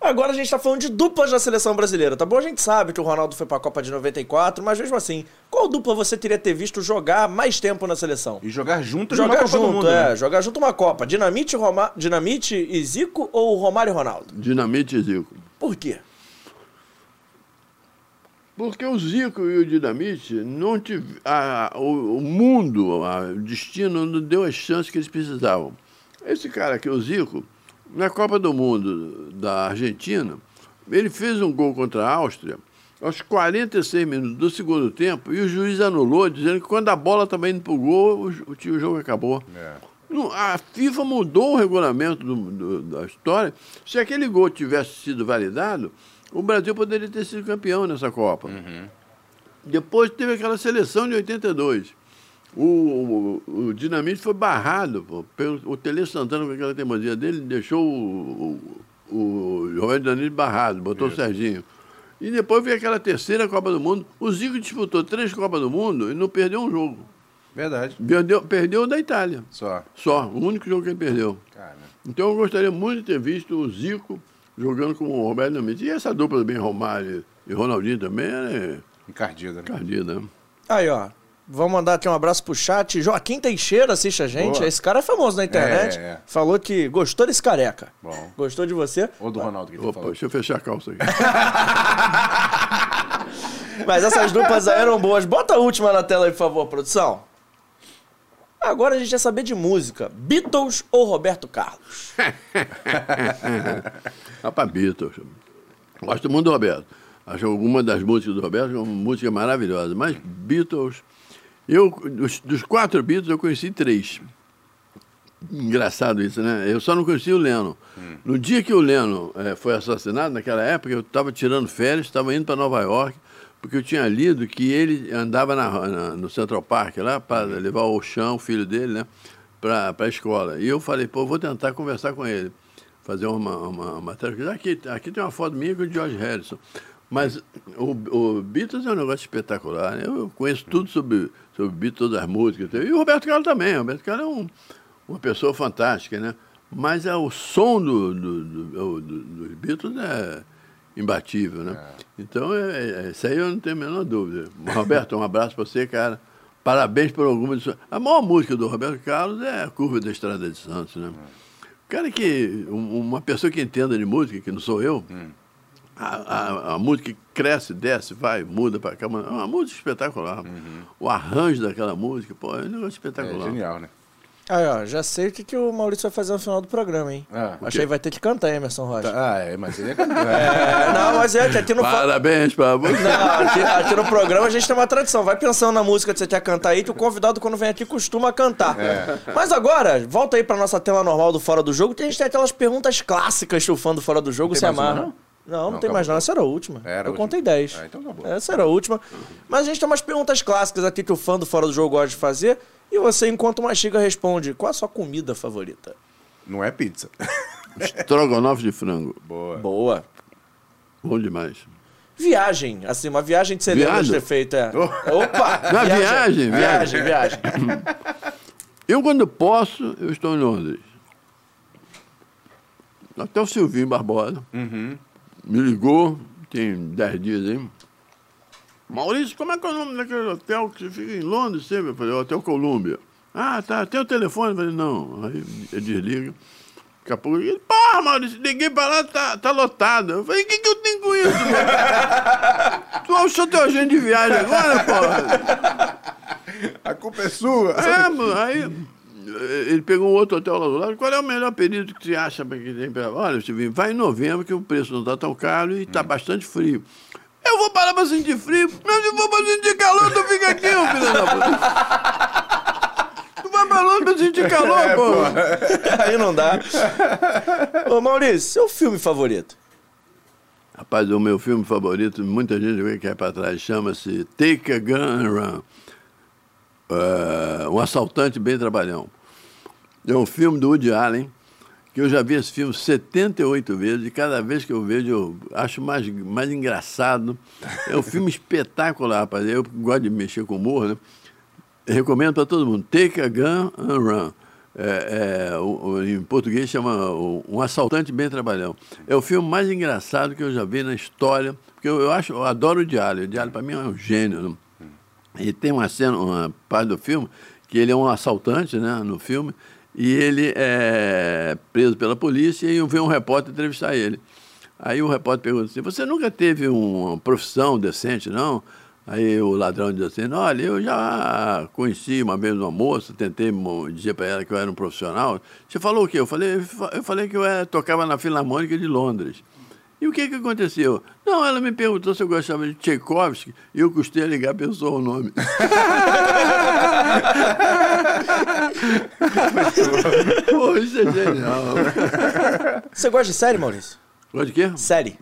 Agora a gente tá falando de duplas da seleção brasileira, tá bom? A gente sabe que o Ronaldo foi pra Copa de 94, mas mesmo assim, qual dupla você teria ter visto jogar mais tempo na seleção? E jogar junto Jogar na Copa do junto, Mundo, é. né? Jogar junto uma Copa. Dinamite, Roma... Dinamite e Zico ou Romário e Ronaldo? Dinamite e Zico. Por quê? Porque o Zico e o Dinamite não tive, a, o, o mundo, a, o destino não deu as chances que eles precisavam. Esse cara aqui, o Zico, na Copa do Mundo da Argentina, ele fez um gol contra a Áustria aos 46 minutos do segundo tempo e o juiz anulou, dizendo que quando a bola também indo pro gol, o, o jogo acabou. É. A FIFA mudou o regulamento do- do- da história. Se aquele gol tivesse sido validado, o Brasil poderia ter sido campeão nessa Copa. Depois teve aquela seleção de 82. O, o, o Dinamite foi barrado pô, pelo o Tele Santana com aquela teimosia dele, deixou o, o, o Roberto Danilo barrado, botou o Serginho. E depois veio aquela terceira Copa do Mundo. O Zico disputou três Copas do Mundo e não perdeu um jogo. Verdade. Perdeu, perdeu o da Itália. Só. Só, o único jogo que ele perdeu. Cara. Então eu gostaria muito de ter visto o Zico jogando com o Roberto Dinamite. E essa dupla também, Romário e Ronaldinho também, é Encardida, né? encardida. né? Aí, ó. Vamos mandar aqui um abraço pro chat. Joaquim Teixeira assiste a gente. Boa. Esse cara é famoso na internet. É, é. Falou que gostou desse careca. Bom. Gostou de você? Ou do Ronaldo que ele Opa, falou. deixa eu fechar a calça aqui. Mas essas duplas aí eram boas. Bota a última na tela aí, por favor, produção. Agora a gente quer saber de música. Beatles ou Roberto Carlos? Rapaz, Beatles. Gosto muito do Roberto. Acho alguma das músicas do Roberto uma música maravilhosa. Mas Beatles. Eu, dos, dos quatro Beatles, eu conheci três. Engraçado isso, né? Eu só não conheci o Leno. No dia que o Leno eh, foi assassinado, naquela época, eu estava tirando férias, estava indo para Nova York, porque eu tinha lido que ele andava na- na- no Central Park lá para levar o chão, o filho dele, né? Para a escola. E eu falei, pô, vou tentar conversar com ele, fazer uma, uma, uma matéria. Aqui, aqui tem uma foto minha com o George Harrison. Mas o, o Beatles é um negócio espetacular. né? Eu conheço tudo sobre, sobre Beatles, todas as músicas. E o Roberto Carlos também. O Roberto Carlos é um, uma pessoa fantástica, né? Mas é, o som do, do, do- do- dos Beatles é imbatível, né? Então, é, é- isso aí eu não tenho a menor dúvida. Roberto, um abraço para você, cara. Parabéns por alguma de suas... A maior música do Roberto Carlos é a Curva da Estrada de Santos, né? Cara que... um- Uma pessoa que entenda de música, que não sou eu, a, a, a música cresce, desce, vai, muda para cá. É uma música espetacular. O arranjo daquela música, pô, é um negócio É espetacular. genial, né? Aí, ó, já sei o que, que o Maurício vai fazer no final do programa, hein? Ah, Acho que vai ter que cantar, Emerson Rocha. Ah, é, mas ele é cantor. É, não, mas é que aqui no... Parabéns para você. Não, aqui, aqui no programa a gente tem uma tradição. Vai pensando na música que você quer cantar aí, que o convidado, quando vem aqui, costuma cantar. Mas agora, volta aí pra nossa tela normal do Fora do Jogo, que a gente tem aquelas perguntas clássicas que o fã do Fora do Jogo se mais uma, amarra. não? Não, não, não tem mais não. Essa era a última. Era eu contei 10. Ah, então acabou. Essa era a última. Mas a gente tem umas perguntas clássicas aqui que o fã do Fora do Jogo gosta de fazer. E você, enquanto mastiga, responde: qual a sua comida favorita? Não é pizza. Estrogonofe de frango. Boa. Boa. Bom demais. Viagem, assim, uma viagem de você lembra de ter feito. É. Opa! Na viagem, viagem, viagem. Eu, quando posso, eu estou em Londres. Até o Silvinho Barbosa Uhum. Me ligou, tem 10 dias aí. Maurício, como é que é o nome daquele hotel que você fica em Londres sempre? Eu falei, Hotel Colômbia. Ah, tá, tem o telefone? Eu falei, não. Aí ele desliga. Daqui a pouco ele, porra, Maurício, liguei pra lá, tá, tá lotado. Eu falei, o que, que eu tenho com isso, tu achou teu agente de viagem agora, porra? A culpa é sua. É, mano, aí ele pegou um outro hotel lá do lado. Qual é o melhor período que você acha para que tem para. Olha, Silvinho, vai em novembro, que o preço não está tão caro e está bastante frio. Eu vou parar para sentir frio, mas se for para sentir calor, tu fica aqui, ô filho da puta. Tu vai pra longe pra sentir calor, É, pô. Aí não dá. Ô, Maurício, seu filme favorito? Rapaz, o meu filme favorito, muita gente vê que é para trás, chama-se Take a Gun and Run. É, um assaltante bem trabalhão. É um filme do Woody Allen, que eu já vi esse filme 78 vezes, e cada vez que eu vejo eu acho mais, mais engraçado. É um filme espetacular, rapaz. Eu gosto de mexer com humor, né? Recomendo para todo mundo. Take a Gun and Run. É, é, o- o- em português chama o- Um Assaltante Bem Trabalhão. É o filme mais engraçado que eu já vi na história, porque eu, eu acho, eu adoro o Diário. O Diário, para mim, é um gênio. Né? E tem uma cena, uma parte do filme, que ele é um assaltante né, no filme, e ele é preso pela polícia e vem um repórter entrevistar ele. Aí o repórter pergunta assim, você nunca teve uma profissão decente, não? Aí o ladrão diz assim, olha, eu já conheci uma vez uma moça, tentei dizer para ela que eu era um profissional. Você falou o quê? Eu falei, eu falei que eu era- tocava na Filarmônica de Londres. E o que, que aconteceu? Não, ela me perguntou se eu gostava de Tchaikovsky e eu custei a ligar a pessoa o nome. Pô, isso é genial. Você gosta de série, Maurício? Gosta de quê? Série.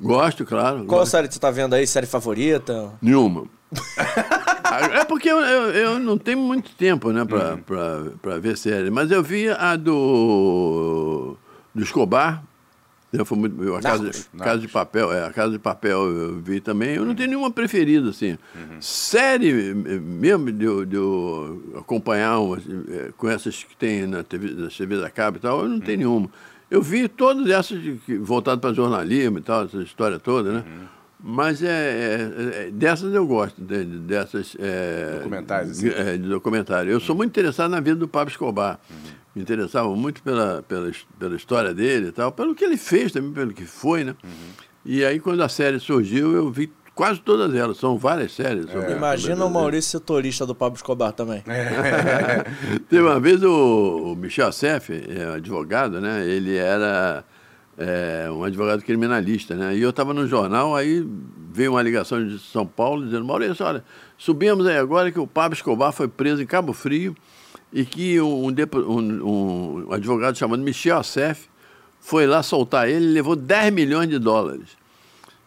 Gosto, claro. Qual gosto. série que você tá vendo aí? Série favorita? Nenhuma. É porque eu, eu, eu não tenho muito tempo, né, pra, pra, pra ver série. Mas eu vi a do, do Escobar. Eu fui muito, eu- a casa, Narcos. casa de Papel, é, a Casa de Papel eu vi também. Eu não tenho nenhuma preferida, assim. Série eh, mesmo de, eu- de acompanhar umas, eh, com essas que tem na TV, na TV da Cabo e tal, eu não tenho nenhuma. Eu vi todas essas voltadas para jornalismo e tal, essa história toda, né? Mas é, é- é- dessas eu gosto, de- de- dessas. é, Documentários, assim. é, de documentário. Eu sou muito interessado na vida do Pablo Escobar. Me interessava muito pela, pela, pela história dele e tal, pelo que ele fez também, pelo que foi, né? E aí, quando a série surgiu, eu vi quase todas elas. São várias séries. sobre- Imagina o Maurício setorista do Pablo Escobar também. Teve uma vez o, o Michel Seff, é, advogado, né? Ele era é, um advogado criminalista, né? E eu estava no jornal, aí veio uma ligação de São Paulo dizendo, Maurício, olha, subimos aí agora que o Pablo Escobar foi preso em Cabo Frio e que um, um- um advogado chamado Michel Seff foi lá soltar ele e levou 10 milhões de dólares.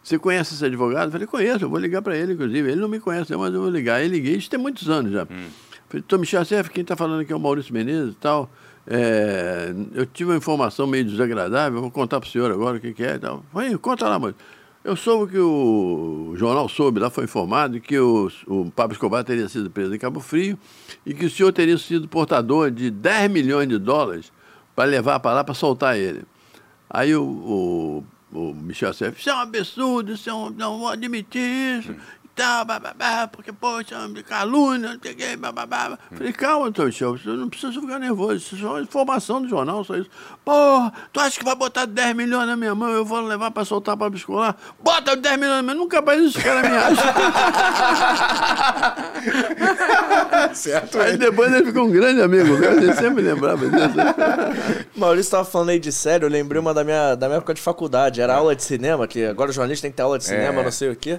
Você conhece esse advogado? Eu falei, conheço, eu vou ligar para ele, inclusive. Ele não me conhece, mas eu vou ligar. Aí liguei, isso tem muitos anos já. Falei, Tom Michel Seff, quem está falando aqui é o Maurício Menezes e tal. É, eu tive uma informação meio desagradável, vou contar para o senhor agora o que, que é e tal. Falei, conta lá, mano. Eu soube que o jornal soube, lá foi informado que o, o Pablo Escobar teria sido preso em Cabo Frio e que o senhor teria sido portador de 10 milhões de dólares para levar para lá para soltar ele. Aí o, o, o Michel Seff, isso é um absurdo, isso é um, não vou admitir isso, e tal, bababá, porque, poxa, é uma calúnia, não sei o quê, bababá. Falei, calma, doutor Michel, você não precisa ficar nervoso, isso é só informação do jornal, só isso. Porra, tu acha que vai botar 10 milhões na minha mão, eu vou levar para soltar para escolar? Bota 10 milhões na minha mão, nunca mais esse cara me acha. certo? Aí depois ele ficou um grande amigo, ele sempre lembrava disso. Maurício tava falando aí de série, eu lembrei uma da minha, da minha época de faculdade. Era aula de cinema, que agora o jornalista tem que ter aula de cinema, É. não sei o quê.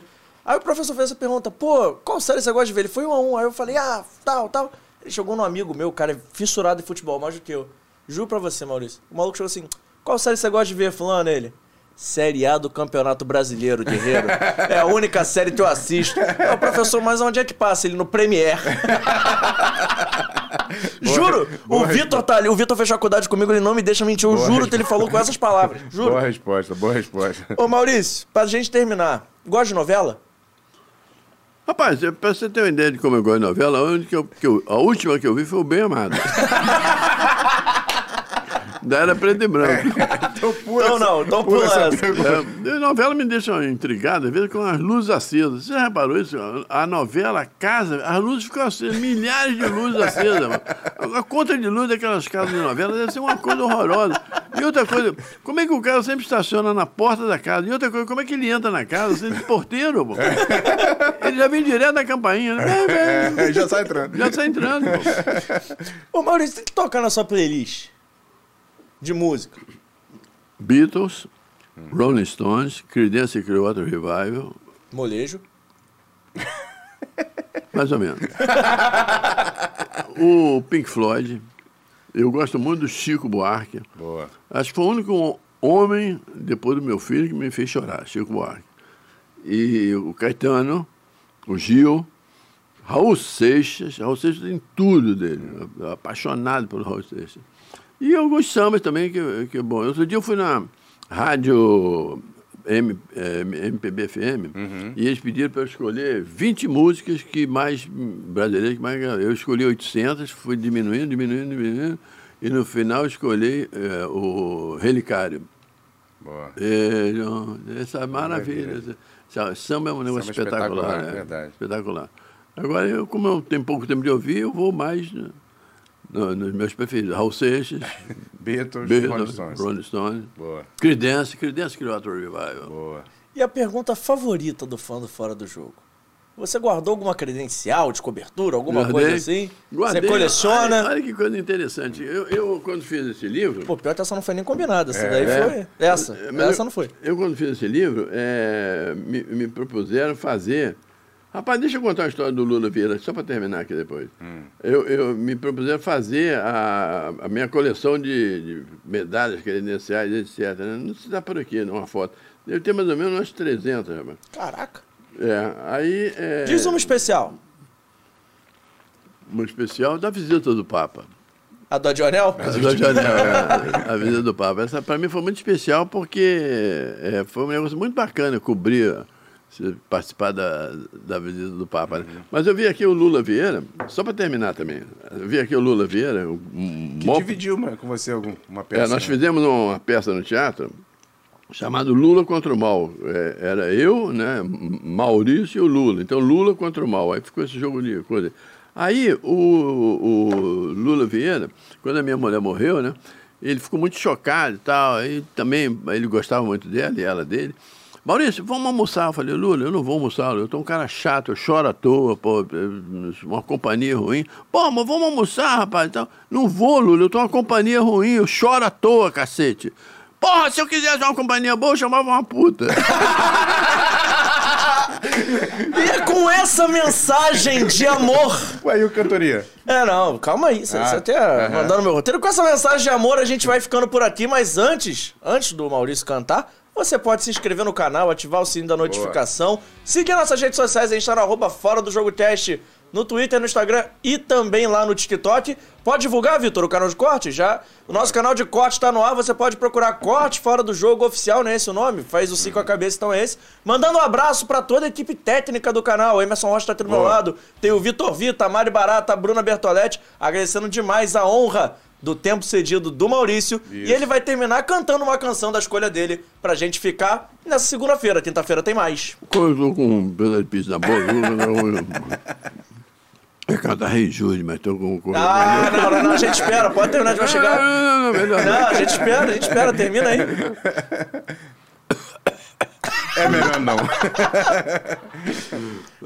Aí o professor fez essa pergunta, pô, qual série você gosta de ver? Ele foi um a um. Aí eu falei, ah, tal, tal. Ele chegou num amigo meu, cara, é fissurado em futebol, mais do que eu. Juro pra você, Maurício. O maluco chegou assim, qual série você gosta de ver, fulano? Ele, Série A do Campeonato Brasileiro, Guerreiro. É a única série que eu assisto. É o professor, mas onde é que passa? Ele no Premiere. Juro, boa o Vitor tá ali, o Vitor fez faculdade comigo, ele não me deixa mentir. Eu Boa juro que ele falou com essas palavras. Juro. Boa resposta, boa resposta. Ô Maurício, pra gente terminar, gosta de novela? Rapaz, pra você ter uma ideia de como eu gosto de novela, a, que eu- que eu- a última que eu vi foi o Bem Amado. Da era preto e branco. Então, pula Então essa- não, então pula pula essa. pergunta. É, a novela me deixa intrigado, às vezes com as luzes acesas. Você já reparou isso? A novela, a casa, as luzes ficam acesas, milhares de luzes acesas. mano. A conta de luz daquelas casas de novela deve ser uma coisa horrorosa. E outra coisa, como é que o cara sempre estaciona na porta da casa? E outra coisa, como é que ele entra na casa sem porteiro, pô? Ele já vem direto da campainha, né? Vem. É, já sai entrando. Já está entrando, pô. Ô Maurício, tem que tocar na sua playlist de música. Beatles, Rolling Stones, Creedence Clearwater Revival, Molejo. Mais ou menos. o Pink Floyd. Eu gosto muito do Chico Buarque. Boa. Acho que foi o único homem, depois do meu filho, que me fez chorar, Chico Buarque. E o Caetano, o Gil, Raul Seixas. Raul Seixas tem tudo dele. Apaixonado pelo Raul Seixas. E alguns sambas também, que, que é bom. Outro dia eu fui na rádio M, eh, MPB FM e eles pediram para eu escolher 20 músicas que mais brasileiras que mais eu escolhi 800 fui diminuindo diminuindo diminuindo e no final escolhi eh, o Relicário Boa. é, essa maravilha. Maravilha. Essa- Samba é um negócio Samba é espetacular. espetacular, né? verdade. Espetacular. Agora, eu, como eu tenho pouco tempo de ouvir, eu vou mais no- no- nos meus preferidos. Raul Seixas, Beatles, Beatles, Rolling Stones. Rolling Stones, Boa, Creedence, Creedence Clearwater Revival. boa. E a pergunta favorita do fã do Fora do Jogo? Você guardou alguma credencial de cobertura, alguma Guardei. coisa assim? Guardei. Você coleciona? Olha, olha que coisa interessante. Eu, eu, quando fiz esse livro... Pô, pior que essa não foi nem combinada. Essa É. daí É. foi. Essa. Mas essa eu- não foi. Eu, quando fiz esse livro, é, me, me propuseram fazer. Rapaz, deixa eu contar a história do Lula Vieira, só para terminar aqui depois. Eu, eu me propuseram fazer a, a minha coleção de, de medalhas credenciais, etc. né? Não se dá por aqui, não, uma foto. Deve ter mais ou menos umas 300, rapaz. Caraca. É, aí. É, Diz uma especial. uma especial da visita do Papa. A do Adionel? A, da janela, é, a visita do Papa. Essa para mim foi muito especial porque é, foi um negócio muito bacana cobrir, participar da, da visita do Papa. né? Mas eu vi aqui o Lula Vieira, só para terminar também, eu vi aqui o Lula Vieira, um Que dividiu com você uma peça? é, nós né? fizemos uma peça no teatro chamado Lula contra o Mal. É, era eu, né, Maurício e o Lula. Então, Lula contra o Mal. Aí ficou esse jogo de coisa. Aí, o, o Lula Vieira, quando a minha mulher morreu, né, ele ficou muito chocado e tal. Aí também, ele gostava muito dela e ela dele. Maurício, vamos almoçar. Eu falei, Lula, eu não vou almoçar, eu tô um cara chato, eu choro à toa, pô, uma companhia ruim. Pô, mas vamos almoçar, rapaz. Então, não vou, Lula, eu tô uma companhia ruim, eu choro à toa, cacete. Porra, se eu quisesse uma companhia boa, eu chamava uma puta. E é com essa mensagem de amor. Ué, e o cantoria? É, não, calma aí. Você Ah, você até mandando meu roteiro. Com essa mensagem de amor, a gente vai ficando por aqui. Mas antes, antes do Maurício cantar, você pode se inscrever no canal, ativar o sininho da notificação, seguir nossas redes sociais. A gente tá no arroba Fora do Jogo Teste no Twitter, no Instagram e também lá no TikTok. Pode divulgar, Vitor, o canal de corte? Já. O nosso canal de corte tá no ar. Você pode procurar Corte Fora do Jogo Oficial, não é esse o nome? Faz o 5 a cabeça, então é esse. Mandando um abraço pra toda a equipe técnica do canal. O Emerson Rocha tá aqui do meu Boa. lado. Tem o Vitor Vita, a Mari Barata, a Bruna Bertoletti, agradecendo demais a honra do tempo cedido do Maurício. E ele vai terminar cantando uma canção da escolha dele pra gente ficar nessa segunda-feira. Quinta-feira tem mais. Eu tô com um pedaço de pizza na boca, eu cantar Rei Júlio, mas tô com... com Ah, não, não, não, a gente espera. Pode terminar, a gente vai não, chegar. não, não, não, melhor não. Não, a gente espera, a gente espera. Termina aí. É melhor não.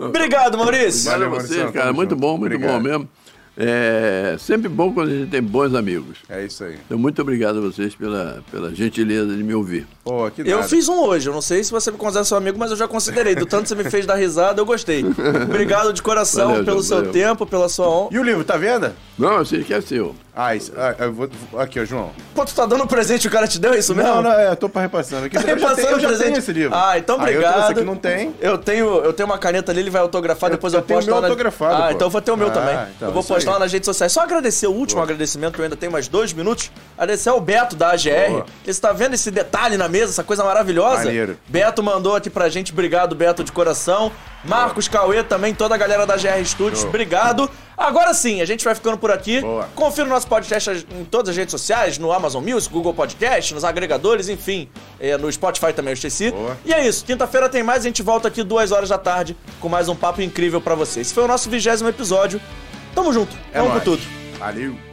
Obrigado, Maurício. Valeu Valeu, Maurício, cara. Muito bom, muito Obrigado. bom mesmo. É sempre bom quando a gente tem bons amigos. É isso aí. Então, muito obrigado a vocês pela, pela gentileza de me ouvir. Pô, que Eu nada. fiz um hoje, eu não sei se você me considera seu amigo, mas eu já considerei. Do tanto que você me fez dar risada, eu gostei. Obrigado de coração Valeu, pelo João, seu valeu. tempo, pela sua honra. E o livro, tá vendo? Não, eu sei que é seu. Ah, isso, ah, eu vou, aqui, ó, João. Pô, tu tá dando um presente e o cara te deu é isso mesmo? Não, não, é, eu tô pra repassando aqui. Tá Eu já repassando tenho- eu o já presente. tenho esse livro. Ah, então Aí eu obrigado. trouxe aqui, não tem. Eu tenho, eu tenho uma caneta ali, ele vai autografar, Eu- depois eu eu, tenho posto o meu lá na- autografado, Ah, pô. então eu vou ter o meu Ah, também. então, eu vou postar aí. lá nas redes sociais. Só agradecer o último agradecimento, que eu ainda tenho mais dois minutos. Agradecer ao Beto da AGR. Boa. Você tá vendo esse detalhe na mesa, essa coisa maravilhosa? Maneiro. Beto mandou aqui pra gente, obrigado, Beto, de coração. Marcos Cauê também, toda a galera da GR Studios, Show. obrigado. Agora sim, a gente vai ficando por aqui. Boa. Confira o nosso podcast em todas as redes sociais, no Amazon Music, Google Podcast, nos agregadores, enfim. É, no Spotify também, eu esqueci. Boa. E é isso. Quinta-feira tem mais, a gente volta aqui duas horas da tarde com mais um papo incrível pra vocês. Esse foi o nosso vigésimo episódio. Tamo junto. É Vamos nóis. com tudo. Valeu.